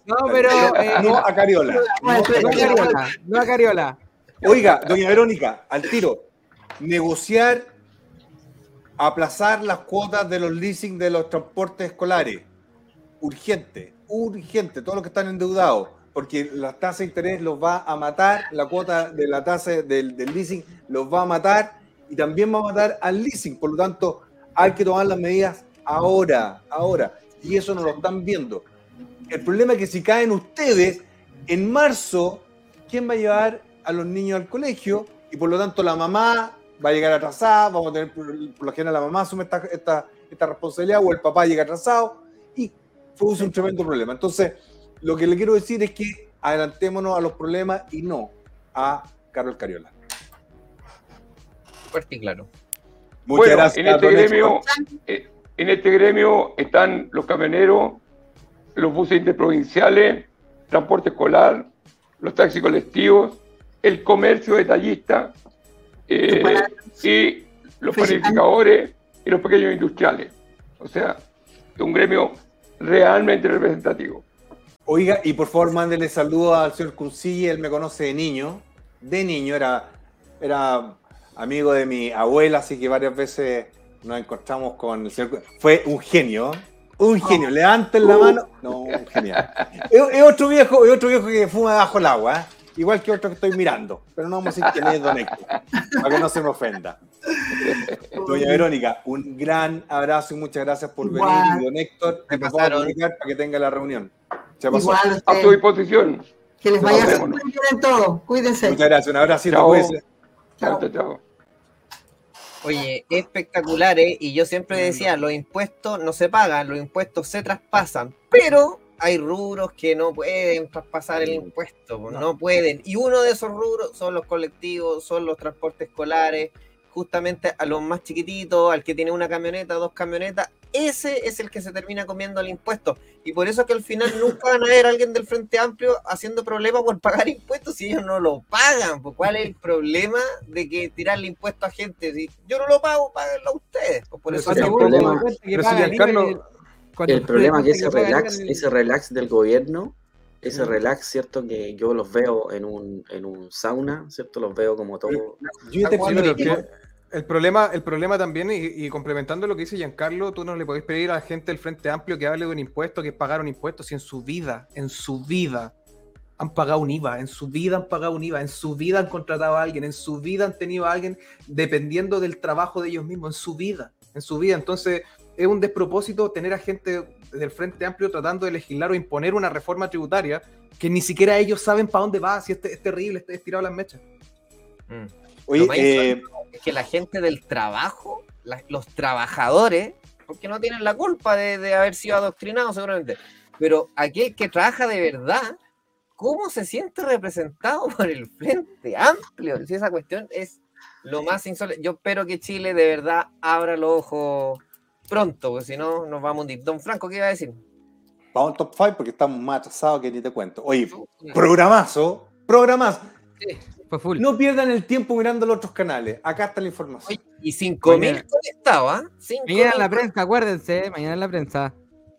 No, pero. Eh, no a Cariola. No, a Cariola. No a Cariola. Oiga, doña Verónica, al tiro. Negociar, aplazar las cuotas de los leasing de los transportes escolares. Urgente, urgente. Todos los que están endeudados. Porque la tasa de interés los va a matar, la cuota de la tasa del, leasing los va a matar y también va a matar al leasing. Por lo tanto, hay que tomar las medidas ahora, ahora y eso no lo están viendo. El problema es que si caen ustedes, en marzo, ¿quién va a llevar a los niños al colegio? Y por lo tanto la mamá va a llegar atrasada, vamos a tener, por lo general la mamá asume esta, esta, esta responsabilidad o el papá llega atrasado y produce un tremendo problema. Entonces, lo que le quiero decir es que adelantémonos a los problemas y no a Carlos Cariola. Fuerte y claro. Muchas gracias. En este gremio, en este gremio están los camioneros, los buses interprovinciales, transporte escolar, los taxis colectivos, el comercio detallista eh, y los planificadores y los pequeños industriales. O sea, es un gremio realmente representativo. Oiga, y por favor mándele saludos al señor Cuncilla, él me conoce de niño, de niño, era, era amigo de mi abuela, así que varias veces nos encontramos con el señor. Fue un genio, un genio. Levanten la uh. mano. No, un genial. es, otro viejo, es otro viejo que fuma bajo el agua, ¿eh? Igual que otro que estoy mirando. Pero no vamos a decir quién es Don Héctor, para que no se me ofenda. Doña Verónica, un gran abrazo y muchas gracias por venir. don Héctor, me pasaron. para que tenga la reunión. Se pasó. a tu disposición. Que les vaya muy bien en todo. Cuídense. Muchas gracias. Un abrazo. Chao. Chao, chao. Oye, espectacular, ¿eh? Y yo siempre decía, los impuestos no se pagan, los impuestos se traspasan, pero hay rubros que no pueden traspasar el impuesto, no. no pueden. Y uno de esos rubros son los colectivos, son los transportes escolares, justamente a los más chiquititos, al que tiene una camioneta, dos camionetas, ese es el que se termina comiendo el impuesto. Y por eso es que al final [laughs] nunca van a ver a alguien del Frente Amplio haciendo problemas por pagar impuestos si ellos no lo pagan. Pues, ¿Cuál es el problema de que tirarle impuestos a gente? Si yo no lo pago, páguenlo a ustedes. Pues por eso el problema, el problema que ese relax, ese relax del gobierno ese relax, ¿cierto? Que yo los veo en un, en un sauna, ¿cierto? Los veo como todo. Yo te el problema, el problema también, y, complementando lo que dice Giancarlo, tú no le podés pedir a la gente del Frente Amplio que hable de un impuesto, que pagaron impuestos, si en su vida, en su vida han pagado un IVA, en su vida han pagado un IVA, en su vida han contratado a alguien, en su vida han tenido a alguien dependiendo del trabajo de ellos mismos, en su vida, en su vida. Entonces, es un despropósito tener a gente del Frente Amplio tratando de legislar o imponer una reforma tributaria que ni siquiera ellos saben para dónde va, si es, es terrible, está estirado las mechas. Mm. Oye, eh, es que la gente del trabajo, los trabajadores, porque no tienen la culpa de, haber sido adoctrinados seguramente, pero aquel que trabaja de verdad, ¿cómo se siente representado [laughs] por el Frente Amplio? Si esa cuestión es lo más insólito. Yo espero que Chile de verdad abra los ojos pronto, porque si no nos vamos a hundir. Don Franco, ¿qué iba a decir? Vamos al top 5 porque estamos más atrasados que ni te cuento. Oye, programazo, programazo. Sí. No pierdan el tiempo mirando los otros canales. Acá está la información. y 5000 conectados, ¿ah? Mañana en la prensa, acuérdense, mañana en la prensa.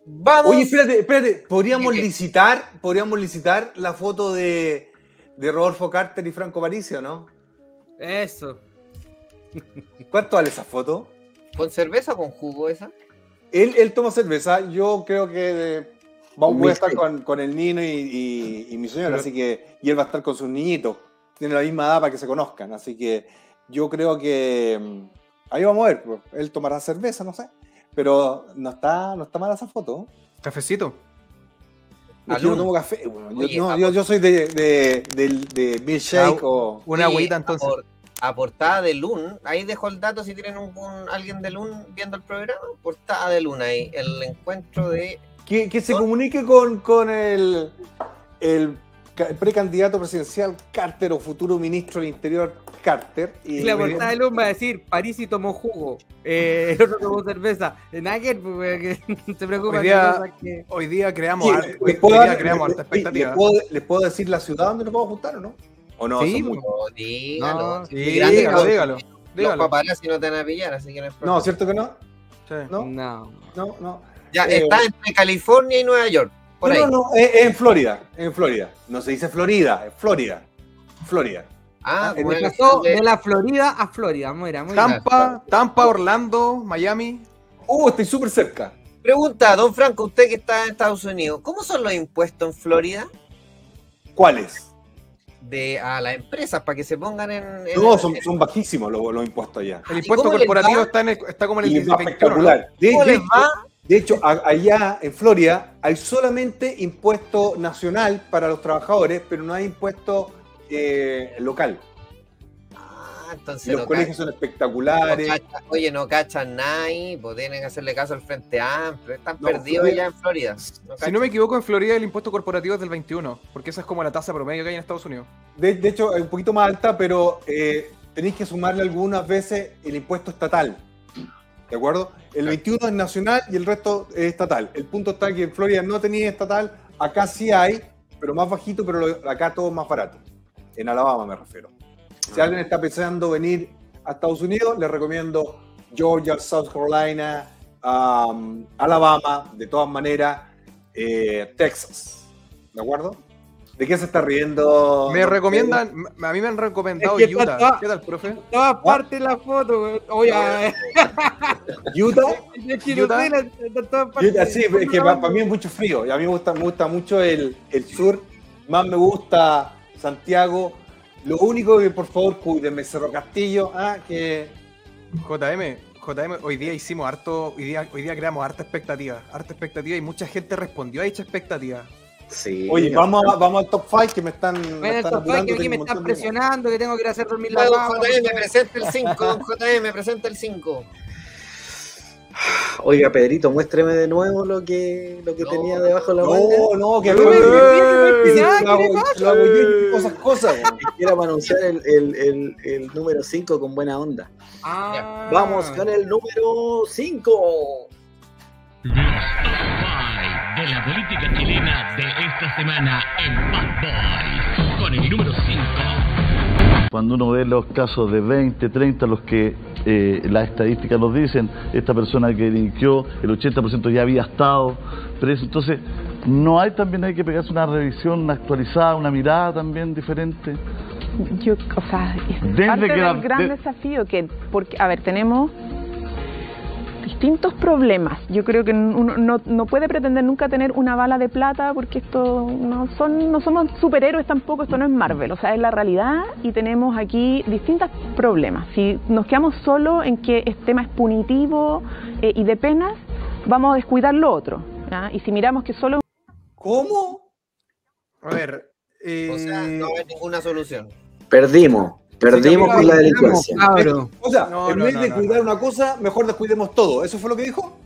Vamos. Oye, espérate, espérate. ¿Podríamos licitar, podríamos licitar la foto de, de Rodolfo Carter y Franco Paricio, ¿no? Eso. ¿Cuánto vale esa foto? ¿Con cerveza o con jugo esa? Él, él toma cerveza. Yo creo que vamos a estar con, el Nino y, mi señora, así que. Y él va a estar con sus niñitos tiene la misma edad para que se conozcan. Así que yo creo que mm, ahí vamos a ver. Pues, él tomará cerveza, no sé. pero no está, no está mala esa foto. Cafecito. yo no tomo café, yo, soy de, de, de, milkshake ah, o... Una agüita entonces. A, portada de Lun, ahí dejo el dato si tienen un, alguien de Lun viendo el programa, portada de Lun ahí, el encuentro de... Que, que se comunique con, con el, el precandidato presidencial Carter o futuro ministro del Interior Carter. Y, la portada de Luma va a decir, París y tomó jugo, eh, el otro tomó cerveza. Nugget, pues, [laughs] se preocupa. Hoy día, que... hoy día creamos, sí, hoy, día creamos alta expectativa. ¿les puedo, ¿Les puedo, decir la ciudad donde nos vamos a juntar o no? ¿O no? Sí, muy... dígalo. No, sí, dígalo, dígalo. Los paparazzi no te van a pillar, así que no es No, ¿cierto que no? Sí. No, no, no. no. Ya, eh, está entre California y Nueva York. Por no, ahí. no, no, es en Florida, en Florida. No se dice Florida, es Florida. Florida. Ah, como pasó de... la Florida a Florida, mira, muy Tampa, Tampa, Orlando, Miami. Uh, estoy súper cerca. Pregunta, don Franco, usted que está en Estados Unidos, ¿cómo son los impuestos en Florida? ¿Cuáles? De a las empresas para que se pongan en. no, son, son, bajísimos los, los, impuestos allá. El impuesto corporativo está, en está como en el espectacular. De, de, de hecho, allá en Florida hay solamente impuesto nacional para los trabajadores, pero no hay impuesto eh, local. Entonces los colegios son espectaculares. oye, no cachan nadie, pues tienen que hacerle caso al Frente Amplio. Están perdidos allá en Florida. si no me equivoco, en Florida el impuesto corporativo es del 21, porque esa es como la tasa promedio que hay en Estados Unidos. De, hecho, es un poquito más alta, pero eh, tenéis que sumarle algunas veces el impuesto estatal. ¿De acuerdo? El 21 es nacional y el resto es estatal. El punto está que en Florida no tenía estatal, acá sí hay, pero más bajito, pero acá todo es más barato. En Alabama me refiero. Si alguien está pensando venir a Estados Unidos, les recomiendo Georgia, South Carolina, um, Alabama, de todas maneras, eh, Texas. ¿De acuerdo? ¿De qué se está riendo? Me recomiendan, a mí me han recomendado Utah. ¿Qué tal, profe? Todas partes la foto, Oye, ¿Utah? Utah, sí, es que para, mí es mucho frío. Y a mí me gusta, me gusta mucho el, el sur. Más me gusta Santiago. Lo único que por favor cuídenme, Cerro Castillo, ah, que. JM, JM, hoy día hicimos harto, hoy día, hoy día creamos harta expectativa, harta expectativa y mucha gente respondió a dicha expectativa. Oye, vamos, vamos al top 5 que me están. Bueno, el top 5 que aquí me están presionando, que tengo que ir a hacer dormir la JM, presenta el 5, JM, presenta el 5. Oiga, Pedrito, muéstreme de nuevo lo que, lo que tenía debajo de la manga. No, no, que lo hago yo cosas, cosas. [laughs] Quiero anunciar el, el, el, el número 5 con buena onda. Ah. Vamos con el número 5 de la política chilena de esta semana en Bad Boys, con el número 5. Cuando uno ve los casos de 20, 30, los que eh, las estadísticas nos dicen, esta persona que delinquió, el 80% ya había estado preso, entonces no hay también hay que pegarse una revisión una actualizada, una mirada también diferente. Yo, o sea, es parte del gran desafío que, porque, a ver, tenemos distintos problemas. Yo creo que uno no, no, puede pretender nunca tener una bala de plata porque esto no son no somos superhéroes tampoco, esto no es Marvel, o sea, es la realidad y tenemos aquí distintos problemas. Si nos quedamos solo en que el tema es punitivo eh, y de penas, vamos a descuidar lo otro. Y si miramos que solo... ¿Cómo? A ver... Eh... O sea, no hay ninguna solución. Perdimos. Perdimos con la delincuencia. O sea, en vez de cuidar una cosa, mejor descuidemos todo. ¿Eso fue lo que dijo?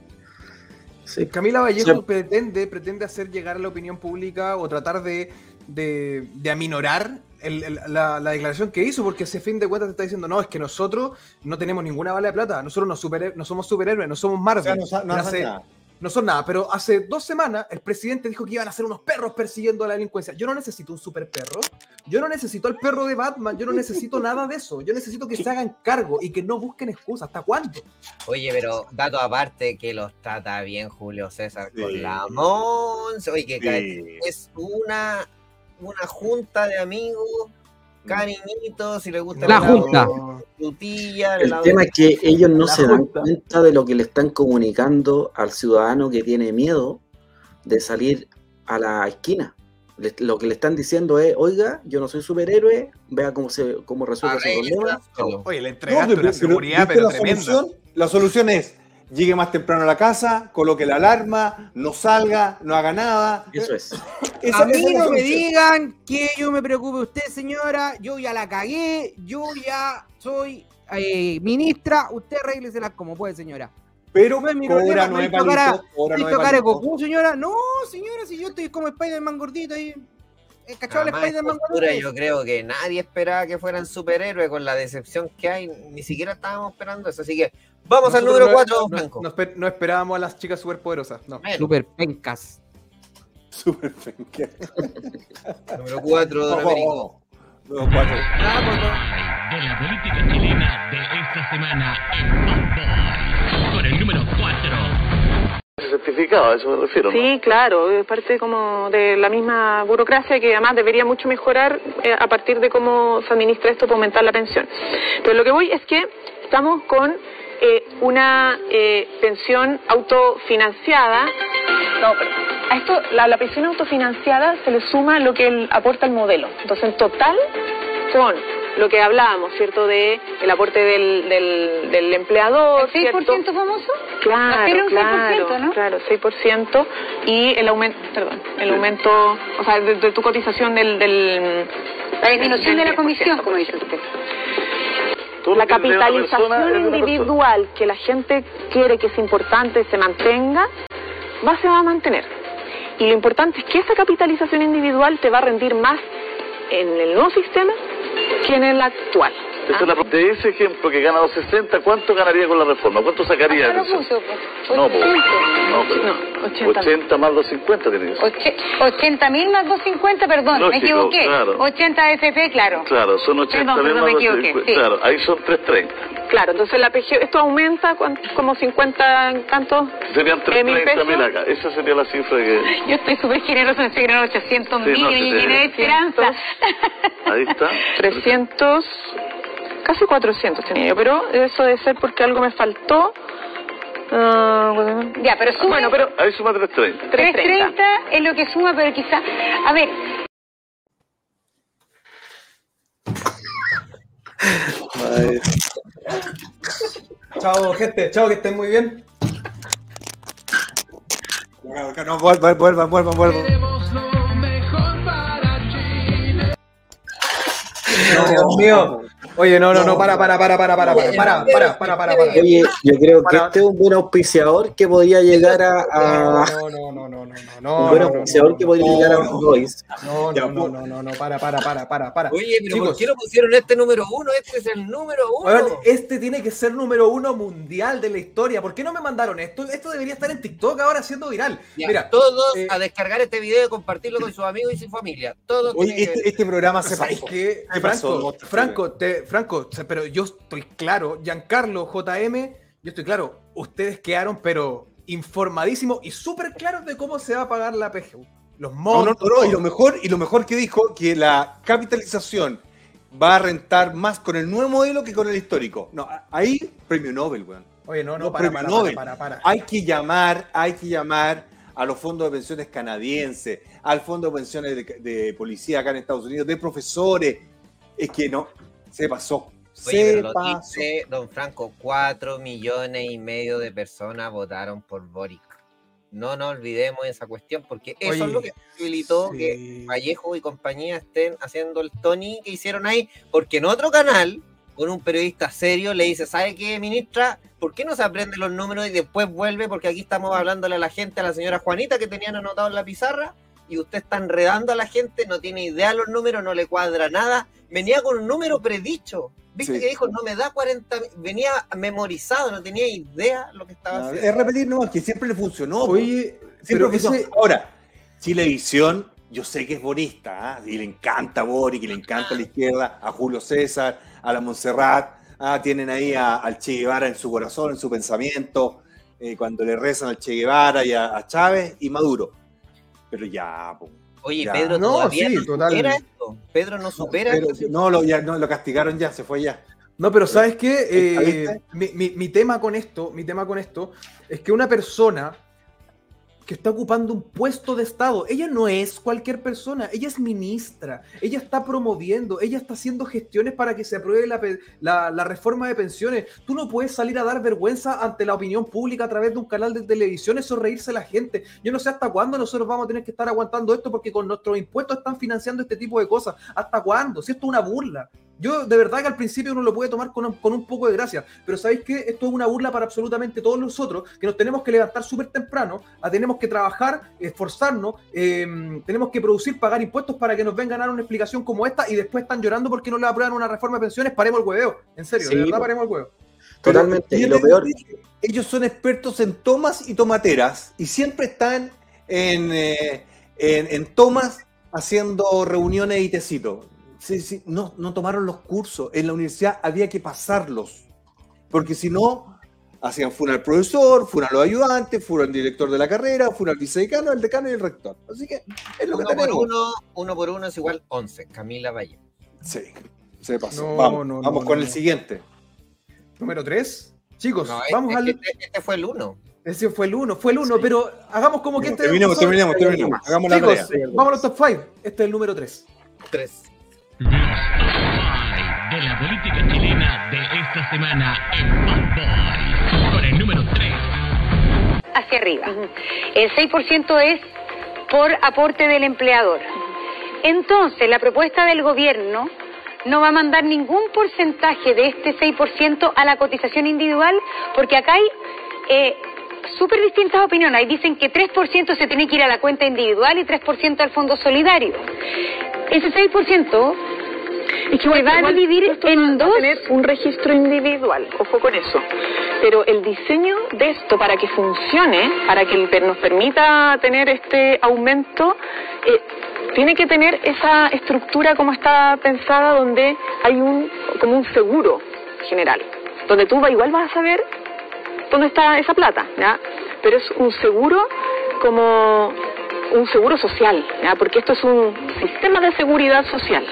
Sí. Camila Vallejo pretende, pretende hacer llegar a la opinión pública o tratar de, de, de aminorar el, la, la, declaración que hizo, porque ese fin de cuentas te está diciendo, no, es que nosotros no tenemos ninguna bala de plata, nosotros no, super, no somos superhéroes, no somos Marvel. O sea, no, no, no son nada, pero hace dos semanas el presidente dijo que iban a ser unos perros persiguiendo a la delincuencia. Yo no necesito un super perro, yo no necesito el perro de Batman, yo no necesito [laughs] nada de eso. Yo necesito que se hagan cargo y que no busquen excusas. ¿Hasta cuándo? Oye, pero dato aparte que los trata bien Julio César con la Mons. Oye, que es una, una junta de amigos cariñitos, si le gusta la junta. el tema es que ellos no se dan cuenta de lo que le están comunicando al ciudadano que tiene miedo de salir a la esquina. lo que le están diciendo es, oiga, yo no soy superhéroe, vea cómo se cómo resuelve ese problema. Oye, le entregaste una seguridad, pero la Solución, la solución es, llegue más temprano a la casa, coloque la alarma, no salga, no haga nada. Eso es. [laughs] a mí no me digan que yo me preocupe usted, señora, yo ya la cagué, yo ya soy eh, ministra, usted arrégleselas como puede, señora. Pero no es mi problema, no es palito, no Goku, señora. No, señora, si yo estoy como Spider-Man gordito ahí. ¿Cachado el Spider-Man? Yo creo que nadie esperaba que fueran superhéroes con la decepción que hay. Ni siquiera estábamos esperando eso. Así que vamos al número 4, no, no, esperábamos a las chicas superpoderosas. No. Super pencas. Super pencas. [laughs] número 4, Don Américo. Número 4. De la política chilena de esta semana en con el número 4 certificado, a eso me refiero. Sí, claro, es parte como de la misma burocracia que además debería mucho mejorar eh, a partir de cómo se administra esto para aumentar la pensión. Pero lo que voy es que estamos con eh, una eh, pensión autofinanciada. No, pero a esto, la, pensión autofinanciada se le suma lo que aporta el modelo. Entonces, en total, con lo que hablábamos, ¿cierto? De el aporte del, del, del empleador. ¿El 6% famoso? Claro, claro, 6%, ¿no? claro, 6%. Y el aumento, perdón, el aumento, o sea, de, tu cotización del... del la disminución de la comisión, como dice usted. La capitalización individual que la gente quiere que es importante se mantenga, va, se va a mantener. Y lo importante es que esa capitalización individual te va a rendir más en el nuevo sistema ¿Quién es la actual? De ese ejemplo que gana 260, ¿cuánto ganaría con la reforma? ¿Cuánto sacaría? no, pues, no, pero 80, 80 más 250 tiene 80 mil más 250, perdón, me equivoqué. Claro. 80 FP, claro. Claro, son 80 mil más 250. Claro, ahí son 330. Claro, entonces la PG, esto aumenta como 50, ¿tantos? Serían 330 mil acá, esa sería la cifra que... Yo estoy súper generosa, me estoy generando 800 mil y llené de esperanza. Ahí está. [laughs] 300, casi 400 tenía yo, pero eso debe ser porque algo me faltó. Uh, ya, pero suma. Bueno, pero. Ahí suma 330. 330 es lo que suma, pero quizá. A ver. Chao, gente. Chao, que estén muy bien. No, vuelvan, vuelvan, vuelvan, vuelvan. Dios mío. Oye, no, no, no, para, para, para, para, para, para, para, para, para, para, para. Oye, yo creo que este es un buen auspiciador que podría llegar a. No, no, no, no, no, no. Un buen auspiciador que podría llegar a Boys. No, no, no, no, no, no, para, para, para, para, para. Oye, pero ¿por qué lo pusieron este número uno? Este es el número uno. este tiene que ser número uno mundial de la historia. ¿Por qué no me mandaron esto? Esto debería estar en TikTok ahora siendo viral. Mira, todos a descargar este video y compartirlo con sus amigos y su familia. Todos. Oye, este, este programa se pasó. Franco, Franco, te, Franco, pero yo estoy claro, Giancarlo, JM, yo estoy claro, ustedes quedaron, pero informadísimos y súper claros de cómo se va a pagar la PGU. Los montos. y lo mejor, y lo mejor que dijo, que la capitalización va a rentar más con el nuevo modelo que con el histórico. No, ahí premio Nobel, weón. Oye, no, no, para, para, para, para, Hay que llamar, hay que llamar a los fondos de pensiones canadienses, al fondo de pensiones de, de policía acá en Estados Unidos, de profesores. Es que no, se pasó. se pasó. don Franco, cuatro millones y medio de personas votaron por Boric. No nos olvidemos esa cuestión, porque eso es lo que posibilitó que Vallejo y compañía estén haciendo el Tony que hicieron ahí, porque en otro canal, con un periodista serio, le dice, ¿sabe qué, ministra? ¿Por qué no se aprende los números y después vuelve? Porque aquí estamos hablándole a la gente, a la señora Juanita, que tenían anotado en la pizarra, y usted está enredando a la gente, no tiene idea de los números, no le cuadra nada, venía con un número predicho. Viste que dijo, no me da 40, venía memorizado, no tenía idea lo que estaba haciendo. Es repetir, no, es que siempre le funcionó. Oye, siempre pero Ahora, Chilevisión, yo sé que es borista, ¿ah? y le encanta Boric, y le encanta a la izquierda, a Julio César, a la Montserrat, ¿ah? tienen ahí al Che Guevara en su corazón, en su pensamiento, eh, cuando le rezan al Che Guevara y a, Chávez y Maduro. Pero ya, pues, Oye, Pedro no, todavía no supera esto. Pedro no supera No, lo, ya, no, lo castigaron ya, se fue ya. No, pero ¿sabes qué? Eh, mi, mi, tema con esto, mi tema con esto es que una persona que está ocupando un puesto de Estado. Ella no es cualquier persona, ella es ministra, ella está promoviendo, ella está haciendo gestiones para que se apruebe la, la, reforma de pensiones. Tú no puedes salir a dar vergüenza ante la opinión pública a través de un canal de televisión, eso reírse la gente. Yo no sé hasta cuándo nosotros vamos a tener que estar aguantando esto porque con nuestros impuestos están financiando este tipo de cosas. ¿Hasta cuándo? Si esto es una burla. Yo de verdad que al principio uno lo puede tomar con un, poco de gracia, pero ¿sabéis qué? Esto es una burla para absolutamente todos nosotros, que nos tenemos que levantar súper temprano, a, tenemos que trabajar, esforzarnos, em, tenemos que producir, pagar impuestos para que nos vengan a dar una explicación como esta y después están llorando porque no le aprueban una reforma de pensiones, paremos el hueveo, en serio, de verdad paremos el huevo. Totalmente, y lo peor... Ellos son expertos en tomas y tomateras y siempre están en, eh, en, en tomas haciendo reuniones y tecitos sí, sí, no, no tomaron los cursos. En la universidad había que pasarlos. Porque si no, hacían funa al profesor, funa los ayudantes, funa al director de la carrera, funa al vicedecano, el decano y el rector. Así que es lo uno que por uno, uno por uno es igual 11. Camila Valle. Sí, se pasó. vamos, vamos con el siguiente. Número 3. Chicos, vamos al. Este, este, fue el 1. Ese fue el 1, fue el 1, pero hagamos como que este. Terminemos, terminemos, terminemos. Hagamos Chicos, la tarea. Vamos a los top 5. Este es el número 3. 3 de la política chilena de esta semana en Bad con el número 3. Hacia arriba. El 6% es por aporte del empleador. Entonces, la propuesta del gobierno no va a mandar ningún porcentaje de este 6% a la cotización individual, porque acá hay eh, súper distintas opiniones. Ahí dicen que 3% se tiene que ir a la cuenta individual y 3% al fondo solidario. Ese 6% es que va a dividir en dos. tener un registro individual, ojo con eso. Pero el diseño de esto para que funcione, para que nos permita tener este aumento, eh, tiene que tener esa estructura como está pensada, donde hay un como un seguro general, donde tú igual vas a saber dónde está esa plata, ¿ya? Pero es un seguro como un seguro social, ¿ya? porque esto es un sistema de seguridad social.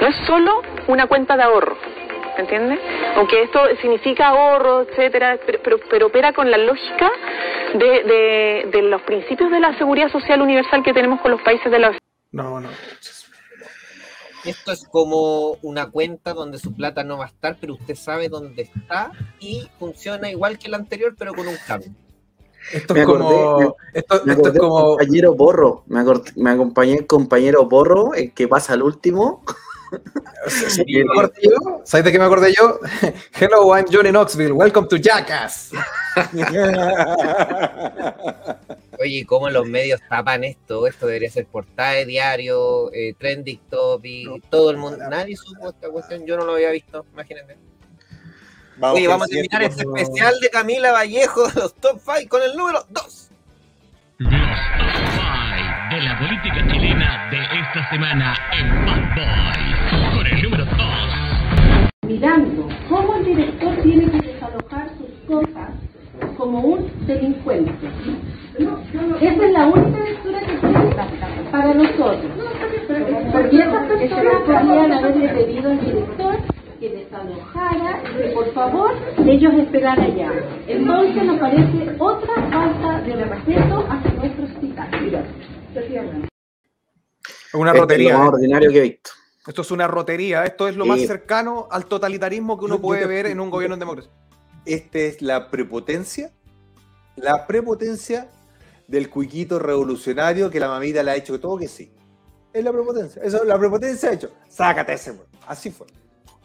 No es solo una cuenta de ahorro, ¿entiendes? Aunque esto significa ahorro, etcétera, pero, pero, opera con la lógica de, de, los principios de la seguridad social universal que tenemos con los países de la No, no. Esto es como una cuenta donde su plata no va a estar, pero usted sabe dónde está y funciona igual que la anterior, pero con un cambio. Esto es como. esto, es como. Compañero Borro. Me, me acompañé el compañero Borro, el que pasa al último. ¿Sabes de qué me acordé yo? [laughs] Hello, I'm Johnny Knoxville. Welcome to Jackass. [laughs] Oye, ¿cómo los medios tapan esto? Esto debería ser portada de diario, eh, trending topic, todo el mundo. Nadie supo esta cuestión, yo no lo había visto, imagínate. Vamos Oye, vamos a terminar este especial de Camila Vallejo, [laughs] los top 5, con el número 2. Los top 5 de la política chilena de esta semana en Bad Boys, con el número 2. Mirando cómo el director tiene que desalojar sus cosas como un delincuente. Esa es la única lectura que tiene para nosotros. Porque esas personas podrían haberle pedido al director que desalojara y que por favor ellos esperaran allá. Entonces nos parece otra falta de respeto hacia nuestro hospital. Una rotería. Es lo más ordinario que he visto. Esto es una rotería. Esto es lo más cercano al totalitarismo que uno puede ver en un gobierno en democracia. Esta es la prepotencia, la prepotencia del cuiquito revolucionario que la mamita le ha hecho todo que sí. Es la prepotencia. Eso, la prepotencia ha hecho. Sácate ese. Así fue.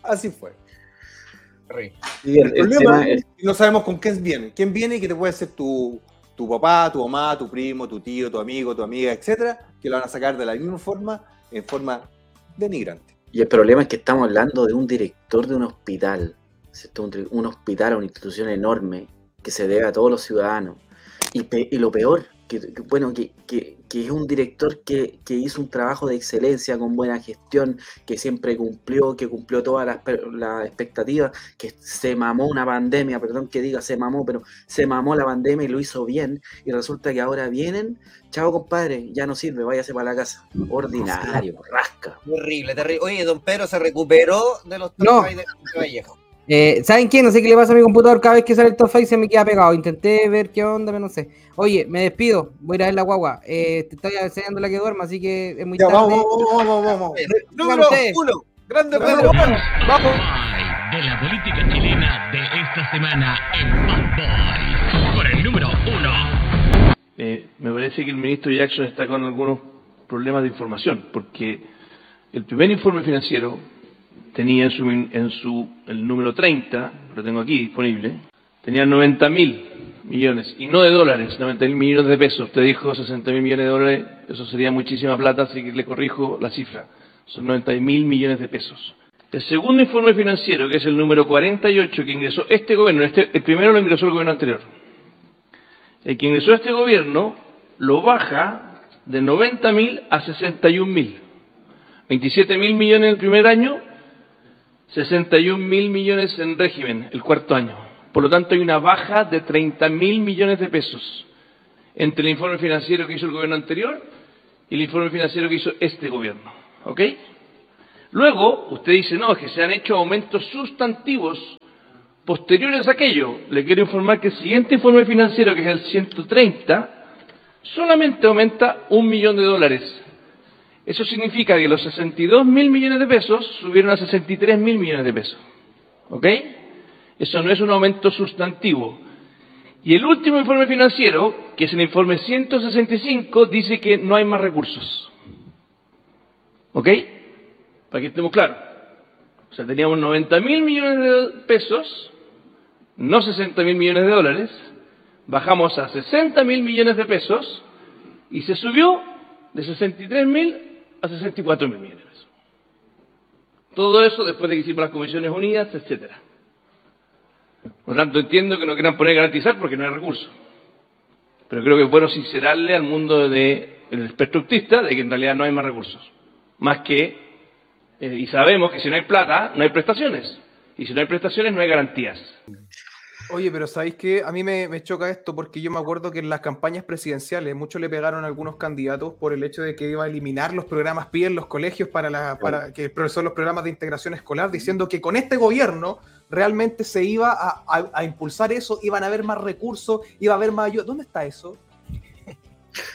Así fue. el, problema es que no sabemos con quién viene. ¿Quién viene y que te puede ser tu, tu papá, tu mamá, tu primo, tu tío, tu amigo, tu amiga, etcétera, que lo van a sacar de la misma forma, en forma denigrante. Y el problema es que estamos hablando de un director de un hospital, Un, un hospital, una institución enorme que se debe a todos los ciudadanos. Y, y lo peor, que, bueno, que, que, es un director que, hizo un trabajo de excelencia, con buena gestión, que siempre cumplió, que cumplió todas las, las, expectativas, que se mamó una pandemia, perdón que diga se mamó, pero se mamó la pandemia y lo hizo bien, y resulta que ahora vienen, chao compadre, ya no sirve, váyase para la casa. Ordinario, rasca. Terrible, terrible. Oye, don Pedro se recuperó de los no. de Vallejo. Eh, ¿Saben qué? No sé qué le pasa a mi computador cada vez que sale el top 5 se me queda pegado. Intenté ver qué onda, pero no sé. Oye, me despido. Voy a ir a ver la guagua. Eh, te estoy enseñando la que duerma, así que es muy tarde. Vamos, vamos, vamos, vamos. Número uno. Grande Pedro. Vamos. De la política chilena de esta semana en Bad Por el número uno. Eh, me parece que el ministro Jackson está con algunos problemas de información, porque el primer informe financiero tenía en su, en su el número 30, lo tengo aquí disponible, tenía 90 mil millones, y no de dólares, 90 mil millones de pesos. Usted dijo 60 mil millones de dólares, eso sería muchísima plata, así que le corrijo la cifra. Son 90 mil millones de pesos. El segundo informe financiero, que es el número 48, que ingresó este gobierno, este, el primero lo ingresó el gobierno anterior. El que ingresó este gobierno lo baja de 90 mil a 61 mil. 27 mil millones el primer año 61 mil millones en régimen el cuarto año. Por lo tanto, hay una baja de 30 mil millones de pesos entre el informe financiero que hizo el gobierno anterior y el informe financiero que hizo este gobierno. ¿Ok? Luego, usted dice, no, es que se han hecho aumentos sustantivos posteriores a aquello. Le quiero informar que el siguiente informe financiero, que es el 130, solamente aumenta un millón de dólares eso significa que los 62 mil millones de pesos subieron a 63 mil millones de pesos. ¿Ok? Eso no es un aumento sustantivo. Y el último informe financiero, que es el informe 165, dice que no hay más recursos. ¿Ok? Para que estemos claros. O sea, teníamos 90 mil millones de pesos, no 60 mil millones de dólares, bajamos a 60 mil millones de pesos y se subió de 63 mil a 64 mil millones. Todo eso después de que hicimos las Comisiones Unidas, etcétera. Por lo tanto, entiendo que no quieran poner garantizar porque no hay recursos. Pero creo que es bueno sincerarle al mundo del de perspectivista de que en realidad no hay más recursos. Más que, eh, y sabemos que si no hay plata, no hay prestaciones. Y si no hay prestaciones, no hay garantías. Oye, pero ¿sabéis qué? A mí me, choca esto porque yo me acuerdo que en las campañas presidenciales muchos le pegaron a algunos candidatos por el hecho de que iba a eliminar los programas PIE en los colegios para, la, para que son los programas de integración escolar, diciendo que con este gobierno realmente se iba a, impulsar eso, iban a haber más recursos, iba a haber más ayuda. ¿Dónde está eso? [laughs]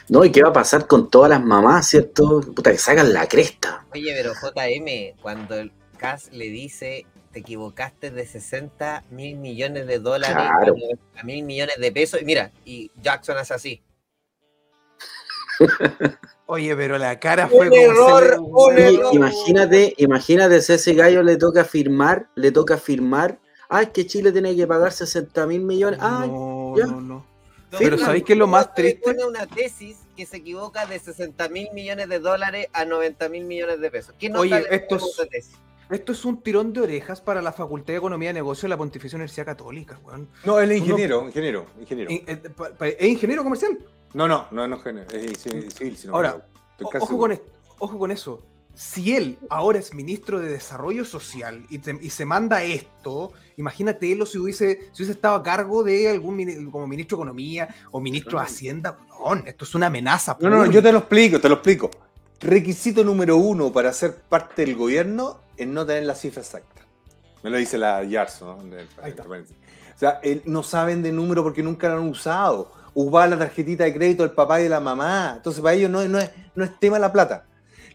No, y qué va a pasar con todas las mamás, ¿cierto? Puta, que sacan la cresta. Oye, pero JM, cuando el CAS le dice te equivocaste de 60 mil millones de dólares a mil millones de pesos. Y mira, y Jackson hace así. [laughs] Oye, pero la cara fue un error, Imagínate, imagínate si a ese gallo le toca firmar, le toca firmar. Ah, es que Chile tiene que pagar 60 mil millones. Ah, no, no, no. Pero ¿sabéis qué es lo más triste? Pone una tesis que se equivoca de 60 mil millones de dólares a 90 mil millones de pesos. ¿Quién no Oye, esto es, esto es un tirón de orejas para la Facultad de Economía y Negocio de la Pontificia Universidad Católica, weón. No, él es ingeniero, ingeniero, ingeniero. Eh, ¿Es ingeniero comercial? No, no, no, no es civil, sino Ahora, ojo con, ojo con eso. Si él ahora es ministro de Desarrollo Social y, se manda esto, imagínate él si hubiese, si hubiese estado a cargo de algún como ministro de Economía o ministro de Hacienda. No, esto es una amenaza. No, no, yo te lo explico, te lo explico. Requisito número uno para ser parte del gobierno es no tener la cifra exacta. Me lo dice la Yarso. O sea, no saben de número porque nunca lo han usado. Usaba la tarjetita de crédito del papá y de la mamá. Entonces, para ellos no, no, es, no es tema la plata.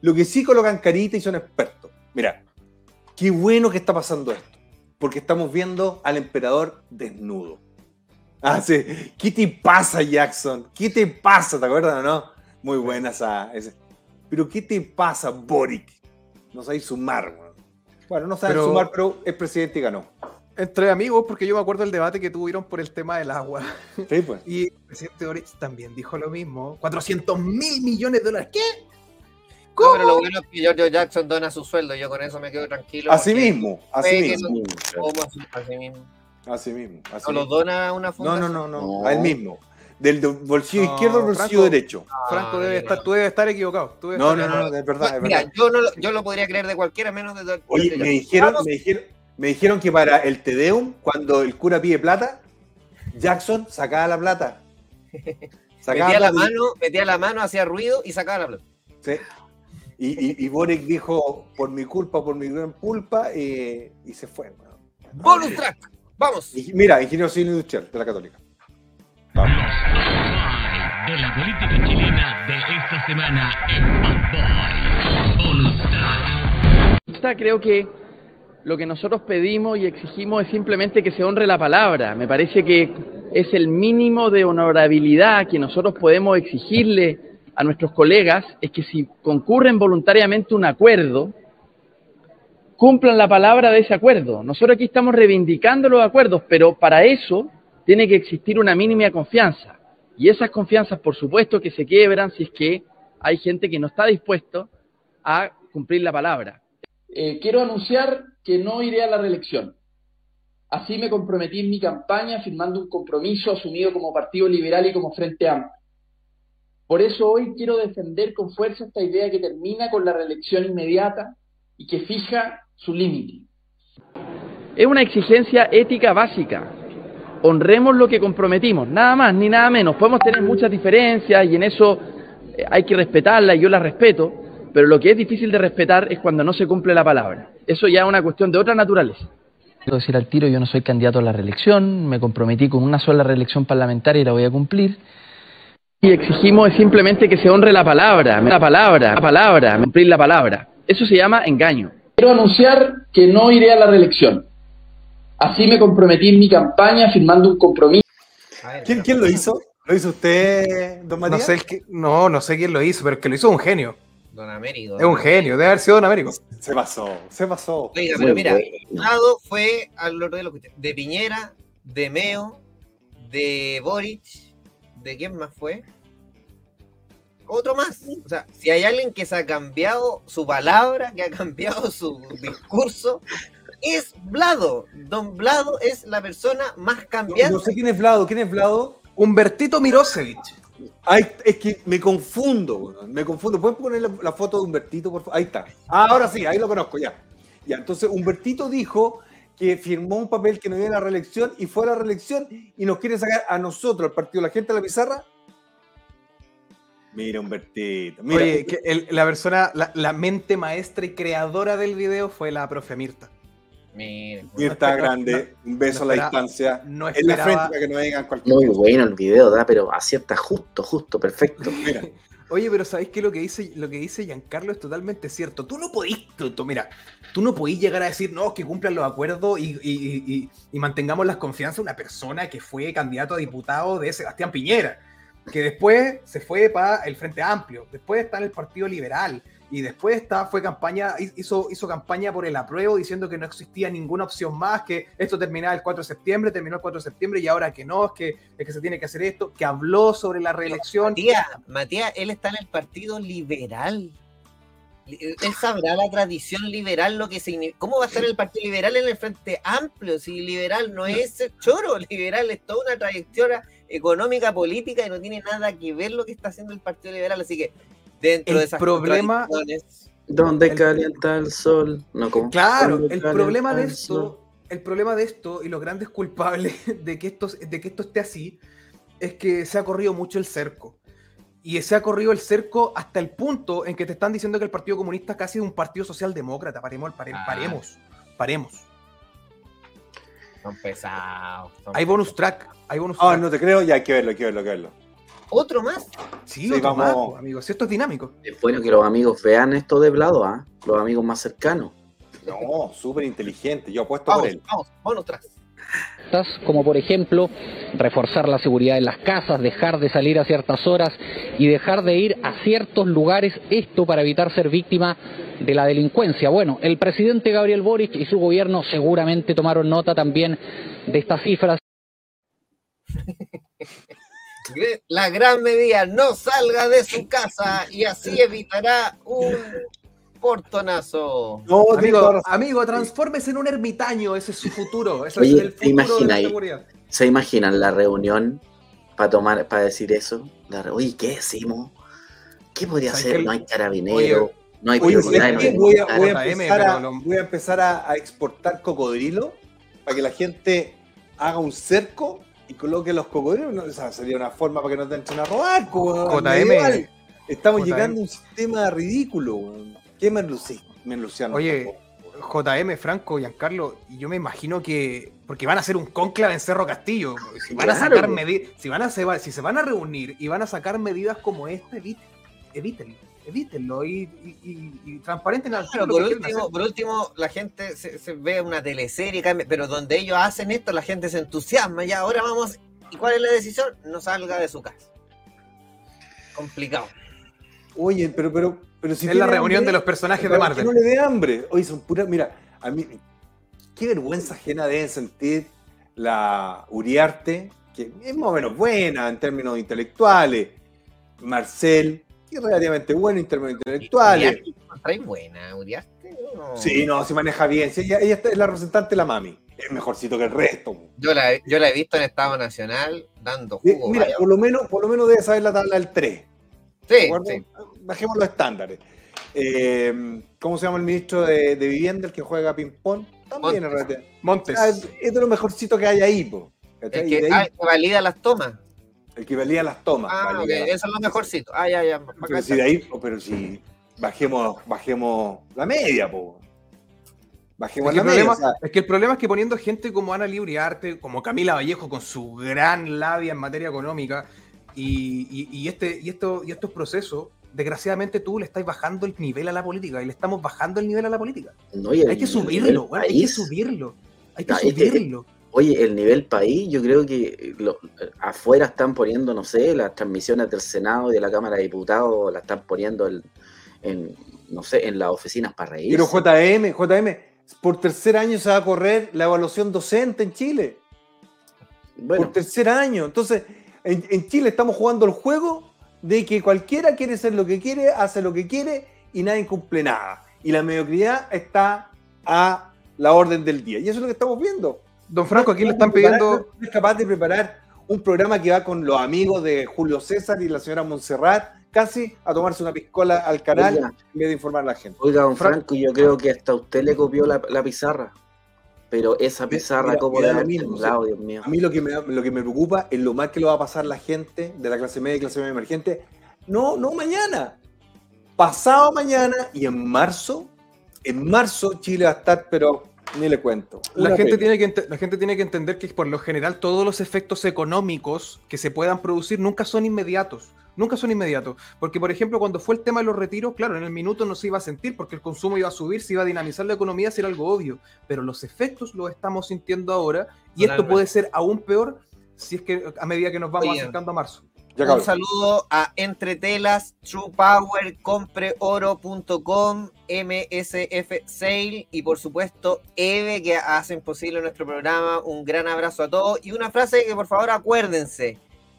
Lo que sí colocan carita y son expertos. Mira, qué bueno que está pasando esto. Porque estamos viendo al emperador desnudo. Ah, sí. ¿Qué te pasa, Jackson? ¿Qué te pasa? ¿Te acuerdas o no? Muy buena esa. Ese. Pero ¿qué te pasa, Boric? No sabéis sumar, Bueno, no saben sumar, pero es presidente y ganó. Entre amigos, porque yo me acuerdo del debate que tuvieron por el tema del agua. Sí, pues. [laughs] Y el presidente Boric también dijo lo mismo. 400 mil millones de dólares. ¿Qué? ¿Cómo? pero lo bueno es que George Jackson dona su sueldo, yo con eso me quedo tranquilo. Así mismo, así mismo. así mismo. Así mismo. ¿No lo dona una fundación? No, no, no, no, a él mismo del bolsillo izquierdo al bolsillo derecho. Franco, debe estar, tú debes estar equivocado. no, no, no, es verdad. Mira, Yo, no, yo lo podría creer de cualquiera menos de. Oye, me dijeron, me dijeron, me dijeron que para el Tedeum, cuando el cura pide plata, Jackson sacaba la plata. [laughs] Sacaba metía, la mano, metía la mano, hacía ruido y sacaba la plata. Sí. Y, y, Boric dijo, por mi culpa, por mi gran culpa, eh, y se fue. Bonus track. Vamos. Mira, ingeniero civil industrial de la Católica. Vamos. De la política chilena de esta semana en Bonus track. Creo que lo que nosotros pedimos y exigimos es simplemente que se honre la palabra. Me parece que es el mínimo de honorabilidad que nosotros podemos exigirle a nuestros colegas, es que si concurren voluntariamente un acuerdo, cumplan la palabra de ese acuerdo. Nosotros aquí estamos reivindicando los acuerdos, pero para eso tiene que existir una mínima confianza. Y esas confianzas, por supuesto, que se quiebran si es que hay gente que no está dispuesto a cumplir la palabra. Eh, quiero anunciar que no iré a la reelección. Así me comprometí en mi campaña firmando un compromiso asumido como Partido Liberal y como Frente Amplio. Por eso hoy quiero defender con fuerza esta idea que termina con la reelección inmediata y que fija su límite. Es una exigencia ética básica. Honremos lo que comprometimos, nada más ni nada menos. Podemos tener muchas diferencias y en eso eh, hay que respetarla y yo la respeto, pero lo que es difícil de respetar es cuando no se cumple la palabra. Eso ya es una cuestión de otra naturaleza. Quiero decir al tiro, yo no soy candidato a la reelección, me comprometí con una sola reelección parlamentaria y la voy a cumplir. Y exigimos simplemente que se honre la palabra, la palabra, la palabra, cumplir la palabra. Eso se llama engaño. Quiero anunciar que no iré a la reelección. Así me comprometí en mi campaña firmando un compromiso. ¿Quién, quién lo hizo? ¿Lo hizo usted, don Matías? No sé, el que, no, no sé quién lo hizo, pero el que lo hizo es un genio. Don Américo. Es un genio, debe haber sido Don Américo. Se pasó, se pasó. Oiga, pero mira, lado fue al de lo que de Piñera, de Meo, de Boric, ¿de quién más fue? Otro más. O sea, si hay alguien que se ha cambiado su palabra, que ha cambiado su discurso, es Vlado. Don Vlado es la persona más cambiante. No, sé quién es Vlado, ¿quién es Vlado? Humbertito Mirosevich. Ay, es que me confundo, me confundo. ¿Puedes poner la, foto de Humbertito, por favor? Ahí está. Ah, ahora sí, ahí lo conozco, ya. Ya, entonces Humbertito dijo que firmó un papel que no iba a la reelección y fue a la reelección y nos quiere sacar a nosotros, al partido, la gente de la pizarra. Mira, Humbertito. Mira. Oye, que la persona, la, mente maestra y creadora del video fue la profe Mirta. Mirta grande, un beso a la distancia. No en la frente para que no vengan cualquier Muy bueno el video, da, pero acierta justo, justo, perfecto. [laughs] Mira. Oye, pero ¿sabéis que lo que dice lo que dice Giancarlo es totalmente cierto? Tú no podís, tú, mira, tú no podís llegar a decir, no, que cumplan los acuerdos y, y, mantengamos la confianza de una persona que fue candidato a diputado de Sebastián Piñera, que después se fue para el Frente Amplio, después está en el Partido Liberal, y después está, fue campaña, hizo, hizo campaña por el apruebo diciendo que no existía ninguna opción más, que esto terminaba el 4 de septiembre, terminó el 4 de septiembre y ahora que no, es que, es que se tiene que hacer esto, que habló sobre la reelección. Matías, Matías, él está en el Partido Liberal. Él sabrá la tradición liberal, lo que significa. ¿Cómo va a estar el Partido Liberal en el Frente Amplio? Si liberal no es choro, [laughs] liberal es toda una trayectoria económica, política y no tiene nada que ver lo que está haciendo el Partido Liberal. Así que dentro de esas problema donde calienta el sol no claro el problema de esto el problema de esto y los grandes culpables [laughs] de que esto de que esto esté así es que se ha corrido mucho el cerco y se ha corrido el cerco hasta el punto en que te están diciendo que el Partido Comunista casi es un partido socialdemócrata. Paremos, paremos, ah. paremos. paremos. Son pesados. hay bonus track. Hay bonus ah, no te creo, ya hay que verlo, hay que verlo, hay que verlo. ¿Otro más? Sí, otro más, amigos. Esto es dinámico. Es bueno que los amigos vean esto de Blado, ¿ah? Los amigos más cercanos. No, súper inteligente. Yo apuesto por él. Vamos, vamos atrás. Como por ejemplo, reforzar la seguridad en las casas, dejar de salir a ciertas horas y dejar de ir a ciertos lugares, esto para evitar ser víctima de la delincuencia. Bueno, el presidente Gabriel Boric y su gobierno seguramente tomaron nota también de estas cifras. [laughs] la gran medida, no salga de su casa y así evitará un portonazo. No, amigo, amigo, transfórmese en un ermitaño, ese es su futuro. Ese Oye, es el futuro imagina de ¿Se imaginan la reunión para tomar, para decir eso? La Oye, ¿qué decimos? ¿Qué podría hacer? No hay carabinero. no hay oye, voy, a, voy, a empezar a exportar cocodrilo para que la gente haga un cerco y coloque los cocodrilos, o sea, sería una forma para que no te entren a robar. Estamos llegando a un sistema ridículo. ¿Qué me, Luciano? Oye, JM, Franco, Giancarlo, y yo me imagino que. Porque van a hacer un conclave en Cerro Castillo. Si van a sacar medidas. Si, van a, si se van a reunir y van a sacar medidas como esta, evítenlo. Evítenlo y, y, y, transparenten al por, último, por último, la gente se, ve una teleserie, pero donde ellos hacen esto, la gente se entusiasma. Ya, ahora vamos. ¿Y cuál es la decisión? No salga de su casa. Complicado. Oye, pero, pero, pero si es la reunión de los personajes de Marvel. no le dé hambre. Oye, son puras. Mira, a mí. Qué vergüenza ajena deben sentir la Uriarte, que es más o menos buena en términos intelectuales. Marcel, que es relativamente bueno en términos intelectuales. Buena, Uriarte. Sí, no, se maneja bien. ella, es la representante de la mami. Es mejorcito que el resto. Yo la, yo la he visto en Estado Nacional dando jugo. Mira, por lo, menos, por lo menos debe saber la tabla del 3. Sí, Bajemos los estándares. Eh, ¿Cómo se llama el ministro de, Vivienda, el que juega ping-pong? También Montes. Montes. Ah, es de lo mejorcito que hay ahí. Po, el que, ah, valida las tomas. El que valida las tomas. Ah, eso es lo mejorcito. Ah, ya, ya. Pero si de ahí, pero si bajemos, bajemos la media, po. Bajemos es, la media, es que el problema es que poniendo gente como Ana Libriarte, como Camila Vallejo, con su gran labia en materia económica, y, este, y, esto, y estos procesos, desgraciadamente tú le estás bajando el nivel a la política y le estamos bajando el nivel a la política. hay que subirlo, hay que subirlo, hay que subirlo. Oye, el nivel país, yo creo que afuera están poniendo, no sé, las transmisiones del Senado y de la Cámara de Diputados, la están poniendo en, no sé, en las oficinas para reír. Pero JM, JM, por tercer año se va a correr la evaluación docente en Chile. Por tercer año. Entonces, en, Chile estamos jugando el juego de que cualquiera quiere ser lo que quiere, hace lo que quiere y nadie cumple nada. Y la mediocridad está a la orden del día. Y eso es lo que estamos viendo. Don Franco, aquí le están pidiendo. No es capaz de preparar un programa que va con los amigos de Julio César y la señora Montserrat, casi a tomarse una piscola al canal en vez de informar a la gente. Oiga, don Franco, yo creo que hasta usted le copió la pizarra. Pero esa pizarra, ¿cómo le Dios mío? A mí lo que, me, lo que me preocupa es lo mal que lo va a pasar la gente de la clase media y clase media emergente. No, no mañana. Pasado mañana y en marzo, en marzo Chile va a estar, pero ni le cuento. La gente, tiene que, la gente tiene que entender que por lo general todos los efectos económicos que se puedan producir nunca son inmediatos. Nunca son inmediatos. Porque, por ejemplo, cuando fue el tema de los retiros, claro, en el minuto no se iba a sentir porque el consumo iba a subir, se iba a dinamizar la economía, si era algo obvio. Pero los efectos los estamos sintiendo ahora y esto puede ser aún peor si es que a medida que nos vamos acercando a marzo. Un saludo a Entretelas, True Power, compreoro.com, MSF Sale y por supuesto Eve que hacen posible nuestro programa. Un gran abrazo a todos y una frase que por favor acuérdense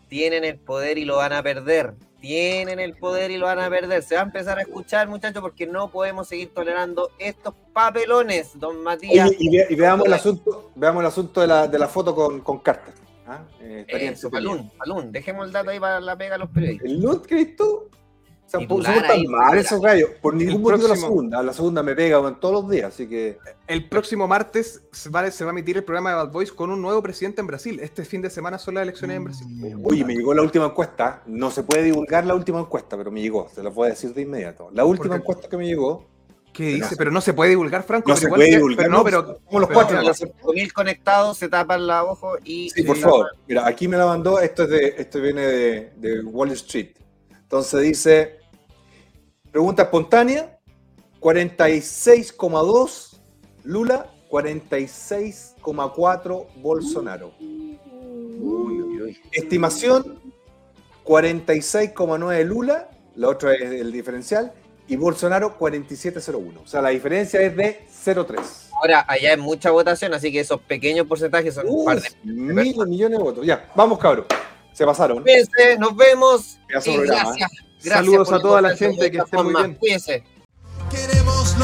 tienen el poder y lo van a perder. Tienen el poder y lo van a perder. Se va a empezar a escuchar, muchachos, porque no podemos seguir tolerando estos papelones, don Matías. y, veamos, el asunto, veamos el asunto de la, de la foto con, con Carter. ¿Ah? Eh, Eso, Palún, Palún, dejemos el dato ahí para la pega a los periodistas. ¿El loot que tú? O sea, tan mal esos gallos. Por ningún motivo la segunda. La segunda me pega todos los días, así que. El próximo martes se va, se va, a emitir el programa de Bad Boys con un nuevo presidente en Brasil. Este fin de semana son las elecciones en Brasil. Mm. Oye, me llegó la última encuesta. No se puede divulgar la última encuesta, pero me llegó. Se la puedo decir de inmediato. La última encuesta que me llegó. ¿Qué dice? Pero no se puede divulgar, Franco. No se puede divulgar. no, pero como los cuatro. mil conectados, se tapan la ojo y. Sí, por favor. Mira, aquí me la mandó. Esto, es de, esto viene de, de Wall Street. Entonces dice Pregunta espontánea, 46,2 Lula, 46,4 Bolsonaro. Estimación, 46,9 Lula, la otra es el diferencial, y Bolsonaro 47,01. O sea, la diferencia es de 0,3. Ahora, allá hay mucha votación, así que esos pequeños porcentajes son un par de miles, millones de votos. Ya, vamos, cabros. Se pasaron. Cuídense, nos vemos. gracias. Saludos a toda la gente que esté muy bien. Cuídense. Queremos